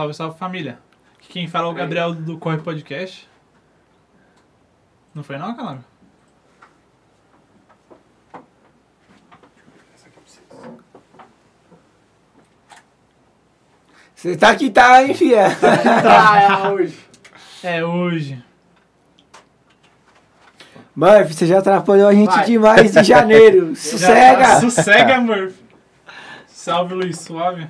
Salve, salve família. Aqui Quem fala é o Gabriel do Corre Podcast. Não foi não, Calango? Você tá que tá, hein, fia? Ah, é hoje. É hoje. Murphy, você já atrapalhou a gente Vai. demais de janeiro. Sossega! Sossega, Murphy. Salve, Luiz Suave.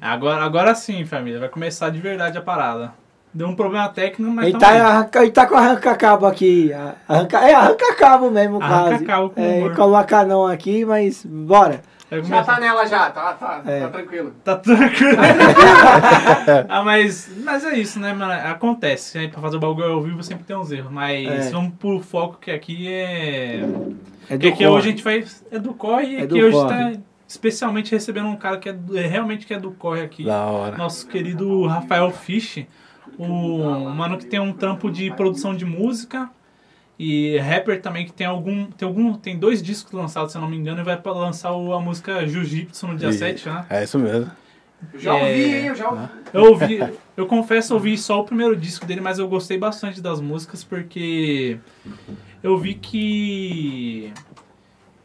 Agora, agora sim, família. Vai começar de verdade a parada. Deu um problema técnico, mas Ele tá, arranca, ele tá com arranca-cabo aqui. Arranca, é arranca-cabo mesmo, quase. Arranca-cabo com É, coloca não aqui, mas bora. Já tá nela já, tá, tá, É. tá tranquilo. Tá tranquilo. ah, mas, mas é isso, né, mano? Acontece. Aí pra fazer o bagulho ao vivo sempre tem uns erros. Mas É. vamos pro foco que aqui é. É que aqui hoje a gente faz. É do corre e É aqui do hoje corre. tá especialmente recebendo um cara que é, é realmente que é do corre aqui. Da hora. Nosso querido Rafael Fish. O mano que tem um trampo de produção de música. E rapper também que tem algum. Tem algum. Tem dois discos lançados, se eu não me engano, e vai pra lançar o- a música Jiu-Jitsu no dia E- 7, né? É isso mesmo. Eu já É. ouvi, hein? Eu já ouvi. Eu ouvi, eu confesso, eu ouvi só o primeiro disco dele, mas eu gostei bastante das músicas porque eu vi que.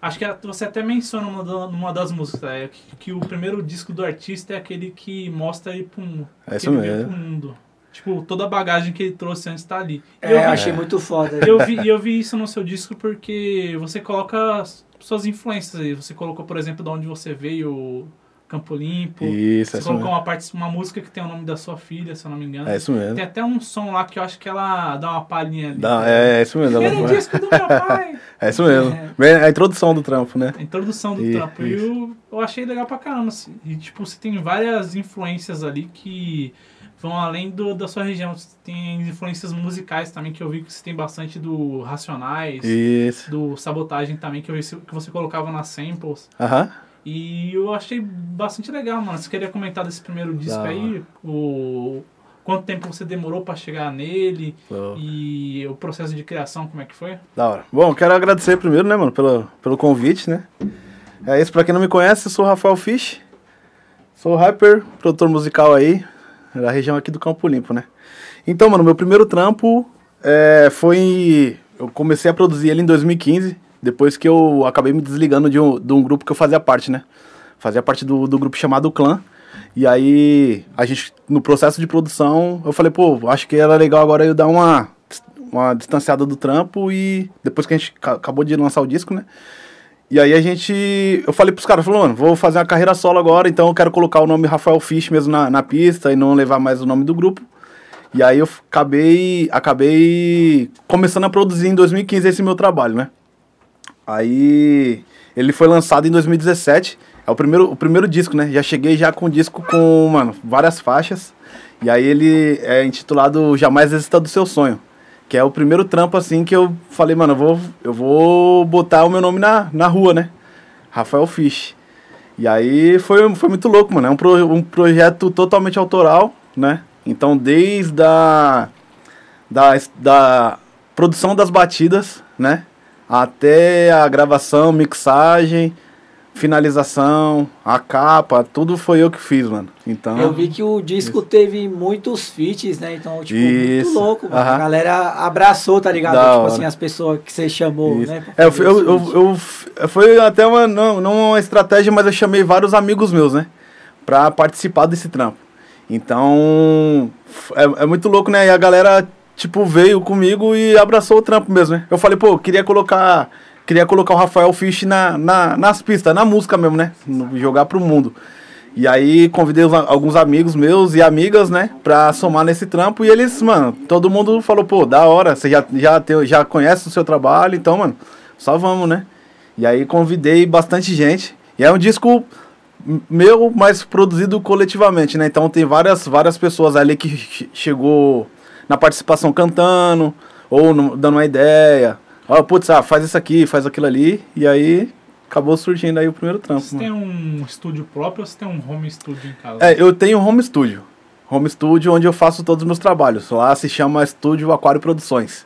Acho que você até menciona numa, da- numa das músicas, é, que, que o primeiro disco do artista é aquele que mostra ele pro mundo. É isso que ele veio mesmo. pro mundo. Tipo, toda a bagagem que ele trouxe antes tá ali. E É, eu, vi, achei muito foda. eu, vi, e eu vi isso no seu disco porque você coloca as suas influências aí. Você colocou, por exemplo, de onde você veio, Campo Limpo. Isso, Você é isso colocou uma, parte, uma música que tem o nome da sua filha, se eu não me engano. É isso mesmo. Tem até um som lá que eu acho que ela dá uma palhinha ali. Dá- é, é isso mesmo. Primeiro dá- disco do meu pai. É isso mesmo. Bem, A introdução do trampo, né? A introdução do Isso, trampo. E eu, eu achei legal pra caramba. assim. E, tipo, você tem várias influências ali que vão além do, da sua região. Você tem influências musicais também, que eu vi que você tem bastante do Racionais, Isso. do Sabotagem também, que eu vi que você colocava nas samples. Aham. E eu achei bastante legal, mano. Você queria comentar desse primeiro disco aí? O... Quanto tempo você demorou pra chegar nele? Pô, E o processo de criação, como é que foi? Da hora. Bom, quero agradecer primeiro, né, mano, pelo, pelo convite, né? É isso, pra quem não me conhece, eu sou o Rafael Fish. Sou rapper, produtor musical aí, da região aqui do Campo Limpo, né? Então, mano, meu primeiro trampo é, foi. Eu comecei a produzir ele em 2015, depois que eu acabei me desligando de um, de um grupo que eu fazia parte, né? Fazia parte do, do grupo chamado Clã. E aí, a gente, no processo de produção, eu falei, pô, acho que era legal agora eu dar uma, uma distanciada do trampo e depois que a gente ca- acabou de lançar o disco, né? E aí a gente. Eu falei pros caras, falou, mano, vou fazer uma carreira solo agora, então eu quero colocar o nome Rafael Fish mesmo na, na pista e não levar mais o nome do grupo. E aí eu acabei, acabei começando a produzir em 2015 esse meu trabalho, né? Aí ele foi lançado em 2017. É o primeiro, o primeiro disco, né? Já cheguei já com o disco com, mano, várias faixas. E aí ele é intitulado Jamais Desista do Seu Sonho. Que é o primeiro trampo, assim, que eu falei, mano, eu vou, eu vou botar o meu nome na, na rua, né? Rafael Fish. E aí foi, foi muito louco, mano. É um, pro, um projeto totalmente autoral, né? Então, desde a da, da produção das batidas, né? Até a gravação, mixagem, finalização, a capa, tudo foi eu que fiz, mano. Então, Eu vi que o disco teve muitos feats, né? Então, tipo, Isso. muito louco, mano. Aham. A galera abraçou, tá ligado? Da tipo hora. assim, as pessoas que você chamou, Isso. né? É, eu, eu, eu, eu foi até uma, não, não uma estratégia, mas eu chamei vários amigos meus, né? Pra participar desse trampo. Então, é, é muito louco, né? E a galera, tipo, veio comigo e abraçou o trampo mesmo, né? Eu falei, pô, queria colocar, queria colocar o Rafael Fish na, na, nas pistas, na música mesmo, né? No- jogar pro mundo. E aí convidei os alguns amigos meus e amigas, né, pra somar nesse trampo. E eles, mano, todo mundo falou, pô, da hora, você já, já, tem, já conhece o seu trabalho, então, mano, só vamos, né? E aí convidei bastante gente. E é um disco meu, mas produzido coletivamente, né? Então tem várias, várias pessoas ali que che- chegou na participação cantando, ou no- dando uma ideia. Ó, putz, ah, faz isso aqui, faz aquilo ali. E aí acabou surgindo aí o primeiro trampo. Você mano. tem um estúdio próprio ou você tem um home studio em casa? É, eu tenho home studio. Home studio onde eu faço todos os meus trabalhos. Lá se chama Estúdio Aquário Produções.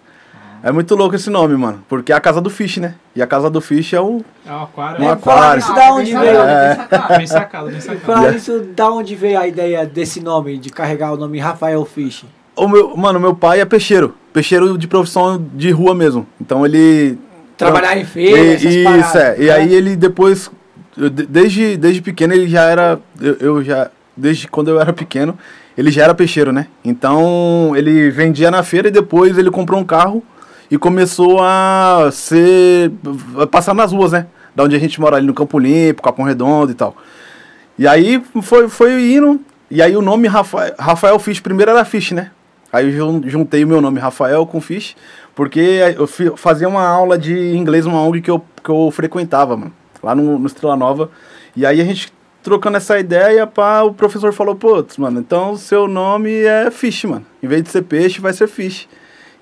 É muito louco esse nome, mano. Porque é a casa do Fish, né? E a casa do Fish é o. É um aquário. Um é aquário. Isso da onde veio? sacado, É. bem sacado. Bem isso, da onde veio a ideia desse nome, de carregar o nome Rafael Fish? O meu, mano, meu pai é peixeiro. Peixeiro de profissão de rua mesmo. Então ele. Trabalhar em feira, E- essas Isso, paradas, é. E né? aí ele depois. eu desde, desde pequeno ele já era. Eu, eu já. Desde quando eu era pequeno, ele já era peixeiro, né? Então ele vendia na feira e depois ele comprou um carro e começou a ser. a passar nas ruas, né? Da onde a gente mora ali no Campo Limpo, Capão Redondo e tal. E aí foi, foi indo. E aí o nome Rafael, Rafael Fish, primeiro era Fish, né? Aí eu jun- juntei o meu nome Rafael com Fish, porque eu fazia uma aula de inglês numa ONG que eu, que eu frequentava, mano. Lá no, no Estrela Nova. E aí a gente trocando essa ideia, pá, o professor falou, putz, mano, então seu nome é Fish, mano. Em vez de ser peixe, vai ser Fish.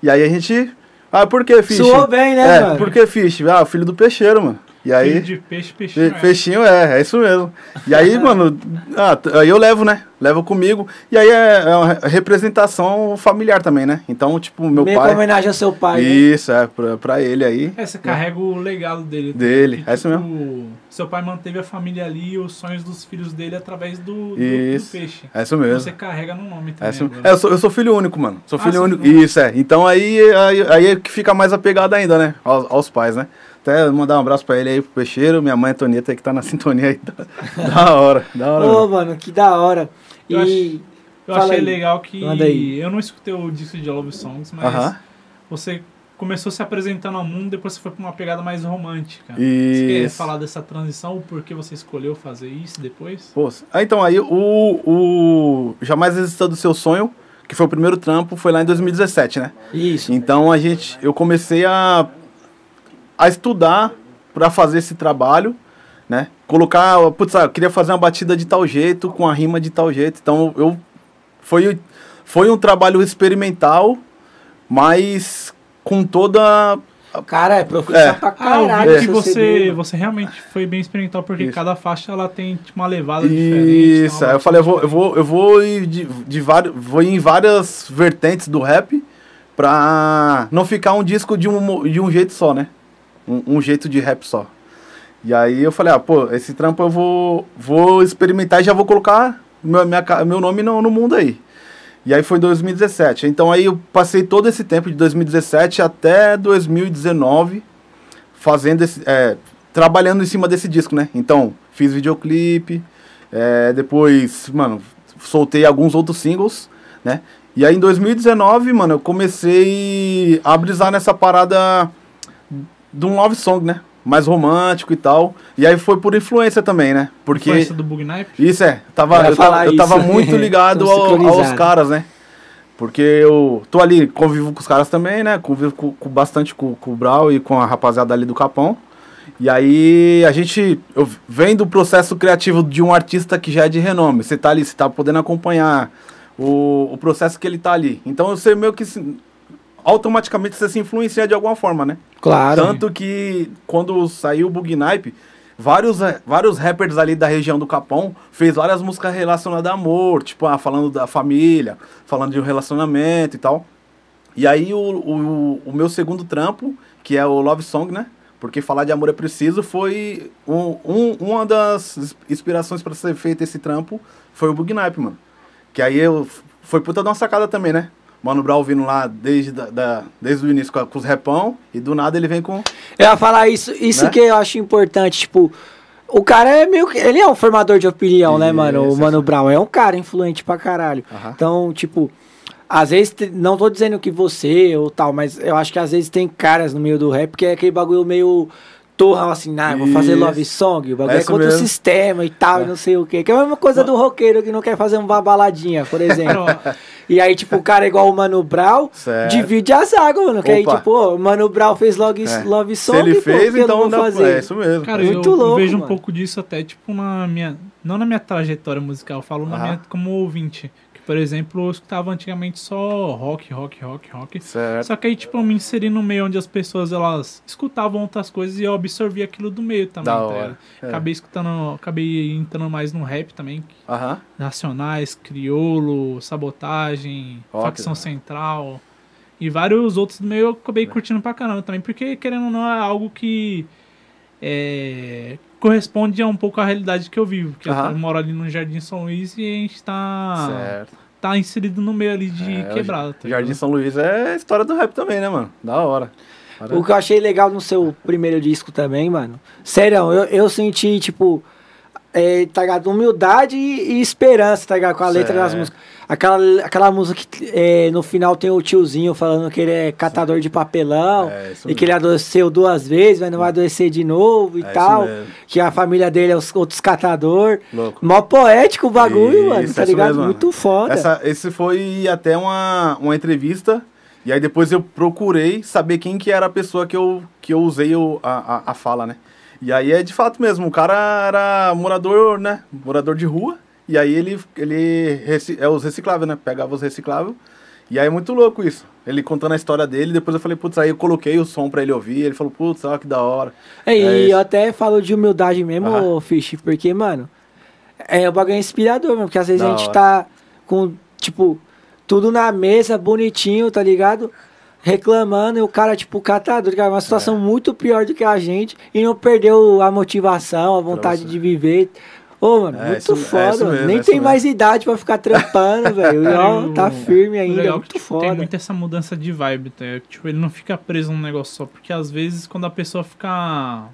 E aí a gente. Ah, por que Fish? Suou bem, né, é, mano? por que Fish? Ah, filho do peixeiro, mano. E aí. Filho de peixe, peixinho. Fe- Peixinho é, é isso mesmo. E aí, mano, ah, aí eu levo, né? Levo comigo. E aí é, é uma re- representação familiar também, né? Então, tipo, meu Meio pai. homenagem ao seu pai. né? Isso, é, pra, pra ele aí. É, você carrega o legado dele. Dele, Que, é isso tipo, Seu pai manteve a família ali e os sonhos dos filhos dele através do, do, do Isso. peixe. É isso mesmo. Você carrega no nome É, também. isso- agora. é, eu, sou, eu sou filho único, mano. Sou Ah, filho é único. único. Isso, é. Então aí, aí, aí é que fica mais apegado ainda, né? Aos, aos pais, né? Até mandar um abraço pra ele aí, pro Peixeiro, minha mãe Antonieta que tá na sintonia aí. Da, da hora, da hora. Ô, mano. mano, que da hora. Eu E. Eu Fala achei aí. legal que. Manda aí. Eu não escutei o disco de Love Songs, mas Aham. você começou se apresentando ao mundo, depois você foi pra uma pegada mais romântica. Você quer falar dessa transição, o porquê você escolheu fazer isso depois? Pô, ah, então aí o, o Jamais Desista do Seu Sonho, que foi o primeiro trampo, foi lá em 2017, né? Isso. Então a gente, eu comecei a, a estudar para fazer esse trabalho, né? Colocar, putz, ah, eu queria fazer uma batida de tal jeito, com a rima de tal jeito. Então eu foi foi um trabalho experimental, mas com toda Cara, é profissão É. pra Ah, eu caralho. vi esse que você, você realmente foi bem experimental, porque Isso. cada faixa ela tem tipo, uma levada diferente. Isso, tem uma aí eu falei, eu vou, eu vou, eu vou ir de, de vários, vou em várias vertentes do rap pra não ficar um disco de um, de um jeito só, né? Um, um jeito de rap só. E aí eu falei, ah, pô, esse trampo eu vou, vou experimentar e já vou colocar meu, minha, meu nome no, no mundo aí. E aí foi 2017. Então aí eu passei todo esse tempo de 2017 até 2019 fazendo esse, é, trabalhando em cima desse disco, né? Então, fiz videoclipe, é, depois, mano, soltei alguns outros singles, né? E aí em 2019, mano, eu comecei a brisar nessa parada de um love song, né? Mais romântico e tal. E aí foi por influência também, né? Porque Influência do Bugnipe? isso é, tava, Eu eu, tava, eu tava muito ligado ao- aos caras, né? Porque eu tô ali, convivo com os caras também, né? Convivo com, com bastante com, com o Brau e com a rapaziada ali do Capão. E aí a gente eu vem do processo criativo de um artista que já é de renome. Você tá ali, você tá podendo acompanhar o, o processo que ele tá ali. Então você meio que automaticamente você se influencia de alguma forma, né? Claro. Tanto que quando saiu o Bugnipe, vários, eh, vários rappers ali da região do Capão fez várias músicas relacionadas a amor, tipo, ah, falando da família, falando de um relacionamento e tal. E aí o, o, o meu segundo trampo, que é o Love Song, né? Porque falar de amor é preciso, foi um, um- uma das ins- inspirações para ser feito esse trampo, foi o Bugnipe, mano. Que aí eu, foi puta de uma sacada também, né? Mano Brown vindo lá desde, da, da- desde o início com, com os repão, e do nada ele vem com... Eu ia falar isso, isso Né? que eu acho importante, tipo, o cara é meio que. Ele é um formador de opinião, né, mano? O Isso, Mano isso. Brown é um cara influente pra caralho. Aham. Então, tipo, às vezes, não tô dizendo que você ou tal, mas eu acho que às vezes tem caras no meio do rap que é aquele bagulho meio torrão, assim, ah, vou fazer love song, o bagulho É é, isso contra o mesmo. sistema e tal, e não sei o quê. Que é a mesma coisa do roqueiro que não quer fazer uma baladinha, por exemplo. e aí, tipo, o cara é igual o Mano Brown, Certo. divide as águas, mano. Que aí, Opa. tipo, o Mano Brown fez love, É. love Se song, ele pô, fez, por que eu então não dá vou fazer? É isso mesmo. Cara, Muito eu, louco, vejo um mano. pouco disso até, tipo, na minha. Não na minha trajetória musical, eu falo na Aham. minha como ouvinte. Por exemplo, eu escutava antigamente só rock, rock, rock, rock. Certo. Só que aí, tipo, eu me inseri no meio onde as pessoas, elas escutavam outras coisas e eu absorvi aquilo do meio também, Da tá hora. É. Acabei escutando, acabei entrando mais no rap também. Aham. Nacionais, Criolo, Sabotagem, que Facção hora. Central. E vários outros do meio eu acabei curtindo pra caramba também, porque querendo ou não é algo que é, corresponde a um pouco à realidade que eu vivo. Porque Aham. eu moro ali no Jardim São Luís e a gente tá, Certo. tá inserido no meio ali de É, o quebrada. tá Jardim? São Luís é a história do rap também, né, mano? Da hora. Hora- O que eu achei legal no seu primeiro disco também, mano. Sério, eu, eu senti, tipo, é, tá ligado? Humildade e, e esperança, tá ligado? Com a letra das Certo. músicas. Aquela, aquela música que é, no final tem o tiozinho falando que ele é catador de papelão. É, e que ele adoeceu duas vezes, mas não vai adoecer de novo e É tal. Que a família dele é os outros catador. Louco. Mó poético o bagulho, Isso, mano, tá ligado? mesmo. Muito foda. Essa, esse foi até uma, uma entrevista. E aí depois eu procurei saber quem que era a pessoa que eu, que eu usei o, a, a, a fala, né? E aí é de fato mesmo, o cara era morador, né? Morador de rua. E aí ele, ele é os recicláveis, né? Pegava os recicláveis. E aí é muito louco isso. Ele contando a história dele, depois eu falei, putz, aí eu coloquei o som pra ele ouvir. Ele falou, putz, olha que da hora. É, É e isso. eu até falo de humildade mesmo, ô, Fish, porque, mano, é o bagulho é inspirador mesmo, porque às vezes Da a gente hora. tá com, tipo, tudo na mesa, bonitinho, tá ligado? Reclamando, e o cara, tipo, catador, cara, uma É. situação muito pior do que a gente, e não perdeu a motivação, a vontade de viver. Ô, mano, É muito isso- é foda, mano. mesmo, Nem é tem mesmo. mais idade pra ficar trampando, velho. O- tá firme ainda, legal é muito que tipo, foda. tem muito essa mudança de vibe, tá? Tipo, ele não fica preso num negócio só, porque às vezes quando a pessoa fica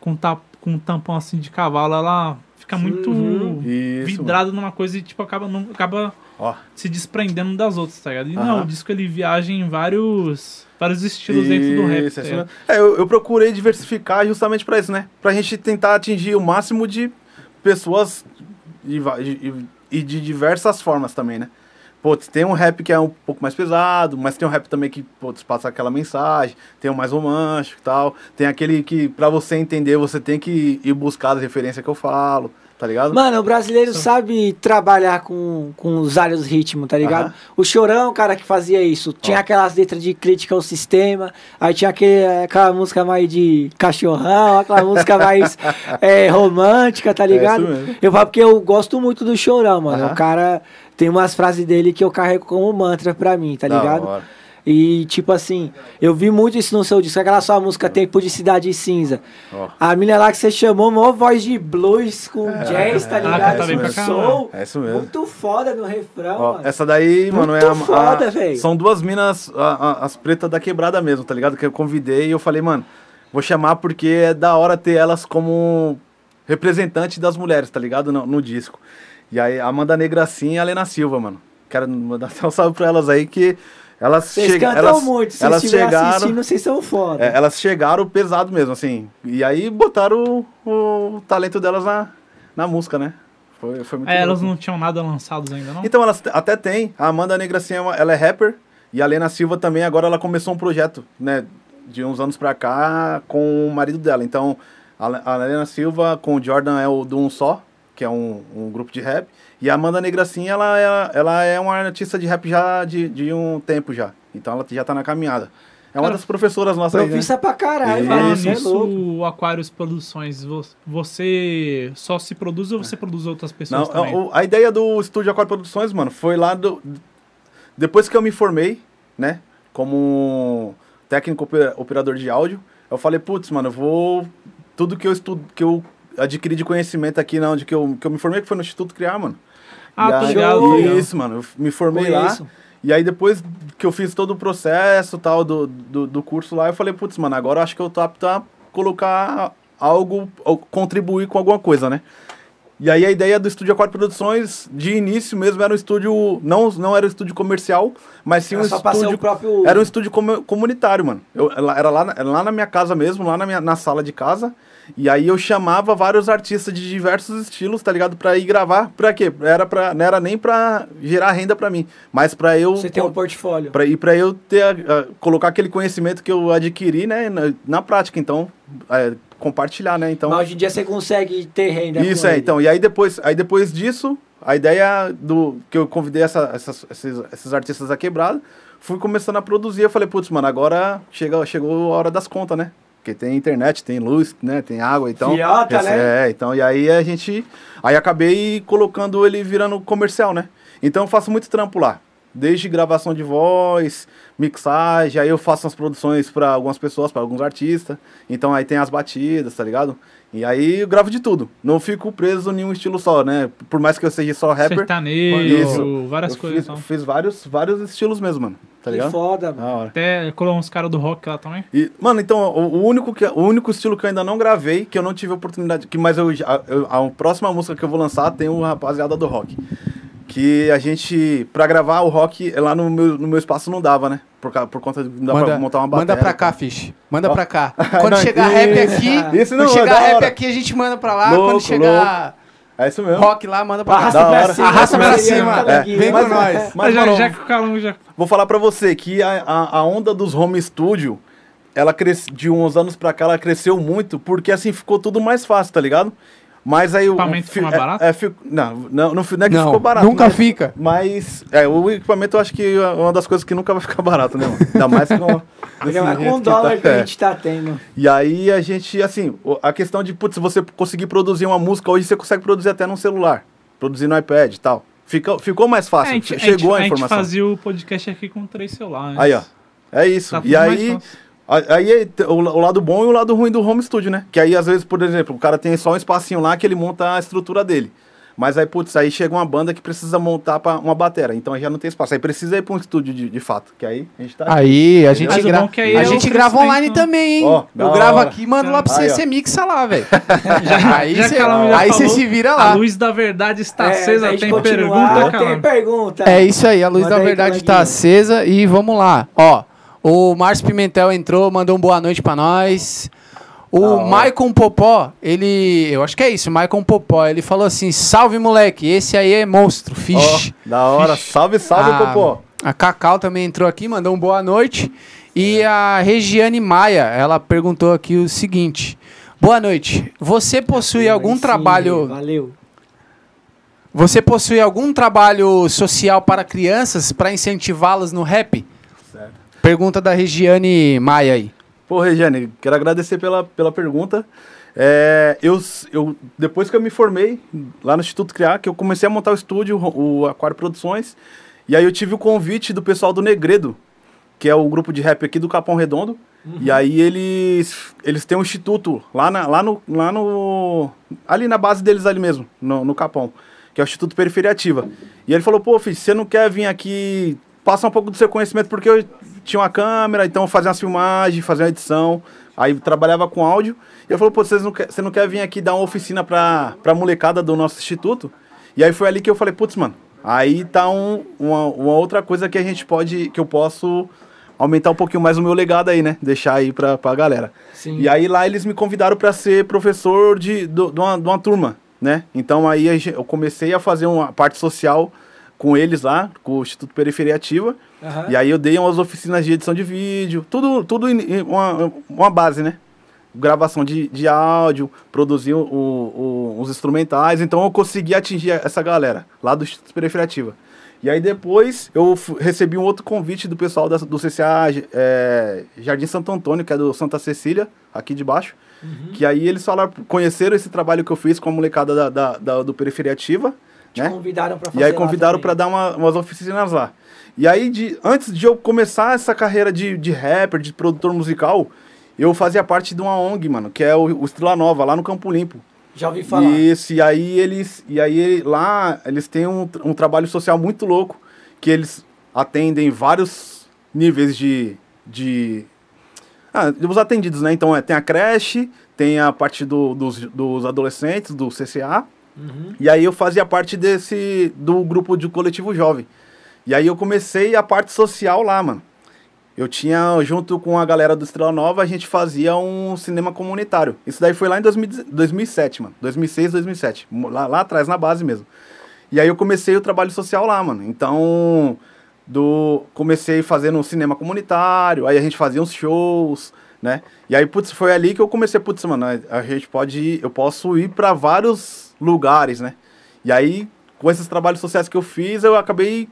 com, tap, com um tampão assim de cavalo, ela fica muito Uhum. Isso, vidrada numa coisa e tipo acaba não acaba se desprendendo das outras, tá ligado? E Aham. não, o disco ele viaja em vários vários estilos dentro do rap. Isso, tá isso mesmo. É, eu, eu procurei diversificar justamente pra isso, né? Pra gente tentar atingir o máximo de pessoas e, e- e de diversas formas também, né? Putz, tem um rap que é um pouco mais pesado, mas tem um rap também que, putz, passa aquela mensagem, tem um mais romântico e tal. Tem aquele que, pra você entender, você tem que ir buscar as referências que eu falo, tá ligado? Mano, o brasileiro sabe trabalhar com, com os vários ritmos, tá ligado? Aham. O Chorão, cara, que fazia isso. Tinha Ó. aquelas letras de crítica ao sistema, aí tinha aquele, aquela música mais de cachorrão, aquela música mais é, romântica, tá ligado? isso mesmo. eu falo porque eu gosto muito do Chorão, mano. Aham. O cara tem umas frases dele que eu carrego como mantra pra mim, tá Da ligado? hora. E, tipo assim, eu vi muito isso no seu disco, aquela sua música Tempo de Cidade Cinza. Ó. A mina lá que você chamou, maior voz de blues com jazz, tá é, ligado? Com pra caramba. soul. É isso mesmo. Muito foda no refrão, Ó, mano. essa daí, mano, é a, Muito foda, a- véi. São duas minas, a- a- as pretas da quebrada mesmo, tá ligado? Que eu convidei e eu falei, mano, vou chamar porque é da hora ter elas como representante das mulheres, tá ligado? No, no disco. E aí, Amanda Negracinha e a Lena Silva, mano. Quero mandar até um salve pra elas aí que elas Vocês cantam elas, muito, se elas chegaram, assistindo, vocês são foda. é, elas chegaram pesado mesmo, assim. E aí botaram o, o talento delas na, na música, né? Foi, foi muito É, elas não tinham nada lançados ainda, não? Então, elas até tem. A Amanda Negracinha, é uma- ela é rapper. E a Lena Silva também, agora ela começou um projeto, né? De uns anos pra cá, com o marido dela. Então, a, a Lena Silva com o Jordan é o do Um Só, que é um, um grupo de rap. E a Amanda Negracinha, ela é, ela é uma artista de rap já de, de um tempo já. Então, ela já tá na caminhada. É uma Cara, das professoras nossas né? Profissa pra caralho, Isso. mano. Falando Você é nisso, louco. o Aquarius Produções, vo- você só se produz ou você produz outras pessoas Não, também? a ideia do Estúdio Aquário Produções, mano, foi lá do. Depois que eu me formei, né? Como técnico opera- operador de áudio, eu falei, putz, mano, eu vou. Tudo que eu estudo, que eu adquiri de conhecimento aqui na onde que eu, que eu me formei, que foi no Instituto Criar, mano. Ah, tô ligado. Isso, mano. Eu me formei Conheço. lá. E aí depois que eu fiz todo o processo tal do, do, do curso lá, eu falei, putz, mano, agora eu acho que eu tô apto a colocar algo, ou contribuir com alguma coisa, né? E aí a ideia do Estúdio Aquário Produções, de início mesmo, era um estúdio, não, não era um estúdio comercial, mas sim Era um estúdio o próprio... era um estúdio comu- comunitário, mano. Eu, era lá, na- era lá na minha casa mesmo, lá na, minha, na sala de casa. E aí eu chamava vários artistas de diversos estilos, tá ligado? Pra ir gravar. Pra quê? Era pra, não era nem pra gerar renda pra mim, mas pra eu. Você tem um portfólio. Pra, e pra eu ter, a- a- colocar aquele conhecimento que eu adquiri, né, na, na prática. Então, é, compartilhar, né? Então, Mas hoje em dia você consegue ter renda isso é, ele. então. E aí depois, aí depois disso, a ideia do que eu convidei essa- essas- esses, esses artistas da quebrada, fui começando a produzir. Eu falei, putz, mano, agora chega, chegou a hora das contas, né? Porque tem internet, tem luz, né? Tem água, então. Fiota, esse- né? É, então, e aí a gente. Aí acabei colocando ele virando comercial, né? Então eu faço muito trampo lá. Desde gravação de voz, mixagem, aí eu faço as produções pra algumas pessoas, pra alguns artistas. Então aí tem as batidas, tá ligado? E aí eu gravo de tudo. Não fico preso em nenhum estilo só, né? Por mais que eu seja só rapper. Sertanejo, Isso. várias eu coisas. fiz, então. fiz vários, vários estilos mesmo, mano. Tá Que ligado? foda, Da mano. hora. Até colou uns caras do rock lá também. E, mano, então, o, o único que, o único estilo que eu ainda não gravei, que eu não tive oportunidade, que, mas eu, já- eu- a, próxima música que eu vou lançar tem o rapaziada do rock. Que a gente, pra gravar o rock, lá no meu, no meu espaço não dava, né? Por, por conta de não dá pra montar uma bateria. manda pra cá, Fish. Manda pra cá. Quando Não, chegar isso- rap aqui, Isso não, quando é chegar rap hora. aqui, a gente manda pra lá. Louco, quando chegar É isso mesmo. rock lá, manda pra cá. Arrasta pra cima. Arrasta pra cima. calanguinho. Vem Mas- com nós. Mas, Mas já, já que o Calão já. Vou falar pra você que a, a, a onda dos home studio, ela cresce, de uns anos pra cá, ela cresceu muito, porque assim ficou tudo mais fácil, tá ligado? Mas aí o. Equipamento fi- ficou mais é- barato? É, fi- não, não, não, fi- não é que Não, ficou barato. nunca mas- fica. Mas é, o equipamento eu acho que é uma das coisas que nunca vai ficar barato, né, mano? Ainda mais com. com o que dólar tá- que a é. gente tá tendo. E aí a gente, assim, a questão de, putz, se você conseguir produzir uma música, hoje você consegue produzir até num celular, produzir no iPad e tal. Fica, ficou mais É, fácil, a gente, chegou a, a, gente, a gente informação. fazia o podcast aqui com três celulares. Aí, ó. É isso. Tá e aí, fácil. A- aí é o, lado bom e o lado ruim do home studio, né? Que aí, às vezes, por exemplo, o cara tem só um espacinho lá que ele monta a estrutura dele. Mas aí, putz, aí chega uma banda que precisa montar pra uma batera. Então aí já não tem espaço. Aí precisa ir pra um estúdio de, de fato. Que aí a gente tá. Aí, a gente, gra... que aí a é gente grava online né? também, hein? Da eu gravo hora. aqui e mando lá pra você, você mixa lá, velho. aí já você aí falou, se vira A lá. luz da verdade está É, acesa. Tem continuar, pergunta, Tem cara? pergunta. É isso aí, a luz Manda da verdade tá coleguinha. acesa e vamos lá. Ó, o Márcio Pimentel entrou, mandou um boa noite pra nós. O hora. Maicon Popó, ele. Eu acho que é isso, Maicon Popó. Ele falou assim: salve moleque, esse aí é monstro, fish. da hora. Salve, salve, a, Popó. a Cacau também entrou aqui, mandou um boa noite. E a Regiane Maia, ela perguntou aqui o seguinte: Boa noite. Você possui algum sim, trabalho Valeu. você possui algum trabalho social para crianças para incentivá-las no rap? Pergunta da Regiane Maia aí. Pô, Regiane, quero agradecer pela, pela pergunta. É, eu, eu, depois que eu me formei lá no Instituto Criar, que eu comecei a montar o estúdio, o, Aquário Produções, e aí eu tive o convite do pessoal do Negredo, que é o grupo de rap aqui do Capão Redondo. E aí eles, eles têm um instituto lá, na, lá, no, lá no. Ali na base deles ali mesmo, no, no Capão, que é o Instituto Periferia Ativa. E ele falou, pô, filho, você não quer vir aqui passar um pouco do seu conhecimento, porque eu tinha uma câmera, então eu fazia umas filmagens, fazia uma edição, aí trabalhava com áudio. E ele falou, pô, vocês não quer, você não quer vir aqui dar uma oficina pra, pra molecada do nosso instituto? E aí foi ali que eu falei, putz, mano, aí tá um, uma, uma outra coisa que a gente pode, que eu posso aumentar um pouquinho mais o meu legado aí, né? Deixar aí pra, pra galera. Sim. E aí lá eles me convidaram para ser professor de, do- de, uma, de uma turma, né? Então aí eu comecei a fazer uma parte social com eles lá, com o Instituto Periferia Ativa. Aham. E aí eu dei umas oficinas de edição de vídeo, tudo, tudo uma, uma base, né? Gravação de, de áudio, produzir o- o- os instrumentais. Então eu consegui atingir essa galera lá do Instituto Periferia Ativa. E aí depois eu recebi um outro convite do pessoal da- do CCA é, Jardim Santo Antônio, que é do Santa Cecília, aqui de baixo. Que aí eles falaram, conheceram esse trabalho que eu fiz com a molecada da, da- da- do Periferia Ativa. Te né? convidaram pra fazer E aí convidaram para dar uma- umas oficinas lá. E aí, de, antes de eu começar essa carreira de, de rapper, de produtor musical, eu fazia parte de uma ONG, mano, que é o, o Estrela Nova, lá no Campo Limpo. Já ouvi falar. Isso, e aí eles. E aí lá eles têm um, um trabalho social muito louco, que eles atendem vários níveis de. de ah, os atendidos, né? Então é, tem a creche, tem a parte do- dos, dos adolescentes, do CCA. Uhum. E aí eu fazia parte desse do grupo de coletivo jovem. E aí eu comecei a parte social lá, mano. Eu tinha, junto com a galera do Estrela Nova, a gente fazia um cinema comunitário. Isso daí foi lá em 2000 2007, mano. 2006, 2007. Lá, lá atrás, na base mesmo. E aí eu comecei o trabalho social lá, mano. Então, do comecei fazendo um cinema comunitário, aí a gente fazia uns shows, né? E aí, putz, foi ali que eu comecei, putz, mano, a, a gente pode eu posso ir para vários lugares, né? E aí, com esses trabalhos sociais que eu fiz, eu acabei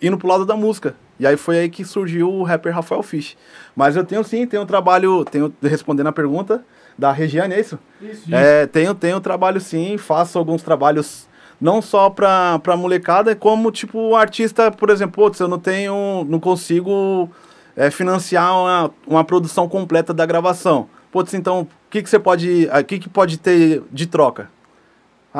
indo pro lado da música. E aí foi aí que surgiu o rapper Rafael Fish. Mas eu tenho sim, tenho um trabalho, tenho respondendo a pergunta da Regiane, é isso? Isso. É, tenho, tenho trabalho sim, faço alguns trabalhos não só pra, pra molecada, como, tipo, artista, por exemplo, putz, eu não tenho, não consigo é, financiar uma, uma produção completa da gravação. Putz, então, o que, que você pode, o que, que pode ter de troca?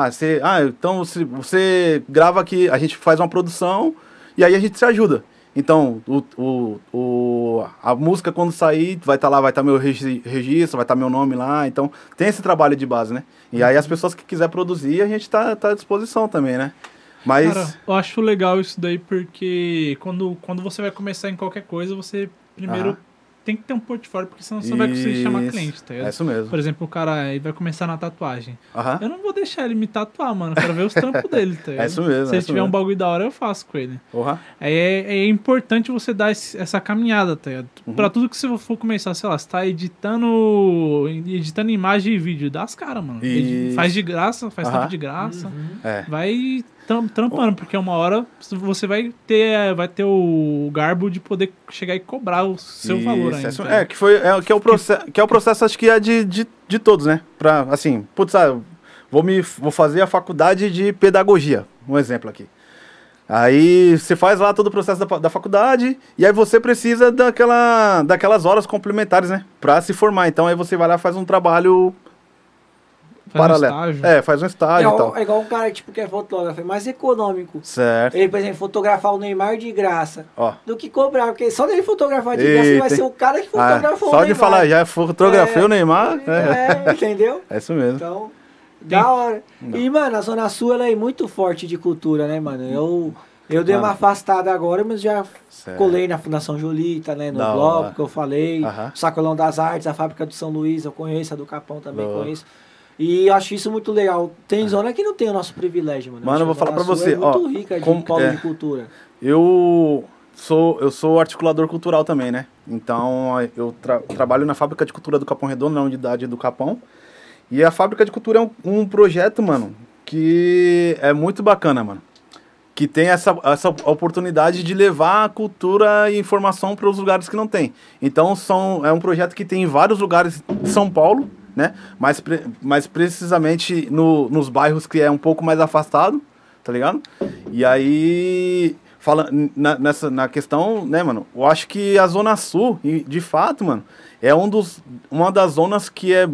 Ah, você, ah, então você, você grava aqui, a gente faz uma produção e aí a gente se ajuda. Então, o, o, o, a música quando sair, vai estar lá, vai estar meu regi- registro, vai estar meu nome lá. Então, tem esse trabalho de base, né? E aí as pessoas que quiser produzir, a gente tá, tá à disposição também, né? Mas. Cara, eu acho legal isso daí porque quando, quando você vai começar em qualquer coisa, você primeiro Aham. Tem que ter um portfólio, porque senão você não vai conseguir chamar cliente, tá é ligado? isso mesmo. Por exemplo, o cara aí vai começar na tatuagem. Aham. Eu não vou deixar ele me tatuar, mano. Eu quero ver os trampos dele, tá ligado? É isso mesmo. Se é ele tiver um mesmo. bagulho da hora, eu faço com ele. Porra. Aí É, é importante você dar esse- essa caminhada, tá ligado? Uhum. Pra tudo que você for começar, sei lá, você tá editando, editando imagem e vídeo, dá as caras, mano. Isso. Faz de graça, faz Aham. trampo de graça. É. Vai trampando, porque uma hora você vai ter, vai ter o garbo de poder chegar e cobrar o seu Isso, valor é ainda. É, ligado? que, foi, é, que, é o processo, que é o processo, acho que é de, de, de todos, né? Pra, assim, putz, ah, vou, me, vou fazer a faculdade de pedagogia, um exemplo aqui. Aí você faz lá todo o processo da, da faculdade e aí você precisa daquela, daquelas horas complementares, né? Pra se formar. Então aí você vai lá e faz um trabalho Faz um paralelo. estágio. é, faz um É, estágio e igual, tal. é igual um cara tipo, que é fotógrafo, é mais econômico. Certo. Ele, por exemplo, fotografar o Neymar de graça. Ó. Do que cobrar, porque só dele fotografar de graça, ele vai ser o cara que Ah, fotografou o só de falar, já fotografei É. o Neymar. É, É, entendeu? é isso mesmo. Então, da hora. E, mano, a Zona Sul, ela é muito forte de cultura, né, mano? Eu, eu dei uma afastada agora, mas já Certo. colei na Fundação Julita, né, no bloco que eu falei. Aham. O Sacolão das Artes, a Fábrica do São Luís, eu conheço, a do Capão também hora. conheço. E acho isso muito legal. Tem zona que não tem o nosso privilégio, mano. Mano, eu vou falar pra Sul você, É muito ó, rica de como- polo é. de cultura. Eu sou, eu sou articulador cultural também, né? Então, eu tra- trabalho na Fábrica de Cultura do Capão Redondo, na unidade do Capão. E a Fábrica de Cultura é um, um projeto, mano, que é muito bacana, mano. Que tem essa, essa oportunidade de levar cultura e informação para os lugares que não tem. Então, são, é um projeto que tem em vários lugares de São Paulo, né? Mais, pre- mais precisamente no, nos bairros que é um pouco mais afastado, tá ligado? E aí, fala, na, nessa, na questão, né, mano, eu acho que a Zona Sul, de fato, mano, é um dos, uma das zonas que é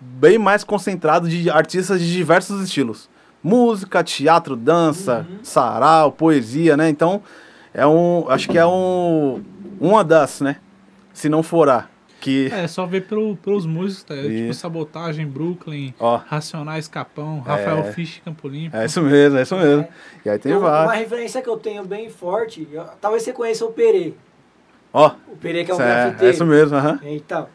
bem mais concentrado de artistas de diversos estilos. Música, teatro, dança, sarau, poesia, né? Então, é um, acho que é um, uma das, né? Se não for a, que... É, só ver pelo, pelos músicos, tá? ligado? Tipo. Sabotagem, Brooklyn, Ó, Racionais, Capão, Rafael É. Fisch, Campo Limpo. é isso mesmo, é isso mesmo. E aí tem Eu- uma vários. referência que eu tenho bem forte, eu- talvez você conheça o Perê. Ó, O Perê que é um é, grafiteiro. é isso mesmo, aham. Então,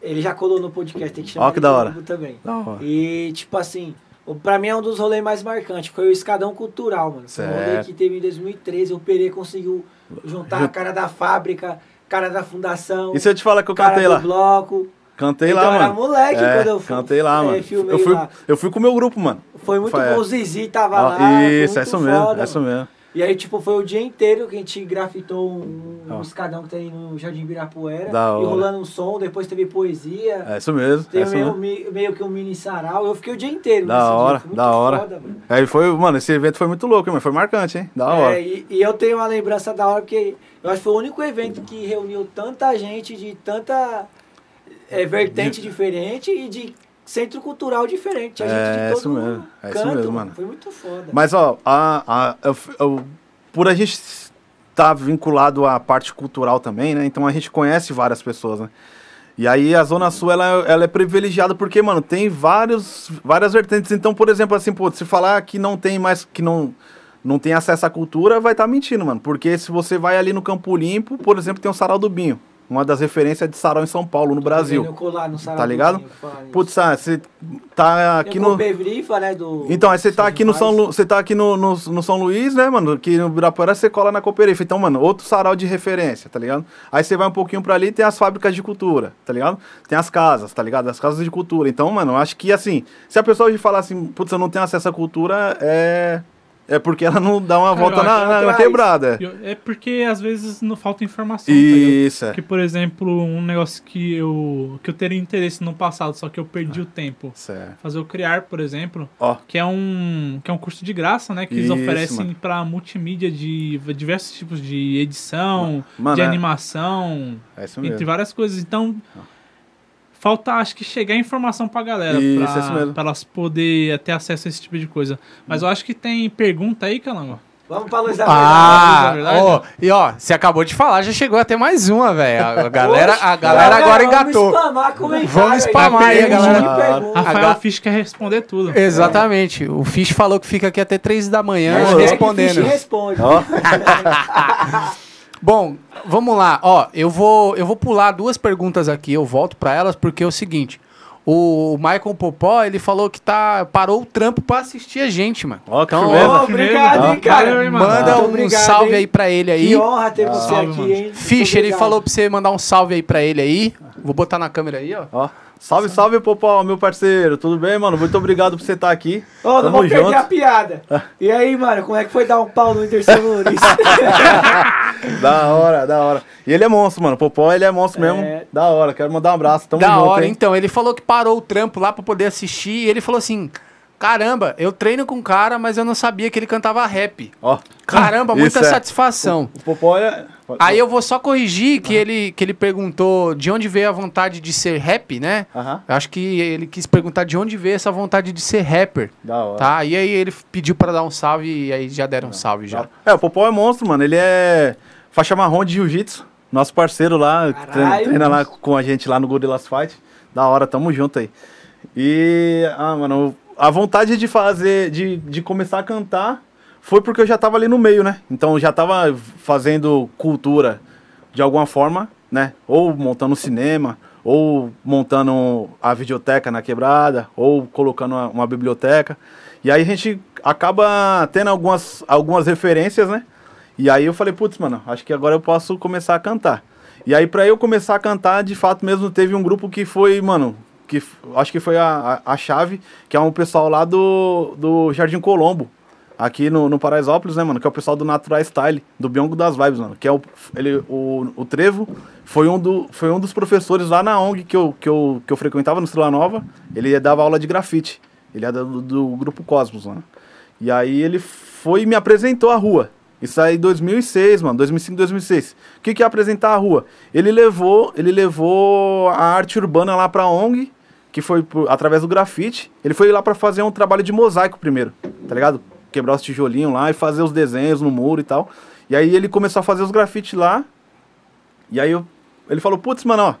ele já colou no podcast, tem que chamar Ó, que ele da hora. também. Da hora. E, tipo assim, o- pra mim é um dos rolês mais marcantes. Foi o Escadão Cultural, mano. Foi um rolê que teve em 2013. O Perê conseguiu juntar a cara da fábrica, cara da fundação, E se eu te falar que eu cantei lá? bloco. Cantei Então, lá, eu era mano. moleque É, quando eu fu- Cantei lá, é, mano. eu, fui, lá. eu fui com o meu grupo, mano. Foi muito Foi, bom. O Zizi tava Ó, lá. isso, é isso mesmo, foda, é isso mano. mesmo. E aí, tipo, foi o dia inteiro que a gente grafitou um, um escadão que tem no Jardim Ibirapuera. Da E hora. rolando um som, depois teve poesia. É isso mesmo. É Teve isso meio, mesmo. meio, que um mini sarau. Eu fiquei o dia inteiro. Da dia, hora, muito da hora. Foda, mano. Aí foi, mano, esse evento foi muito louco, mano. Foi marcante, hein? Da hora. É, e, e eu tenho uma lembrança da hora, porque eu acho que foi o único evento que reuniu tanta gente de tanta é, vertente diferente e de centro cultural diferente. A gente É, de todo isso mesmo, é isso canto, mesmo, mano. Foi muito foda. Mas, ó, a, a, eu- eu- por a gente estar vinculado à parte cultural também, né? Então a gente conhece várias pessoas, né? E aí a Zona Sul, ela, ela é privilegiada porque, mano, tem vários, várias vertentes. Então, por exemplo, assim, pô, se falar que não tem mais, que não, não tem acesso à cultura, vai estar mentindo, mano. Porque se você vai ali no Campo Limpo, por exemplo, tem o Sarau do Binho. Uma das referências de sarau em São Paulo, no Brasil. Colar no sarau Tá do ligado? Putz, ah, você tá aqui no... o Bevrifa, né, do... Então, aí você tá aqui no São. Lu, você tá aqui no, no, no São Luís, né, mano? Que no Ibirapuera você cola na Cooperifa. Então, mano, outro sarau de referência, tá ligado? Aí você vai um pouquinho pra ali tem as fábricas de cultura, tá ligado? Tem as casas, tá ligado? As casas de cultura. Então, mano, eu acho que assim, se a pessoa hoje falar assim, putz, eu não tenho acesso à cultura, é. É porque ela não dá uma volta eu na, na- na quebrada. É porque às vezes não falta informação. tá? Isso, é. Que, por exemplo, um negócio que eu, que eu teria interesse no passado, só que eu perdi o tempo. Certo. Fazer o Criar, por exemplo, Ó, que é um, que é um curso de graça, né? Que eles Isso, oferecem mano. pra multimídia de diversos tipos de edição, Mano, de é- animação, é entre várias coisas. Então, falta, acho que, chegar a informação pra galera, Isso, pra, isso mesmo. pra elas poderem ter acesso a esse tipo de coisa. Mas eu acho que tem pergunta aí, Calango. Vamos pra luz da Ah, verdade. ó, e ó, você acabou de falar, já chegou até mais uma, velho. A galera, a galera agora engatou. Vamos spamar comentário Vamos spamar aí, aí, galera. de pergunta. Rafael Fisch quer responder tudo. Exatamente. O Fish falou que fica aqui até 3 da manhã Mas é que respondendo. Fish responde. Ó, Bom, vamos lá. Ó, eu vou, eu vou pular duas perguntas aqui, eu volto pra elas porque é o seguinte. O Michael Popó, ele falou que tá parou o trampo pra assistir a gente, mano. ó, Então. Ô, obrigado, hein, cara. Manda um obrigado, salve hein? aí pra ele aí. Que honra ter você Salve, aqui, mano. hein? Fish, ele falou pra você mandar um salve aí pra ele aí. Vou botar na câmera aí, ó. Ó, salve, salve, Popó, meu parceiro. Tudo bem, mano? Muito obrigado por você estar aqui. Ô, não Tamo vou perder junto. a piada. E aí, mano, como é que foi dar um pau no Whindersson Nunes? Da hora, da hora. E ele é monstro, mano. Popó, ele é monstro mesmo. É. Da hora. Quero mandar um abraço. Tamo da junto, hora, hein? então. Ele falou que parou o trampo lá pra poder assistir. E ele falou assim: Caramba, eu treino com um cara, mas eu não sabia que ele cantava rap. Ó, Caramba, muita Isso é. satisfação. o Popó é... Aí eu vou só corrigir que ele, que ele perguntou de onde veio a vontade de ser rap, né? Eu acho que ele quis perguntar de onde veio essa vontade de ser rapper, da hora. tá? E aí ele pediu pra dar um salve e aí já deram um salve já. É, o Popó é monstro, mano. Ele é faixa marrom de jiu-jitsu. Nosso parceiro lá, Caralho. treina, treina lá com a gente lá no Gorillas Fight. Da hora, tamo junto aí. E, ah, mano, a vontade de fazer, de, de começar a cantar foi porque eu já tava ali no meio, né? Então eu já tava fazendo cultura de alguma forma, né? Ou montando cinema, ou montando a videoteca na quebrada, ou colocando uma, uma biblioteca. E aí a gente acaba tendo algumas, algumas referências, né? E aí eu falei, putz, mano, acho que agora eu posso começar a cantar. E aí pra eu começar a cantar, de fato mesmo, teve um grupo que foi, mano, que acho que foi a, a, a chave, que é um pessoal lá do, do Jardim Colombo, aqui no, no Paraisópolis, né, mano? Que é o pessoal do Natural Style, do Biongo das Vibes, mano. Que é o, ele, o, o Trevo, foi um, do, foi um dos professores lá na ONG que eu, que eu, que eu frequentava no Estrela Nova. Ele dava aula de grafite. Ele é do, do grupo Cosmos, mano. E aí ele foi e me apresentou a rua. Isso aí em 2006, mano, 2005, 2006. O que que é apresentar a rua? Ele levou, ele levou a arte urbana lá pra ONG, que foi por- através do grafite. Ele foi lá pra fazer um trabalho de mosaico primeiro, tá ligado? Quebrar os tijolinhos lá e fazer os desenhos no muro e tal. E aí ele começou a fazer os grafites lá. E aí eu- ele falou, putz, mano, ó,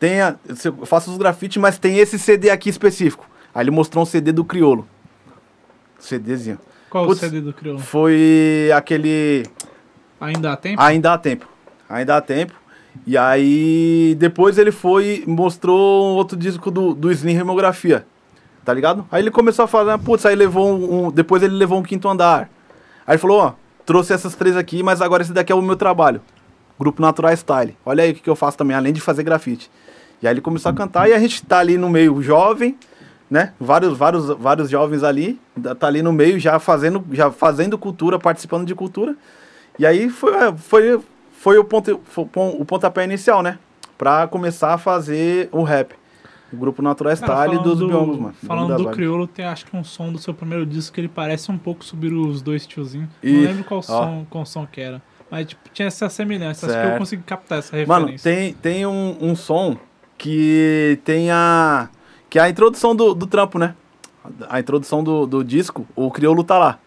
tem a- eu faço os grafites, mas tem esse CD aqui específico. Aí ele mostrou um CD do Criolo. CDzinho. Qual Putz. o CD do Crioulo? Foi aquele. Ainda há tempo? Ainda há tempo. Ainda há tempo. E aí, depois ele foi e mostrou um outro disco do, do Slim Remografia. Tá ligado? Aí ele começou a falar, putz, aí levou um, um- Depois ele levou um quinto andar. Aí ele falou, ó, trouxe essas três aqui, mas agora esse daqui é o meu trabalho. Grupo Natural Style. Olha aí o que, que eu faço também, além de fazer grafite. E aí ele começou a cantar e a gente tá ali no meio jovem, né? Vários, vários, vários jovens ali, tá ali no meio já fazendo, já fazendo cultura, participando de cultura. E aí foi, foi, foi, o, ponto, foi o pontapé inicial, né? Pra começar a fazer o rap. O grupo Natural Cara, Style falando dos do- Biongos, mano. Falando do. Criolo, tem acho que um som do seu primeiro disco que ele parece um pouco subir os dois tiozinhos. Não lembro qual ó. som, qual som que era. Mas tipo, tinha essa semelhança. Acho que eu Certo. consegui captar essa Mano, referência. tem, tem um, um som que tem a. Que é a introdução do, do trampo, né? A introdução do, do disco, o Criolo tá lá.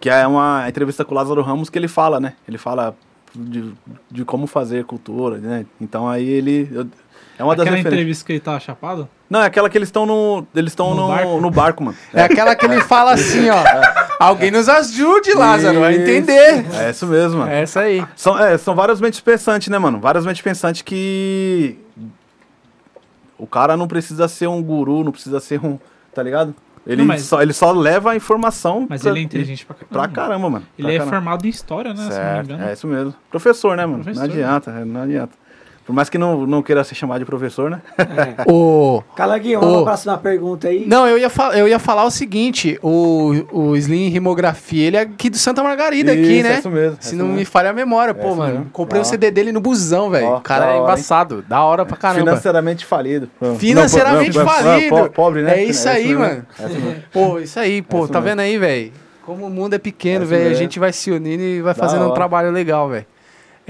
Que é uma entrevista com o Lázaro Ramos que ele fala, né? Ele fala de, de como fazer cultura, né? Então aí ele. eu- é uma das Aquela entrevista que ele tava chapado? Não, é aquela que eles estão no. Eles estão No no, barco? no barco, mano. É aquela que ele fala assim, ó. Alguém nos ajude, Lázaro, a Isso. entender. É isso mesmo, mano. É essa aí. São, é, são várias mentes pensantes, né, mano? Várias mentes pensantes que. O cara não precisa ser um guru, não precisa ser um. Tá ligado? Ele, Não, mas- só, ele só leva a informação. Mas pra- ele é inteligente pra caramba. Pra caramba, mano. Ele Pra é caramba. formado em história, né? Se não me Certo, engano. é isso mesmo. Professor, né, mano? Professor. Não adianta, é, não adianta. Por mais que não, não queira ser chamado de professor, né? É. O... Calanguinho, Ô. vamos pra próxima pergunta aí. Não, eu ia, eu ia falar o seguinte: o, o Slim Rimografia, ele é aqui do Santa Margarida, aqui, Isso, né? é isso mesmo, é Se não me mesmo. falha a memória, É pô, mano. mesmo. Comprei o Ó. CD dele no busão, velho. O cara da é hora, hein? embaçado. Da hora pra caramba. Financeiramente falido. Financeiramente Não, falido. po- Pobre, né? É isso aí, mano. É isso mesmo. Pô, isso aí, pô, isso tá mesmo. vendo aí, velho? Como o mundo é pequeno, É velho. A gente vai se unindo e vai Da fazendo um hora. trabalho legal, velho.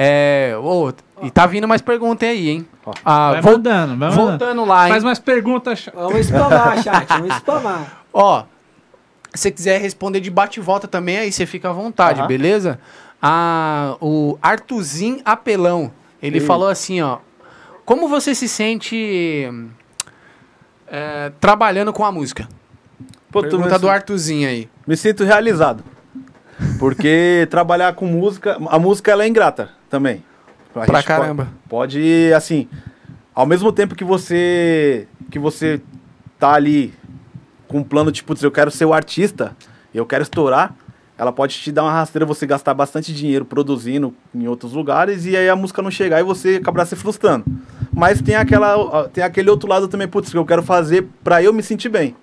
É. Ô, e tá vindo mais perguntas aí, hein? Ah, Vai vol- mandando, vai voltando lá, hein? Faz mais perguntas. Vamos spamar, chat, vamos spamar. Ó, se você quiser responder de bate e volta também, aí você fica à vontade, Aham. beleza? Ah, o Artuzin Apelão, ele Sim. falou assim, ó. Como você se sente é, trabalhando com a música? Pô, Pergunta me, do Artuzin aí. me sinto realizado. Porque trabalhar com música, a música ela é ingrata também. A Pra caramba. Pode, assim, ao mesmo tempo que você que você tá ali com um plano tipo, eu quero ser o artista, eu quero estourar, ela pode te dar uma rasteira, você gastar bastante dinheiro produzindo em outros lugares e aí a música não chegar e você acabar se frustrando. Mas tem aquela tem aquele outro lado também, putz, que eu quero fazer pra eu me sentir bem.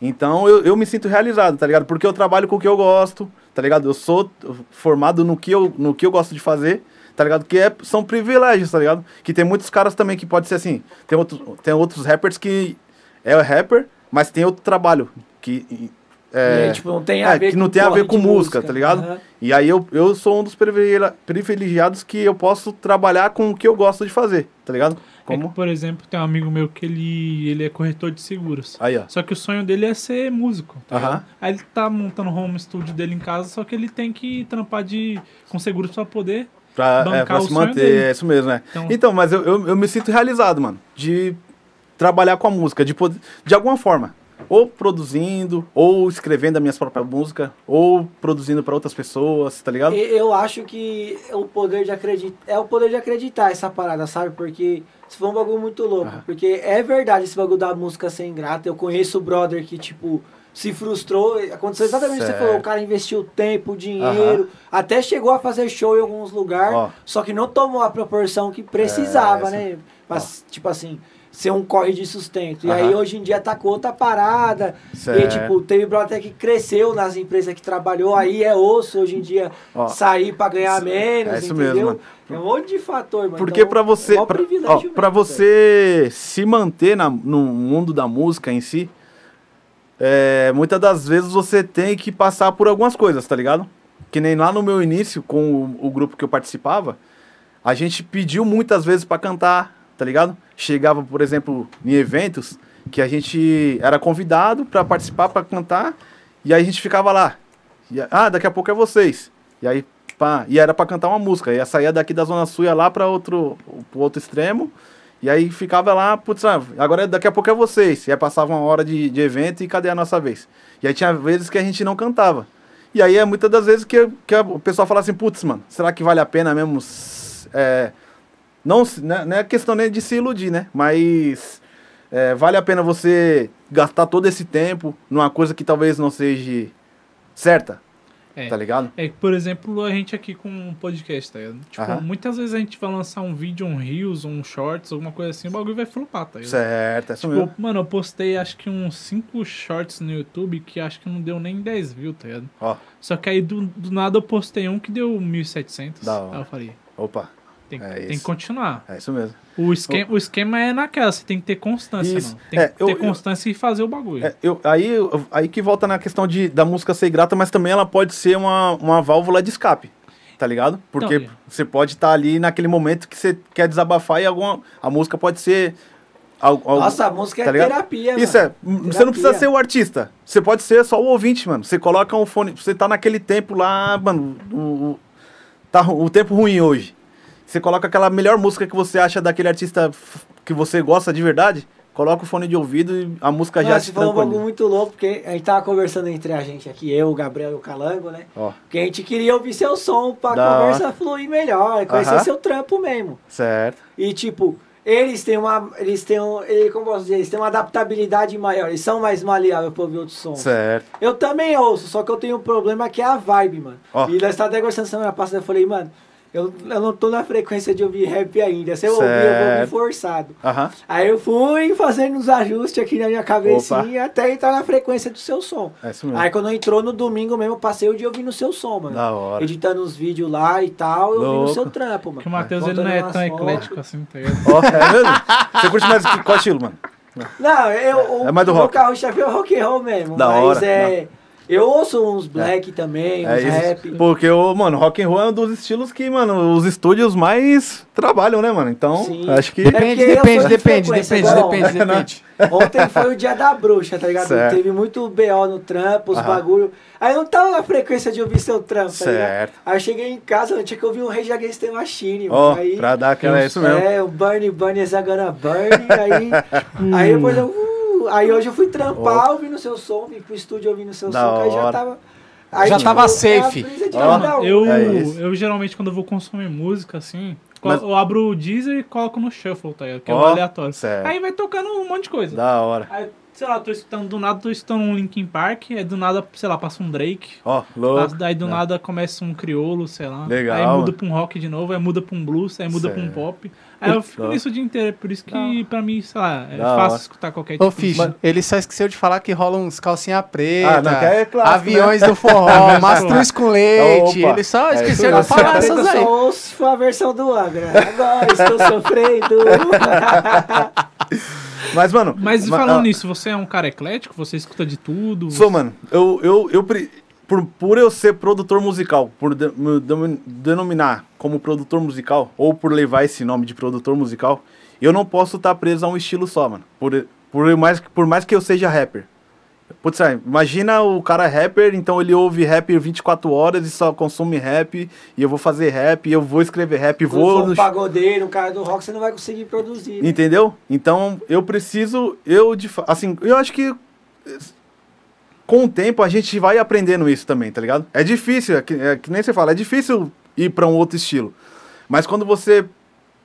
Então eu, eu me sinto realizado, tá ligado? Porque eu trabalho com o que eu gosto, tá ligado? Eu sou formado no que eu, no que eu gosto de fazer, tá ligado? Que é, são privilégios, tá ligado? Que tem muitos caras também que pode ser assim. Tem, outro, tem outros rappers que é rapper, mas tem outro trabalho. Que, é, E, tipo, não tem a é, ver que não com tem a ver com de música, tá ligado? Aham. E aí eu, eu sou um dos privilegia- privilegiados que eu posso trabalhar com o que eu gosto de fazer, tá ligado? É que, Como? por exemplo, tem um amigo meu que ele, ele é corretor de seguros. Aí, ó. Só que o sonho dele é ser músico. Tá Aham. ligado? Aí ele tá montando o home studio dele em casa, só que ele tem que trampar de, com seguros pra poder. Pra, é, bancar pra o se sonho manter, dele. é isso mesmo, né? Então- Então, mas eu, eu, eu me sinto realizado, mano, de trabalhar com a música, de, poder, de alguma forma. Ou produzindo, ou escrevendo as minhas próprias músicas, ou produzindo pra outras pessoas, tá ligado? Eu acho que o poder de acreditar. É o poder de acreditar essa parada, sabe? Porque isso foi um bagulho muito louco. Aham. Porque é verdade esse bagulho da música ser ingrata. Eu conheço o brother que, tipo, se frustrou. Aconteceu exatamente o que você falou. O cara investiu tempo, dinheiro, até chegou a fazer show em alguns lugares, Ó. só que não tomou a proporção que precisava, É, né? Pra, Ó. tipo assim. Ser um corre de sustento. E Aham. aí hoje em dia tá com outra parada. E Certo. tipo, teve brother que cresceu nas empresas que trabalhou, aí é osso hoje em dia Ó. sair pra ganhar menos, é isso entendeu? mesmo, mano. É um monte de fator, mano. Porque Então, pra você, é velho. você se manter na, no mundo da música em si, é, muitas das vezes você tem que passar por algumas coisas, tá ligado? Que nem lá no meu início, com o, o grupo que eu participava, a gente pediu muitas vezes pra cantar, tá ligado? Chegava, por exemplo, em eventos que a gente era convidado pra participar, pra cantar, e aí a gente ficava lá. E, ah, daqui a pouco é vocês. E aí, pá, e era pra cantar uma música. Ia sair daqui da Zona Sul, ia lá pra outro, outro extremo. E aí ficava lá, putz, ah, agora daqui a pouco é vocês. E aí passava uma hora de, de evento e cadê a nossa vez? E aí tinha vezes que a gente não cantava. E aí é muitas das vezes que, que o pessoal fala assim, putz, mano, será que vale a pena mesmo? é, não, né, não é questão nem de se iludir, né? Mas é, vale a pena você gastar todo esse tempo numa coisa que talvez não seja certa, É. tá ligado? É que, por exemplo, a gente aqui com um podcast, tá ligado? Tipo, Aham. muitas vezes a gente vai lançar um vídeo, um Reels, um Shorts, alguma coisa assim, o bagulho vai flopar, tá ligado? Certo, é isso Tipo, mesmo. mano, eu postei acho que uns 5 shorts no YouTube que acho que não deu nem 10 views, tá ligado? Ó, Só que aí do, do nada eu postei um que deu 1.700. Da hora. Aí eu falei, opa, tem, É tem que continuar. é isso mesmo. O esquema, o esquema é naquela, você tem que ter constância, Isso. mano. Tem É, que eu- ter eu- constância e fazer o bagulho. É, eu, aí, eu- aí que volta na questão de, da música ser grata, mas também ela pode ser uma, uma válvula de escape, tá ligado? Porque Então, você pode estar ali naquele momento que você quer desabafar e alguma, a música pode ser... al- al- Nossa, a música é tá ligado? terapia, Isso é, mano. você não precisa Terapia. ser o artista, você pode ser só o ouvinte, mano. Você coloca um fone, você tá naquele tempo lá, mano, o, o- tá o tempo ruim hoje. Você coloca aquela melhor música que você acha daquele artista que você gosta de verdade, coloca o fone de ouvido e a música já você falou um bagulho muito louco, porque a gente tava conversando entre a gente aqui, eu, o Gabriel e o Calango, né? Ó, Que a gente queria ouvir seu som pra Da conversa fluir melhor, conhecer Aham. seu trampo mesmo. certo. E tipo, eles têm uma. Eles têm um. Como posso dizer? Eles têm uma adaptabilidade maior. Eles são mais maleáveis pra ouvir outros sons. Certo. Eu também ouço, só que eu tenho um problema que é a vibe, mano. Ó. E nós estávamos até conversando semana passada, eu falei, mano, eu, eu não tô na frequência de ouvir rap ainda. Se eu ouvir, eu vou ouvir Certo. forçado. Aham. Aí eu fui fazendo uns ajustes aqui na minha cabecinha até entrar na frequência do seu som. É isso mesmo. Aí quando entrou no domingo mesmo, eu passei o dia ouvindo o seu som, mano. Da hora. Editando os vídeos lá e tal, eu ouvindo o seu trampo, mano. Porque o Matheus ele não é tão fotos. eclético assim, tá ligado? Ó, é mesmo? Você curte mais que, qual estilo, mano? Não, eu, o É mais do meu rock. carro-chefe é o rock and roll mesmo. Da mas hora, é. Eu ouço uns black também, uns É isso. rap. Porque, o, mano, rock and roll é um dos estilos que, mano, os estúdios mais trabalham, né, mano? Então, Sim. acho que... É Depende, eu depende, depende, depende, depende, ontem. depende. Ontem foi o dia da bruxa, tá ligado? Certo. Teve muito BO no trampo, os Aham. bagulho. Aí eu não tava na frequência de ouvir seu trampo, tá ligado? Certo. Aí eu cheguei em casa, eu tinha que ouvir um Rage Against the Machine, Ó, mano. Aí, pra dar aquela... É isso mesmo. É, o Burn, Burn is gonna burn. aí, aí depois eu. uh, aí hoje eu fui trampar ouvindo seu som, vim pro estúdio ouvindo seu Da som, que aí já hora. tava. Aí, Já tava safe. é um. Eu, É eu geralmente, quando eu vou consumir música, assim, Mas- eu abro o Deezer e coloco no shuffle, tá ligado? Que é o Ó, aleatório. certo. Aí vai tocando um monte de coisa. Da hora. Aí, sei lá, tô escutando do nada, tô escutando um Linkin Park, aí do nada, sei lá, passa um Drake. Ó, louco. Daí do É. nada começa um criolo, sei lá. Legal, Aí muda pra um rock de novo, aí muda pra um blues, aí muda pra um Certo. pop. Aí eu fico nisso o dia inteiro, é por isso que pra mim, sei lá, é Da fácil escutar qualquer tipo Ô, Fish, de ele só esqueceu de falar que rola uns calcinha preta, Ah, não, é clássico, aviões né? do forró, mastruz com leite. Opa, ele só é esqueceu de falar essas aí. só ouço a versão do Angra. Agora estou sofrendo. Mas, mano... Mas ma- falando ah, nisso, você é um cara eclético? Você escuta de tudo? Sou, mano. Eu, eu, eu, pre- por, por eu ser produtor musical, por de- me denomi- denominar como produtor musical, ou por levar esse nome de produtor musical, eu não posso estar preso a um estilo só, mano. Por, por, mais, por mais que eu seja rapper. Putz, aí, imagina o cara é rapper, então ele ouve rap 24 horas e só consome rap, e eu vou fazer rap, e eu vou escrever rap, Quando vou... for um no- pagodeiro, um cara do rock, você não vai conseguir produzir. né? Entendeu? Então, eu preciso, eu de assim, eu acho que com o tempo a gente vai aprendendo isso também, tá ligado? É difícil, é que, é que nem você fala, é difícil ir pra um outro estilo. Mas quando você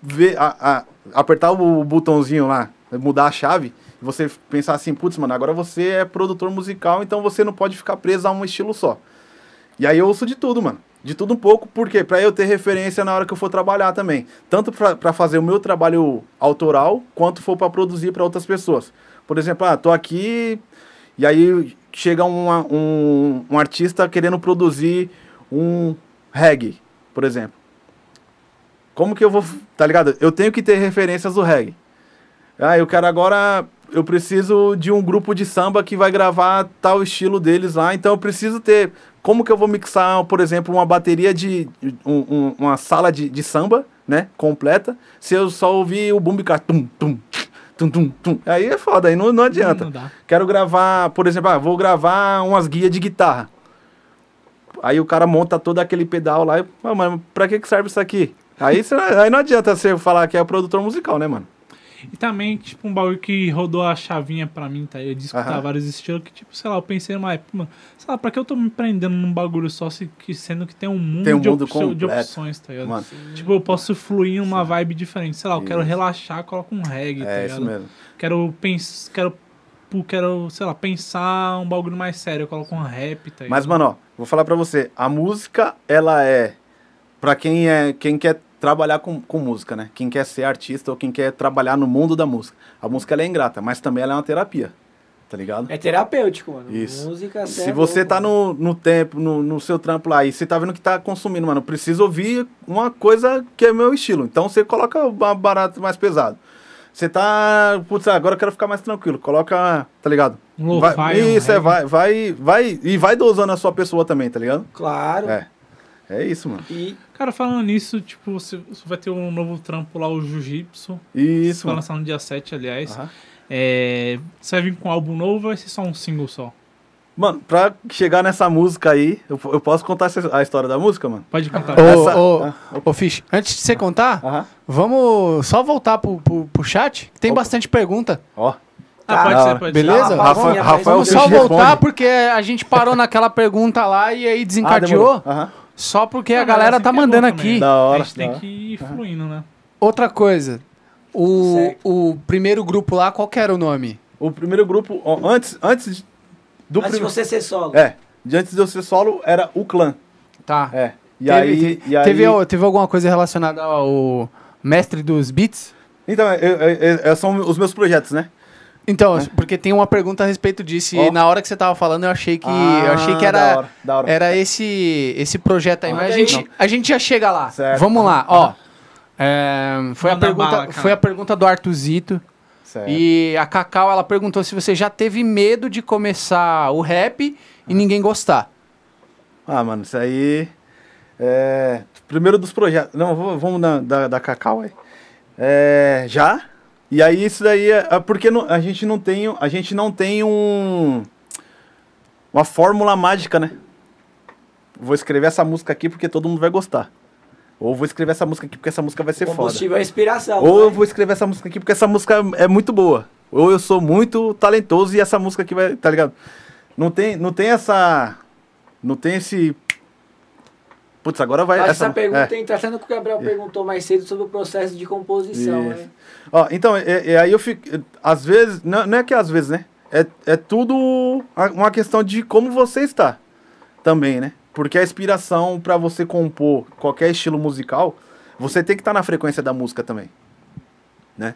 vê a- a- apertar o botãozinho lá, mudar a chave, você pensar assim, putz, mano, agora você é produtor musical, então você não pode ficar preso a um estilo só. E aí eu ouço de tudo, mano. De tudo um pouco, porque Pra eu ter referência na hora que eu for trabalhar também. Tanto pra fazer o meu trabalho autoral, quanto for pra produzir pra outras pessoas. Por exemplo, ah, tô aqui e aí chega uma- um, um artista querendo produzir um reggae, por exemplo. Como que eu vou, tá ligado? Eu tenho que ter referências do reggae. Ah, eu quero agora, eu preciso de um grupo de samba que vai gravar tal estilo deles lá, então eu preciso ter, como que eu vou mixar, por exemplo, uma bateria de, um- um- uma sala de, de samba, né, completa, se eu só ouvir o boom car, tum, tum, tum, tum, tum, aí é foda, aí não, não adianta. Não dá. Quero gravar, por exemplo, ah, vou gravar umas guias de guitarra. Aí o cara monta todo aquele pedal lá e, ah, mas pra que que serve isso aqui? Aí, cê- aí não adianta você falar que é produtor musical, né, mano? E também, tipo, um bagulho que rodou a chavinha pra mim, tá? Eu de escutar Aham. vários estilos que, tipo, sei lá, eu pensei numa época, mano, sei lá, pra que eu tô me prendendo num bagulho só, se, que, sendo que tem um mundo, Tem um de, mundo de completo. opções, tá ligado? Mano, Tipo, eu posso fluir em uma vibe diferente. Sei lá, eu quero Isso. relaxar, coloco um reggae, tá é isso ligado? mesmo. Quero pensar, quero, pu- quero, sei lá, pensar um bagulho mais sério, eu coloco um rap, tá ligado? Mas, mano, ó, vou falar pra você. A música, ela é. Pra quem, é, quem quer trabalhar com, com música, né? Quem quer ser artista ou quem quer trabalhar no mundo da música. A música, ela é ingrata, mas também ela é uma terapia. Tá ligado? É terapêutico, mano. Isso. Música Se é você louco, tá no, no tempo, no, no seu trampo lá, e você tá vendo que tá consumindo, mano, precisa ouvir uma coisa que é meu estilo. Então você coloca barato mais pesado. Você tá. Putz, agora eu quero ficar mais tranquilo. Coloca. Tá ligado? Um Vai- isso, é, vai, vai, vai. E vai dosando a sua pessoa também, tá ligado? Claro. É. É isso, mano. E Cara, falando nisso, tipo, você, vai ter um novo trampo lá, o Jiu-Jitsu. Isso, Vai lançar no dia 7, aliás. Aham. É, você vai vir com um álbum novo ou vai ser só um single só? Mano, pra chegar nessa música aí, eu, eu posso contar a história da música, mano? Pode contar. Ô, Essa- ô, Ah, ô, Fish, antes de você contar, Aham. vamos só voltar pro, pro, pro chat. Tem Opa. bastante pergunta. Ó. Ah, pode da ser, pode Beleza? ser. Uma Rafa- Rafael Vamos só voltar responde. porque a gente parou naquela pergunta lá e aí Ah, desencadeou. demorou. Só porque a Ah, mas galera assim tá é mandando também. aqui. Da hora, A gente tem da hora. que ir fluindo, né? Outra coisa. O, o primeiro grupo lá, qual que era o nome? O primeiro grupo, antes, antes de- do antes de primeiro. você ser solo. É, de antes de eu ser solo, era o clã. Tá. É. E Teve, aí, te- e aí... teve, teve alguma coisa relacionada ao mestre dos beats? Então, é- é- é- são os meus projetos, né? Então, porque tem uma pergunta a respeito disso. E Ó. na hora que você tava falando, eu achei que. Ah, eu achei que da era. hora, da hora. Era esse, esse projeto aí. Manda Mas a aí. gente, a gente já chega lá. Certo. Vamos lá, ó. É, foi, a pergunta, bala, foi a pergunta do Artuzito. Certo. E a Cacau, ela perguntou se você já teve medo de começar o rap e ninguém gostar. Ah, mano, isso aí. É. Primeiro dos projetos. Não, vou- vamos da, da, da Cacau aí. É. Já. E aí isso daí é. é porque não- a gente não tem. A gente não tem um. Uma fórmula mágica, né? Vou escrever essa música aqui porque todo mundo vai gostar. Ou vou escrever essa música aqui porque essa música vai ser foda. Combustível é inspiração. Ou eu né? vou escrever essa música aqui porque essa música é muito boa. Ou eu sou muito talentoso e essa música aqui vai. Tá ligado? Não tem, não tem essa. Não tem esse. Putz, agora vai. Acho essa, essa pergunta é. entra até no que o Gabriel perguntou mais cedo sobre o processo de composição, Isso. né? Ó, então, é, é, aí eu fico. é, Às vezes. Não, não é que às vezes, né? É, é tudo uma questão de como você está. Também, né? Porque a inspiração pra você compor qualquer estilo musical, você tem que estar na frequência da música também. Né?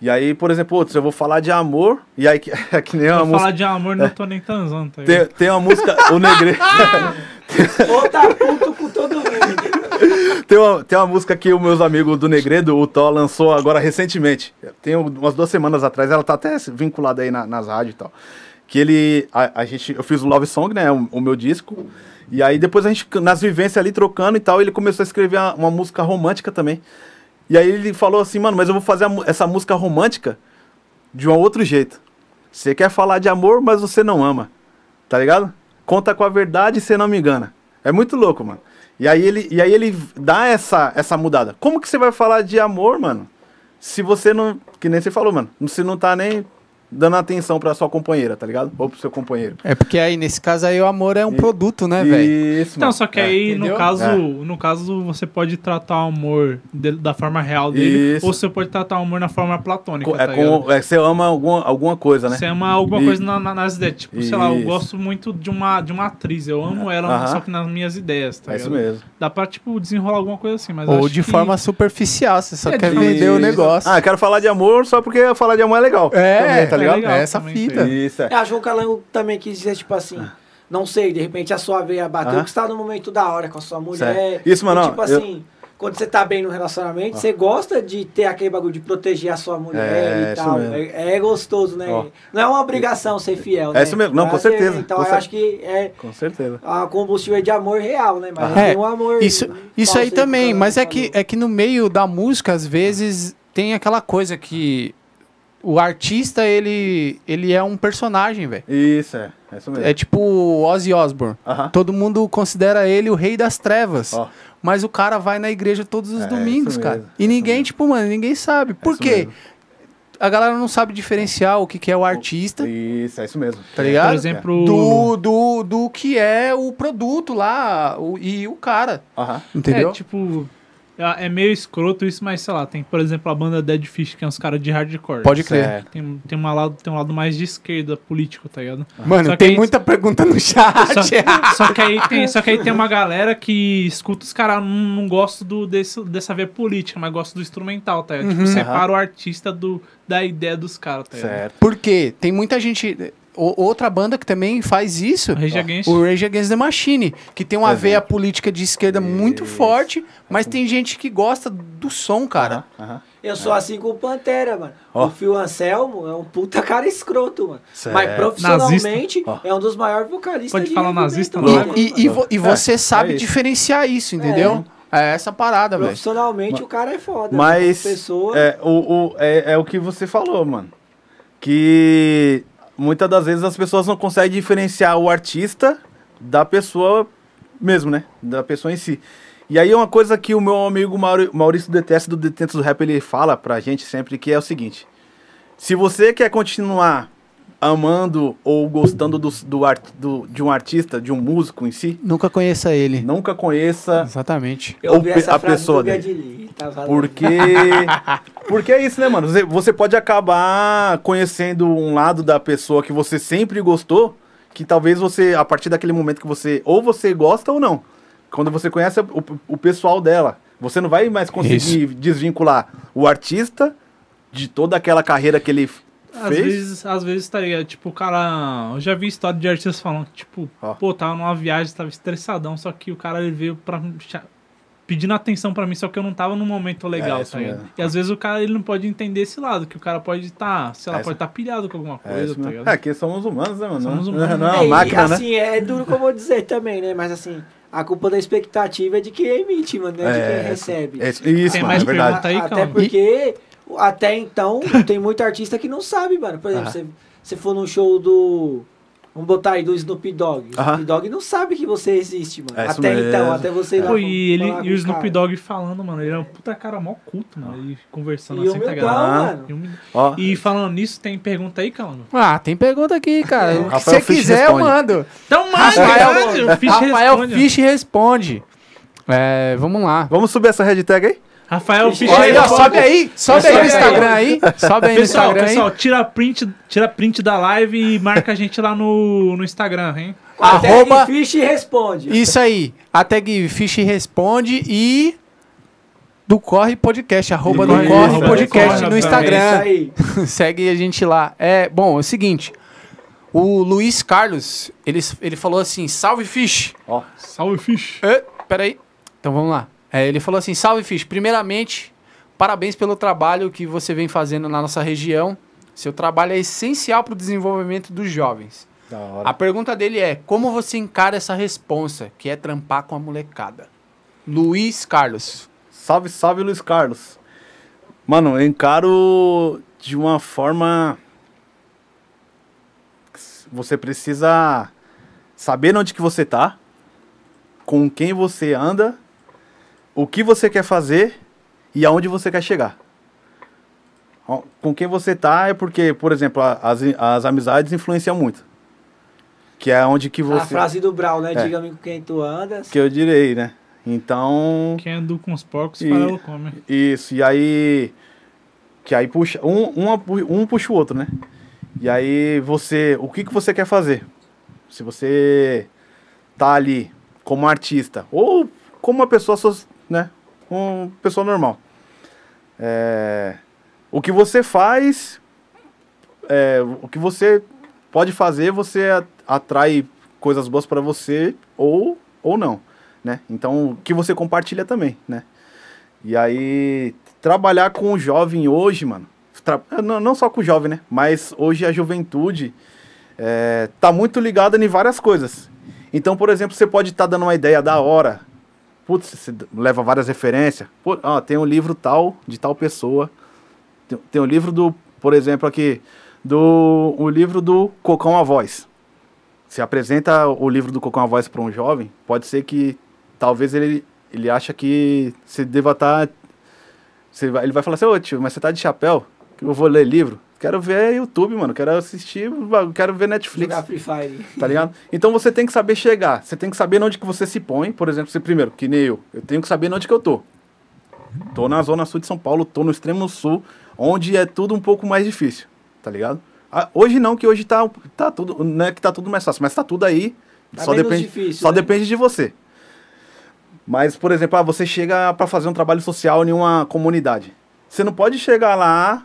E aí, por exemplo, outros, eu vou falar de amor, e aí que, é que nem uma Vou música. falar de amor, não tô nem transando, tá? Tem, tem uma música, o Negre. Ou tá puto com todo mundo. tem, uma, tem uma música que os meus amigos do Negredo, o Tó, lançou agora recentemente. Tem umas duas semanas atrás, ela tá até vinculada aí na- nas rádios e tal. Que ele. A, a gente, eu fiz o Love Song, né? O, o meu disco. E aí depois a gente, nas vivências ali, trocando e tal, ele começou a escrever uma, uma música romântica também. E aí ele falou assim, mano, mas eu vou fazer a essa música romântica de um outro jeito. Você quer falar de amor, mas você não ama. Tá ligado? Conta com a verdade e você não me engana. É muito louco, mano. E aí ele, e aí ele dá essa, essa mudada. Como que você vai falar de amor, mano? Se você não. Que nem você falou, mano. Você não tá nem dando atenção pra sua companheira, tá ligado? Ou pro seu companheiro. É porque aí, nesse caso aí, o amor é um E- produto, né, velho? Isso, Então, mano. só que É. aí, Entendeu? no caso, É. no caso, você pode tratar o amor dele- da forma real dele, Isso. ou você pode tratar o amor na forma platônica, tá É, ligado? com, é, você ama alguma, alguma coisa, né? Você ama alguma E- coisa na- na- nas ideias. Tipo, sei lá, eu Isso. gosto muito de uma, de uma atriz. Eu amo ela, Aham. só que nas minhas ideias, tá É isso mesmo. Dá pra, tipo, desenrolar alguma coisa assim, mas Ou acho de que- forma superficial, você só É, quer de- vender o Isso. negócio. Ah, eu quero falar de amor só porque falar de amor é legal. É, Também, tá é ligado? legal É essa fita. Isso, é. É, a João Calango também quis dizer, tipo assim, não sei, de repente a sua veia bateu, Aham. que você tá num momento da hora com a sua mulher. Certo. Isso, mano, E, tipo ó, assim, quando você tá bem no relacionamento, você gosta de ter aquele bagulho de proteger a sua mulher É, e isso tal. mesmo. É, é gostoso, né? Ó. Não é uma obrigação ser fiel, É né? isso mesmo. Não, com Mas é- certeza, Então com eu cer- acho que é Com certeza. a combustível é de amor real, né? Mas É, tem um amor. Isso, isso aí que também, o mas é que, é que no meio da música, às vezes, tem aquela coisa que o artista, ele, ele é um personagem, velho. Isso, é. É isso mesmo. É tipo o Ozzy Osbourne. Aham. Todo mundo considera ele o rei das trevas. Ó. Mas o cara vai na igreja todos os É, domingos, isso cara. mesmo, E isso ninguém, tipo, mano, ninguém sabe. Por isso quê? mesmo. A galera não sabe diferenciar o que, que é o artista, Isso, é isso mesmo. tá ligado? Por exemplo, Do, do, do que é o produto lá o- e o cara. Aham. Entendeu? É, tipo, é é meio escroto isso, mas sei lá, tem, por exemplo, a banda Dead Fish, que é uns caras de hardcore. Pode crer. Certo. Tem, tem, uma lado, tem um lado mais de esquerda político, tá ligado? Mano, Só tem aí- muita pergunta no chat. Só, só que aí tem, só que aí tem uma galera que escuta os caras, não, não gosta do, desse, dessa via política, mas gosta do instrumental, tá ligado? Uhum. Tipo, separa o artista do, da ideia dos caras, tá ligado? Certo. Porque tem muita gente. O- outra banda que também faz isso. O Rage Against. O Rage Against the Machine, que tem uma Exemplo. veia política de esquerda muito Isso. forte, mas tem gente que gosta do som, cara. Aham, aham. Eu sou assim com o Pantera, mano. Ó. O Phil Anselmo é um puta cara escroto, mano. Certo. Mas profissionalmente Ó. é um dos maiores vocalistas Pode de falar nazista, não é? mundo, E, e, e você É, sabe é isso. diferenciar isso, entendeu? É, essa parada, velho. Profissionalmente o cara é foda. Mas pessoa. é, o, o, é, é o que você falou, mano. Que muitas das vezes as pessoas não conseguem diferenciar o artista da pessoa mesmo, né? Da pessoa em si. E aí uma coisa que o meu amigo Maurício Detesta do Detentos do Rap ele fala pra gente sempre que é o seguinte. Se você quer continuar amando ou gostando do, do, art, do, de um artista, de um músico em si, Nunca conheça ele. nunca conheça Exatamente. Eu pe- a frase pessoa do dele. Gadili, tá. Porque. Porque é isso, né, mano? Você, você pode acabar conhecendo um lado da pessoa que você sempre gostou, que talvez você, a partir daquele momento que você. Ou você gosta ou não. quando você conhece o, o pessoal dela, você não vai mais conseguir desvincular o artista de toda aquela carreira que ele Às fez. vezes, às vezes, tá ligado? Tipo, o cara. Eu já vi história de artistas falando que, tipo, Ó. pô, tava numa viagem, tava estressadão, só que o cara ele veio pra. pedindo atenção pra mim, só que eu não tava num momento legal, É, tá ligado? mesmo. E às vezes o cara ele não pode entender esse lado, que o cara pode estar, sei lá, É, pode estar pilhado com alguma É, coisa, isso tá ligado? é, que somos humanos, né, mano? Somos humanos. Não é É, uma e, máquina, né? assim, é duro como eu dizer também, né? Mas assim, a culpa da expectativa é de quem emite, mano, não é, de É, quem recebe. É, isso, Tem mano, mais é verdade. aí, Até calma. porque até então tem muito artista que não sabe, mano. Por exemplo, você, você for num show do. Vamos botar aí do Snoop Dogg. O Aham. Snoop Dogg não sabe que você existe, mano. É isso até então, mesmo. até você ir lá Pô, e, ele, e o Snoop cara. Dogg falando, mano, ele é um puta cara mó culto, mano. Ele conversando E assim, tá ligado? mano. E E falando nisso, tem pergunta aí, calma. Ah, tem pergunta aqui, cara. O que você quiser, responde. eu mando. Então, Rafael, o Fish Rafael responde. Fisch responde. É, vamos lá. vamos subir essa hashtag aí? Rafael Fish Olha aí, ó, responde. sobe aí, sobe aí no. Instagram aí. Sobe aí no Pessoal, Instagram pessoal, aí. tira print, tira print da live e marca a gente lá no, no Instagram, hein? A tag Arroba- Fish responde. Isso aí. A tag Fish responde e do Corre Podcast, arroba do Corre, Corre arroba Podcast Corre, no. É Instagram. isso aí. Segue a gente lá. É, bom, é o seguinte. O Luiz Carlos, ele, ele falou assim, salve Fish. Ó, Salve, Fish. É, peraí. Então vamos lá. É, ele falou assim: salve, Fish. Primeiramente, parabéns pelo trabalho que você vem fazendo na nossa região. Seu trabalho é essencial para o desenvolvimento dos jovens. A pergunta dele é: como você encara essa responsa, que é trampar com a molecada? Luiz Carlos. Salve, salve, Luiz Carlos. Mano, eu encaro de uma forma. Você precisa saber onde que você tá, com quem você anda, o que você quer fazer e aonde você quer chegar. Com quem você tá é porque, por exemplo, a- as, as amizades influenciam muito. Que é onde que A você. frase do Brau, né? É. Diga-me com quem tu andas. Que eu direi, né? Então. Quem andou com os porcos, E- farelo come. Isso, e aí. Que aí puxa. Um, pu- um puxa o outro, né? E aí você. O que, que você quer fazer? Se você tá ali como artista, ou como uma pessoa, so- né? Uma pessoa normal. É, o que você faz. é, o que você pode fazer, você atrai coisas boas para você ou, ou não, né? Então, o que você compartilha também, né? E aí, trabalhar com o jovem hoje, mano, tra- não, não só com o jovem, né? Mas hoje a juventude é, tá muito ligada em várias coisas. Então, por exemplo, você pode estar dando uma ideia da hora. Putz, você leva várias referências. Pô, ó, tem um livro tal, de tal pessoa. Tem, tem um livro do, por exemplo, aqui, do o livro do Cocão a Voz. Você apresenta o livro do Cocão a Voz para um jovem, pode ser que talvez ele, ele acha que você deva estar. Vai, ele vai falar assim, ô tio, mas você tá de chapéu? Que eu vou ler livro. Quero ver YouTube, mano. Quero assistir, quero ver Netflix. Jogar Free Fire. Tá ligado? Então você tem que saber chegar. Você tem que saber onde que você se põe. Por exemplo, você primeiro, que nem eu. Eu tenho que saber onde que eu tô. Tô na zona sul de São Paulo, tô no extremo sul, onde é tudo um pouco mais difícil. Tá ligado? Ah, hoje não, que hoje tá, tá tudo. Não é que tá tudo mais fácil, mas tá tudo aí. Tá só depende, difícil, só né? depende de você. Mas, por exemplo, ah, você chega para fazer um trabalho social em uma comunidade. Você não pode chegar lá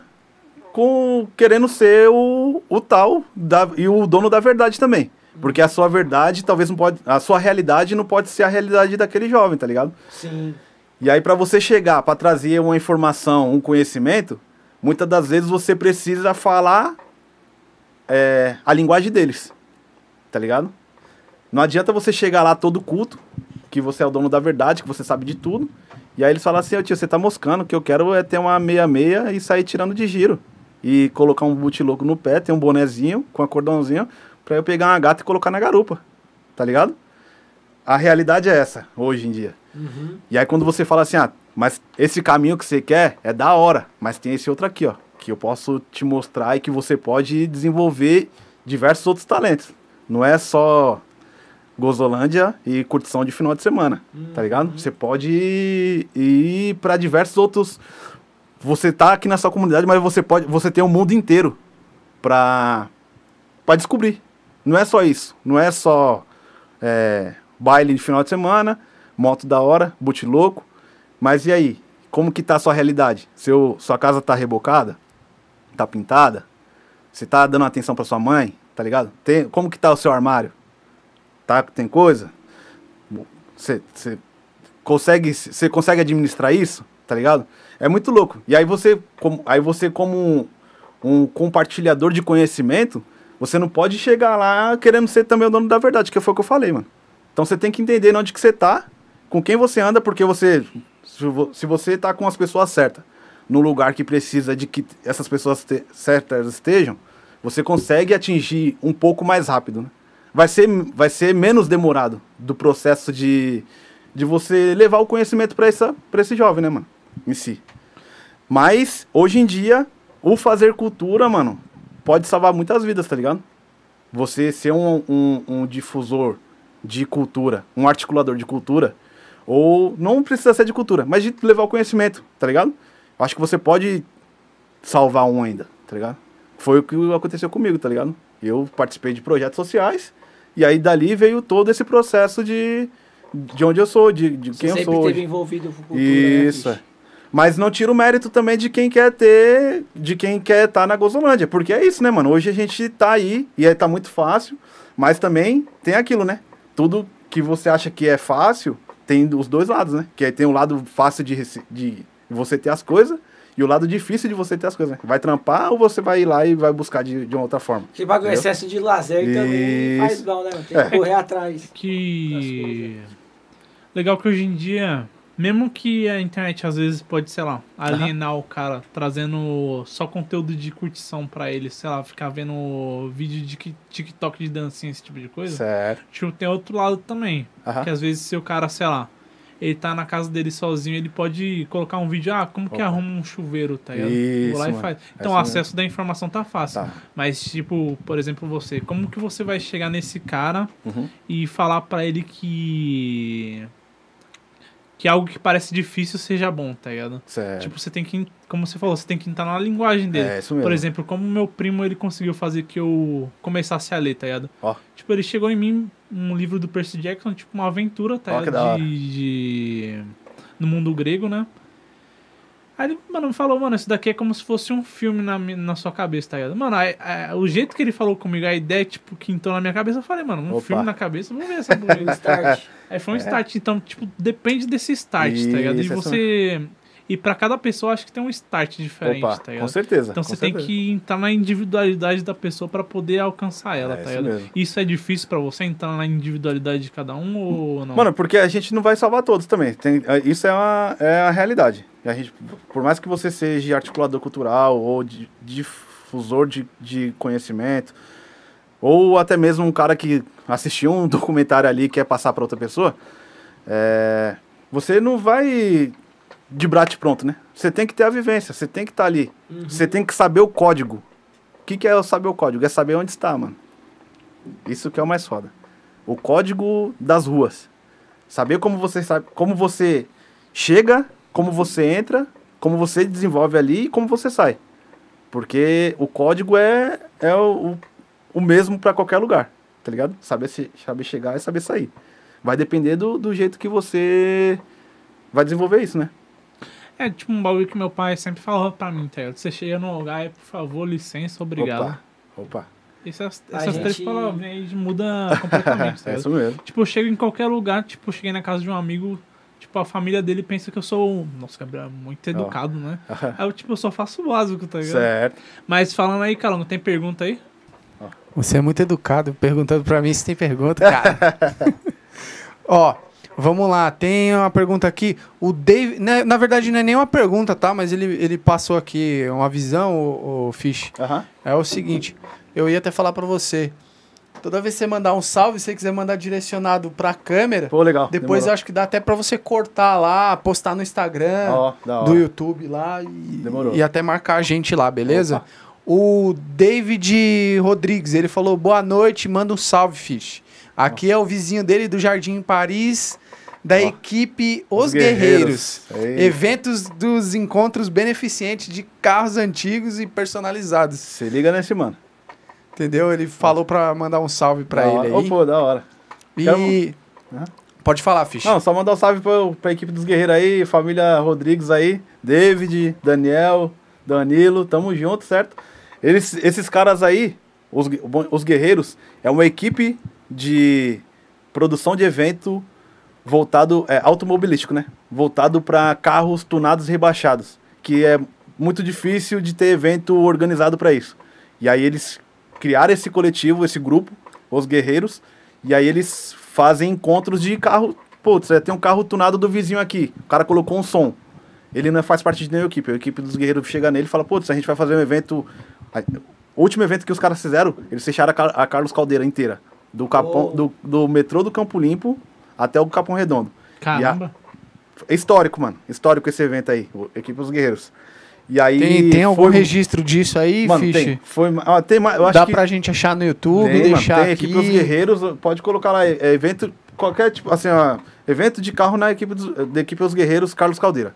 com querendo ser o, o tal da, e o dono da verdade também. Porque a sua verdade talvez não pode. A sua realidade não pode ser a realidade daquele jovem, tá ligado? Sim. E aí, para você chegar, para trazer uma informação, um conhecimento, muitas das vezes você precisa falar é, a linguagem deles. Tá ligado? Não adianta você chegar lá todo culto, que você é o dono da verdade, que você sabe de tudo. E aí eles falam assim, ô tio, você tá moscando, o que eu quero é ter uma meia-meia e sair tirando de giro. E colocar um boot louco no pé, ter um bonezinho com um cordãozinho, pra eu pegar uma gata e colocar na garupa. Tá ligado? A realidade é essa, hoje em dia. E aí quando você fala assim, ah, mas esse caminho que você quer é da hora, mas tem esse outro aqui, ó, que eu posso te mostrar e que você pode desenvolver diversos outros talentos. Não é só Gozolândia e curtição de final de semana, tá ligado? Você pode ir, ir para diversos outros. Você tá aqui na sua comunidade, mas você pode, você tem o mundo inteiro para para descobrir. Não é só isso, não é só é, baile de final de semana, moto da hora, boot louco. Mas e aí? Como que tá a sua realidade? Seu, sua casa tá rebocada? Tá pintada? Você tá dando atenção pra sua mãe? Tá ligado? Tem, como que tá o seu armário? Tá, tem coisa? Você consegue, você consegue administrar isso? Tá ligado? É muito louco. E aí você, como, aí você como um, um compartilhador de conhecimento, você não pode chegar lá querendo ser também o dono da verdade, que foi o que eu falei, mano. Então você tem que entender onde que você tá, com quem você anda, porque você. Se vo- se você tá com as pessoas certas, no lugar que precisa de que essas pessoas certas estejam, você consegue atingir um pouco mais rápido, né? Vai ser, vai ser menos demorado do processo de, de você levar o conhecimento para esse jovem, né, mano? Em si. Mas, hoje em dia, o fazer cultura, mano, pode salvar muitas vidas, tá ligado? Você ser um, um, um difusor de cultura, um articulador de cultura, ou não precisa ser de cultura, mas de levar o conhecimento, tá ligado? Acho que você pode salvar um ainda, tá ligado? Foi o que aconteceu comigo, tá ligado? Eu participei de projetos sociais, e aí dali veio todo esse processo de, de onde eu sou, de, de quem eu sempre sou esteve hoje. envolvido com cultura, né, Isso, bicho? É. Mas não tira o mérito também de quem quer ter, de quem quer estar na Gozolândia. Porque é isso, né, mano? Hoje a gente tá aí e aí tá muito fácil, mas também tem aquilo, né? Tudo que você acha que é fácil, tem os dois lados, né? Que aí tem o lado fácil de, de você ter as coisas e o lado difícil de você ter as coisas, né? Vai trampar ou você vai ir lá e vai buscar de, de uma outra forma? Esse bagulho, Entendeu? excesso de lazer também faz mal, né? mano? Tem É. que correr atrás. Que. Legal que hoje em dia, mesmo que a internet às vezes pode, sei lá, alienar o cara, trazendo só conteúdo de curtição pra ele, sei lá, ficar vendo vídeo de TikTok de dancinha, esse tipo de coisa. Certo. Tipo, tem outro lado também. Aham. Que às vezes se o cara, sei lá, ele tá na casa dele sozinho, ele pode colocar um vídeo, ah, como que Opa. arruma um chuveiro, tá ligado? Isso, Vou lá e faz. É Então isso o acesso da informação tá fácil. Tá. Mas, tipo, por exemplo, você, como que você vai chegar nesse cara Uhum. e falar pra ele que. Que algo que parece difícil seja bom, tá ligado? Certo. Tipo, você tem que, como você falou, você tem que entrar na linguagem dele. é isso mesmo. Por exemplo, como meu primo ele conseguiu fazer que eu começasse a ler, tá ligado? Ó. Tipo, ele chegou em mim um livro do Percy Jackson, tipo uma aventura, tá Ó, que da ligado? hora. De, de- no mundo grego, né? Aí ele, mano, me falou, mano, isso daqui é como se fosse um filme na, na sua cabeça, tá ligado? Mano, aí, aí, o jeito que ele falou comigo, a ideia, tipo, que entrou na minha cabeça, eu falei, mano, um Opa. filme na cabeça, vamos ver essa aí. Start. Aí foi um start, então, tipo, depende desse start, tá ligado? E Isso, é isso você. E pra cada pessoa, acho que tem um start diferente, Opa, tá com ligado? certeza. Então com você tem certeza. que entrar na individualidade da pessoa pra poder alcançar ela, É tá isso ligado? mesmo. Isso é difícil pra você entrar na individualidade de cada um ou não? Mano, porque a gente não vai salvar todos também. Tem- é, isso é, uma, é a realidade. A gente, por mais que você seja articulador cultural ou di- difusor de, de conhecimento, ou até mesmo um cara que assistiu um documentário ali e quer passar para outra pessoa, é, você não vai de brate pronto, né? Você tem que ter a vivência, você tem que estar ali. Você tem que saber o código. O que, que é saber o código? É saber onde está, mano. Isso que é o mais foda. O código das ruas. Saber como você sabe, como você chega, como você entra, como você desenvolve ali e como você sai. Porque o código é, é o, o, o mesmo para qualquer lugar, tá ligado? Saber, se, saber chegar e saber sair. Vai depender do, do jeito que você vai desenvolver isso, né? É tipo um bagulho que meu pai sempre falava pra mim, tá ligado? Você chega no lugar, é, por favor, licença, obrigado. Opa, opa. Essas, essas três gente- palavrinhas aí muda completamente, tá É ligado? isso mesmo. Tipo, eu chego em qualquer lugar, tipo, eu cheguei na casa de um amigo, tipo, a família dele pensa que eu sou, um- nossa, Gabriel, muito educado, né? Aí eu, tipo, eu só faço o básico, tá ligado? certo. Mas falando aí, Calongo, tem pergunta aí? Você é muito educado perguntando pra mim se tem pergunta, cara. Ó, vamos lá. Tem uma pergunta aqui. O Dave, né, na verdade não é nem uma pergunta, tá? Mas ele, ele passou aqui uma visão, o, o Fish. É o seguinte, eu ia até falar pra você. Toda vez que você mandar um salve, se você quiser mandar direcionado pra câmera, Pô, legal. depois eu demorou. acho que dá até pra você cortar lá, postar no Instagram, Ó, do YouTube lá e, Demorou. e até marcar a gente lá, beleza? Opa. O David Rodrigues, ele falou boa noite, manda um salve, Fish. Aqui é o vizinho dele do Jardim Paris, da Ó. equipe Os, Os Guerreiros. Guerreiros. Ei. Eventos dos encontros beneficentes de carros antigos e personalizados. Se liga nesse mano. Entendeu? Ele falou pra mandar um salve pra Da ele hora. aí. Pô, da hora. E Quero-? Pode falar, Fish. Não, só mandar um salve pra, pra equipe dos guerreiros aí, família Rodrigues aí, David, Daniel, Danilo, tamo junto, certo? Eles, esses caras aí, os, os guerreiros, é uma equipe de produção de evento voltado, é, automobilístico, né? Voltado para carros tunados e rebaixados, que é muito difícil de ter evento organizado para isso. E aí eles criaram esse coletivo, esse grupo, os guerreiros, e aí eles fazem encontros de carro. Putz, é, tem um carro tunado do vizinho aqui. O cara colocou um som. Ele não faz parte de nenhuma equipe. A equipe dos guerreiros chega nele e fala, putz, a gente vai fazer um evento. O último evento que os caras fizeram, eles fecharam a Carlos Caldeira inteira. Do, Capão, Oh. do, do metrô do Campo Limpo até o Capão Redondo. Caramba. É histórico, mano. Histórico esse evento aí. o- Equipe dos Guerreiros. E aí. Tem, tem algum foi- registro disso aí, Mano, Fish? tem. Foi, ah, tem mais. Eu acho Dá que pra gente achar no YouTube, tem, mano, deixar tem aqui. equipe dos guerreiros, pode colocar lá, é, evento, qualquer tipo, assim, ó, evento de carro na equipe dos, da equipe dos guerreiros Carlos Caldeira.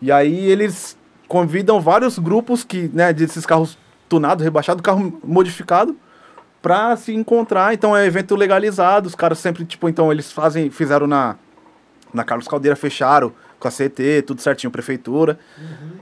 E aí eles convidam vários grupos que, né, desses carros tunados, rebaixados, carro modificado, pra se encontrar, então é evento legalizado, os caras sempre, tipo, então eles fazem, fizeram na, na Carlos Caldeira, fecharam com a CT, tudo certinho, prefeitura.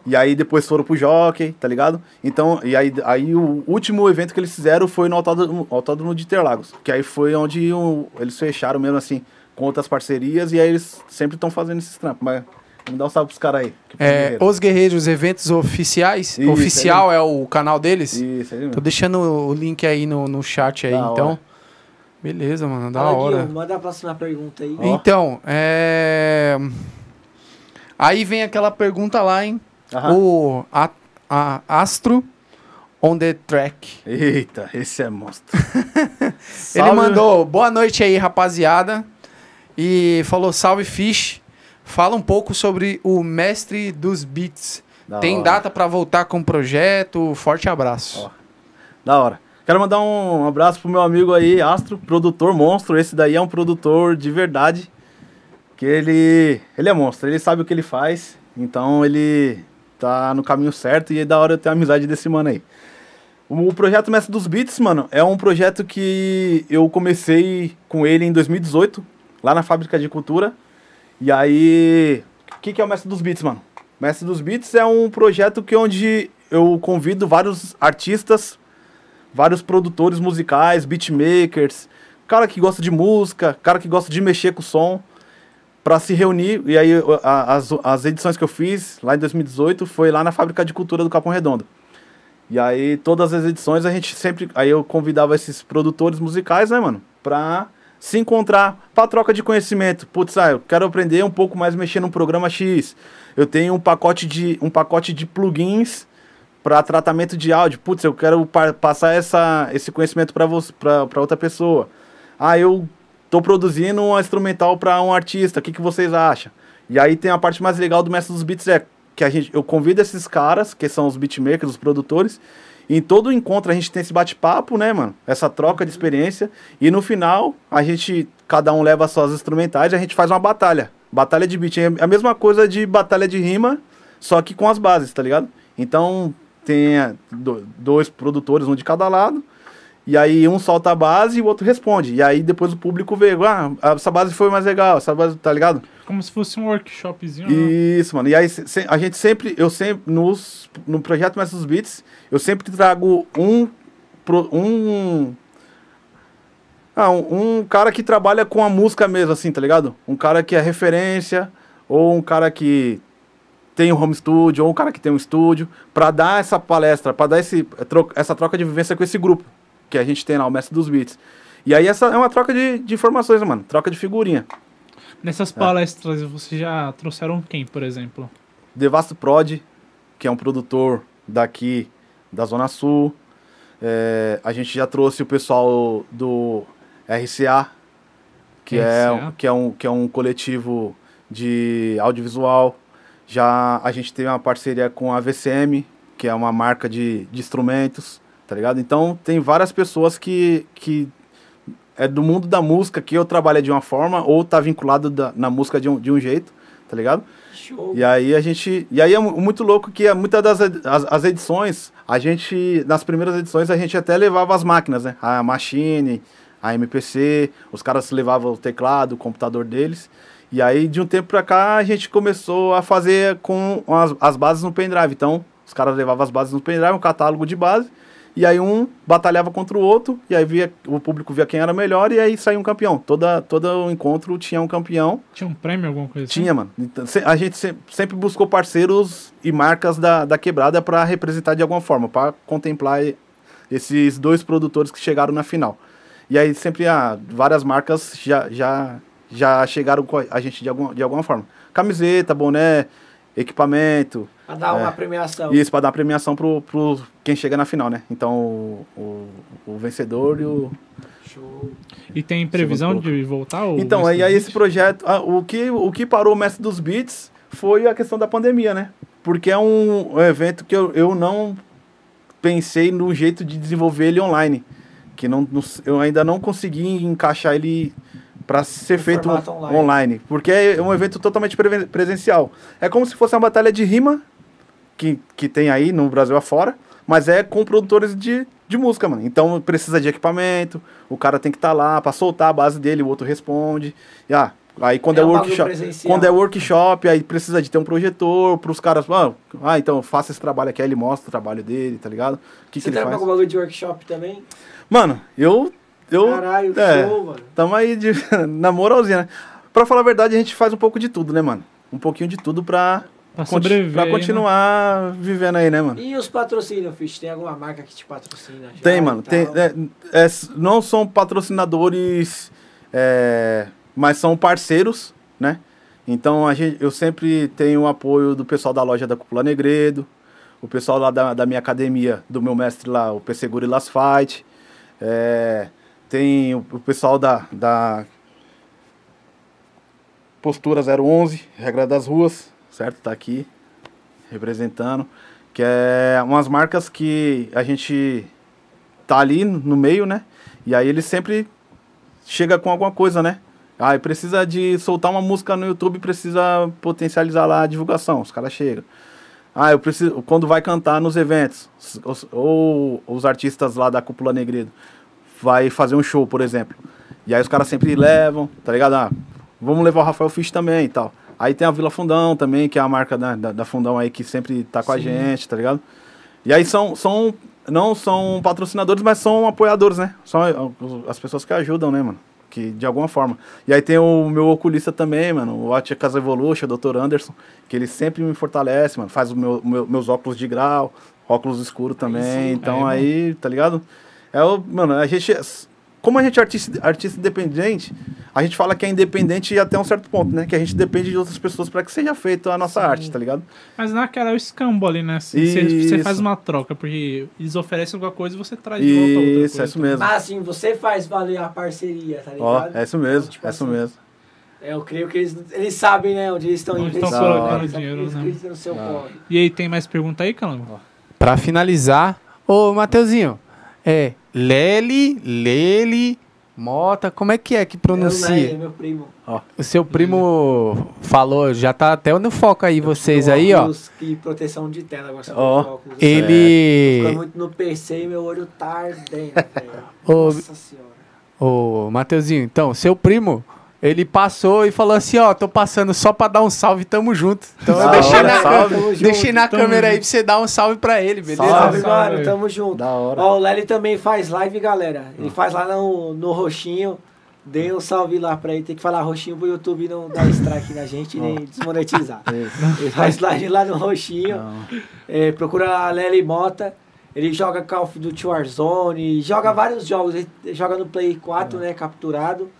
E aí depois foram pro Jockey, tá ligado? Então, e aí, aí o último evento que eles fizeram foi no Autódromo, Autódromo de Interlagos. Que aí foi onde o- eles fecharam mesmo assim, com outras parcerias, e aí eles sempre estão fazendo esses trampos. Mas vamos dar um salve pros caras aí. pros É, guerreiros. Os Guerreiros Eventos Oficiais. Isso, Oficial é o canal deles? Isso, aí Tô mesmo. deixando o link aí no, no chat aí, Da então. hora. Beleza, mano, da Fala, hora. Guilherme, manda a próxima pergunta aí. Ó. Então, é. Aí vem aquela pergunta lá, hein? Aham. O a, a Astro on the track. Eita, esse é monstro. Ele mandou boa noite aí, rapaziada. E falou salve Fish. Fala um pouco sobre o mestre dos beats. Da Tem hora. data pra voltar com o projeto? Forte abraço. Ó. Da hora. Quero mandar um abraço pro meu amigo aí, Astro, produtor monstro. Esse daí é um produtor de verdade. Que ele. Ele é monstro, ele sabe o que ele faz. Então ele tá no caminho certo e é da hora eu ter a amizade desse mano aí. O projeto Mestre dos Beats, mano, é um projeto que eu comecei com ele em 2018, lá na Fábrica de Cultura. E aí, o que, que é o Mestre dos Beats, mano? Mestre dos Beats é um projeto que onde eu convido vários artistas, vários produtores musicais, beatmakers, cara que gosta de música, cara que gosta de mexer com o som, para se reunir. E aí as, as edições que eu fiz lá em 2018 foi lá na Fábrica de Cultura do Capão Redondo. E aí todas as edições a gente sempre, aí eu convidava esses produtores musicais, né, mano, pra se encontrar, pra troca de conhecimento. Putz, ah, eu quero aprender um pouco mais mexer num programa X. Eu tenho um pacote de um pacote de plugins para tratamento de áudio. Putz, eu quero pa- passar essa, esse conhecimento para outra pessoa. Ah, eu tô produzindo uma instrumental para um artista. O que, que vocês acham? E aí tem a parte mais legal do Mestre dos Beats é que a gente, eu convido esses caras, que são os beatmakers, os produtores, em todo encontro a gente tem esse bate-papo, né, mano? Essa troca de experiência. E no final, a gente, cada um leva as suas instrumentais e a gente faz uma batalha. Batalha de beat. É a mesma coisa de batalha de rima, só que com as bases, tá ligado? Então, tem é, do- dois produtores, um de cada lado. E aí um solta a base e o outro responde. E aí depois o público vê, ah, essa base foi mais legal, essa base, tá ligado? Como se fosse um workshopzinho. né? Isso, mano. E aí a gente sempre, eu sempre, nos, no projeto Mestre dos Beats, eu sempre trago um, pro- um, ah, um, um cara que trabalha com a música mesmo, assim, tá ligado? Um cara que é referência, ou um cara que tem um home studio, ou um cara que tem um estúdio, pra dar essa palestra, pra dar esse, tro- essa troca de vivência com esse grupo que a gente tem lá, o Mestre dos Beats. E aí essa é uma troca de, de informações, mano. Troca de figurinha. Nessas palestras, vocês já trouxeram quem, por exemplo? Devasto Prod, que é um produtor daqui da Zona Sul. É, a gente já trouxe o pessoal do RCA, que, É, RCA. que, é, um, que é um coletivo de audiovisual. Já a gente tem uma parceria com a VCM, que é uma marca de, de instrumentos, tá ligado? Então tem várias pessoas que, que é do mundo da música, que eu trabalho de uma forma, ou tá vinculado da- na música de um, de um jeito, tá ligado? Show. E aí a gente. E aí é mu- muito louco que é muitas das as, as edições, a gente. Nas primeiras edições a gente até levava as máquinas, né? A Machine, a MPC, os caras levavam o teclado, o computador deles. E aí, de um tempo pra cá, a gente começou a fazer com as, as bases no pendrive. Então, os caras levavam as bases no pendrive, um catálogo de base. E aí um batalhava contra o outro, e aí via, o público via quem era melhor, e aí saía um campeão. Toda, todo encontro tinha um campeão. Tinha um prêmio, alguma coisa assim? Tinha, mano. Então, a gente se- sempre buscou parceiros e marcas da, da quebrada para representar de alguma forma, para contemplar esses dois produtores que chegaram na final. E aí sempre ah, várias marcas já, já, já chegaram com a gente de alguma, de alguma forma. Camiseta, boné, equipamento, Pra dar uma É. premiação. isso para dar premiação pro, pro quem chega na final, né? Então o, o, o vencedor e o, Show. E tem previsão de voltar? Então, aí, aí esse projeto, ah, o, que, o que parou o Mestre dos Beats foi a questão da pandemia, né? Porque é um, um evento que eu, eu não pensei no jeito de desenvolver ele online. Que não, não- eu ainda não consegui encaixar ele para ser No feito online. online. Porque é um evento totalmente presencial. É como se fosse uma batalha de rima que, que tem aí no Brasil afora, mas é com produtores de, de música, mano. Então precisa de equipamento, o cara tem que estar lá pra soltar a base dele, o outro responde. E, ah, aí quando É é, workshop, presencial. quando é workshop, aí precisa de ter um projetor pros caras, ah, ah, então faça esse trabalho aqui, aí ele mostra o trabalho dele, tá ligado? O que, que Você trampa faz? com bagulho de workshop também? Mano, eu eu Caralho, é, show, mano. Tamo aí de, na moralzinha, né? Pra falar a verdade, a gente faz um pouco de tudo, né, mano? Um pouquinho de tudo pra, Pra sobreviver pra né? continuar vivendo aí, né, mano? E os patrocínios, Fish? Tem alguma marca que te patrocina? Tem, mano. Tem, é, é, não são patrocinadores, é, mas são parceiros, né? Então a gente, eu sempre tenho o apoio do pessoal da loja da Cúpula Negredo, o pessoal lá da, da minha academia, do meu mestre lá, o PC Gorilas Fight. É, tem o, o pessoal da, da Postura 011, Regra das Ruas, certo? Tá aqui representando. Que é umas marcas que a gente tá ali no meio, né? E aí ele sempre chega com alguma coisa, né? Ah, precisa de soltar uma música no YouTube, precisa potencializar lá a divulgação. Os caras chegam. Ah, eu preciso. Quando vai cantar nos eventos, os- ou os artistas lá da Cúpula Negredo vai fazer um show, por exemplo. E aí os caras sempre levam, tá ligado? Ah, vamos levar o Rafael Fish também e tal. Aí tem a Vila Fundão também, que é a marca da, da, da Fundão aí que sempre tá com a Sim. gente, tá ligado? E aí são, são, não são patrocinadores, mas são apoiadores, né? São a- as pessoas que ajudam, né, mano? Que, de alguma forma. E aí tem o meu oculista também, mano, o Ótica Casa Evolution, o Dr. Anderson, que ele sempre me fortalece, mano. Faz os meu, meu- meus óculos de grau, óculos escuros também. então Aí, aí, tá ligado? É o, mano, a gente. Como a gente é artista, artista independente, a gente fala que é independente até um certo ponto, né? Que a gente depende de outras pessoas para que seja feita a nossa Sim. arte, tá ligado? Mas naquela é o escambo ali, né? Você Isso. faz uma troca, porque eles oferecem alguma coisa e você traz de volta outra Isso, coisa. é isso mesmo. Mas assim, você faz valer a parceria, tá Ó, ligado? é isso mesmo, Então, tipo é isso assim, mesmo. É, eu creio que eles, eles sabem, né, onde eles estão Onde investindo. estão colocando eles dinheiro, eles né? no seu corre. E aí, tem mais pergunta aí, Calango? Pra finalizar, ô Mateuzinho, é Lely, Lely, Mota, como é que é que É pronuncia? meu primo. O seu primo falou, já tá até no foco aí vocês aí, ó. E proteção de tela, agora Ó, óculos. Ele. Ficou muito no PC e meu olho tá ardendo, velho. Nossa senhora. Ô, Mateuzinho, então, seu primo, ele passou e falou assim, ó, tô passando só pra dar um salve, tamo junto. Então eu deixei hora, na, salve. Tamo junto. deixei na câmera aí junto. pra você dar um salve pra ele, beleza? Salve, Salve. mano, tamo junto. Da hora. Ó, o Lely também faz live, galera. Ele faz lá no, no Roxinho. Dê um salve lá pra ele. Tem que falar Roxinho pro YouTube não dar strike na gente e nem desmonetizar. Ele faz live lá no Roxinho. Não. É, procura a Lely Mota. Ele joga Call of Duty Warzone, joga vários jogos. Ele joga no Play 4, né? Capturado.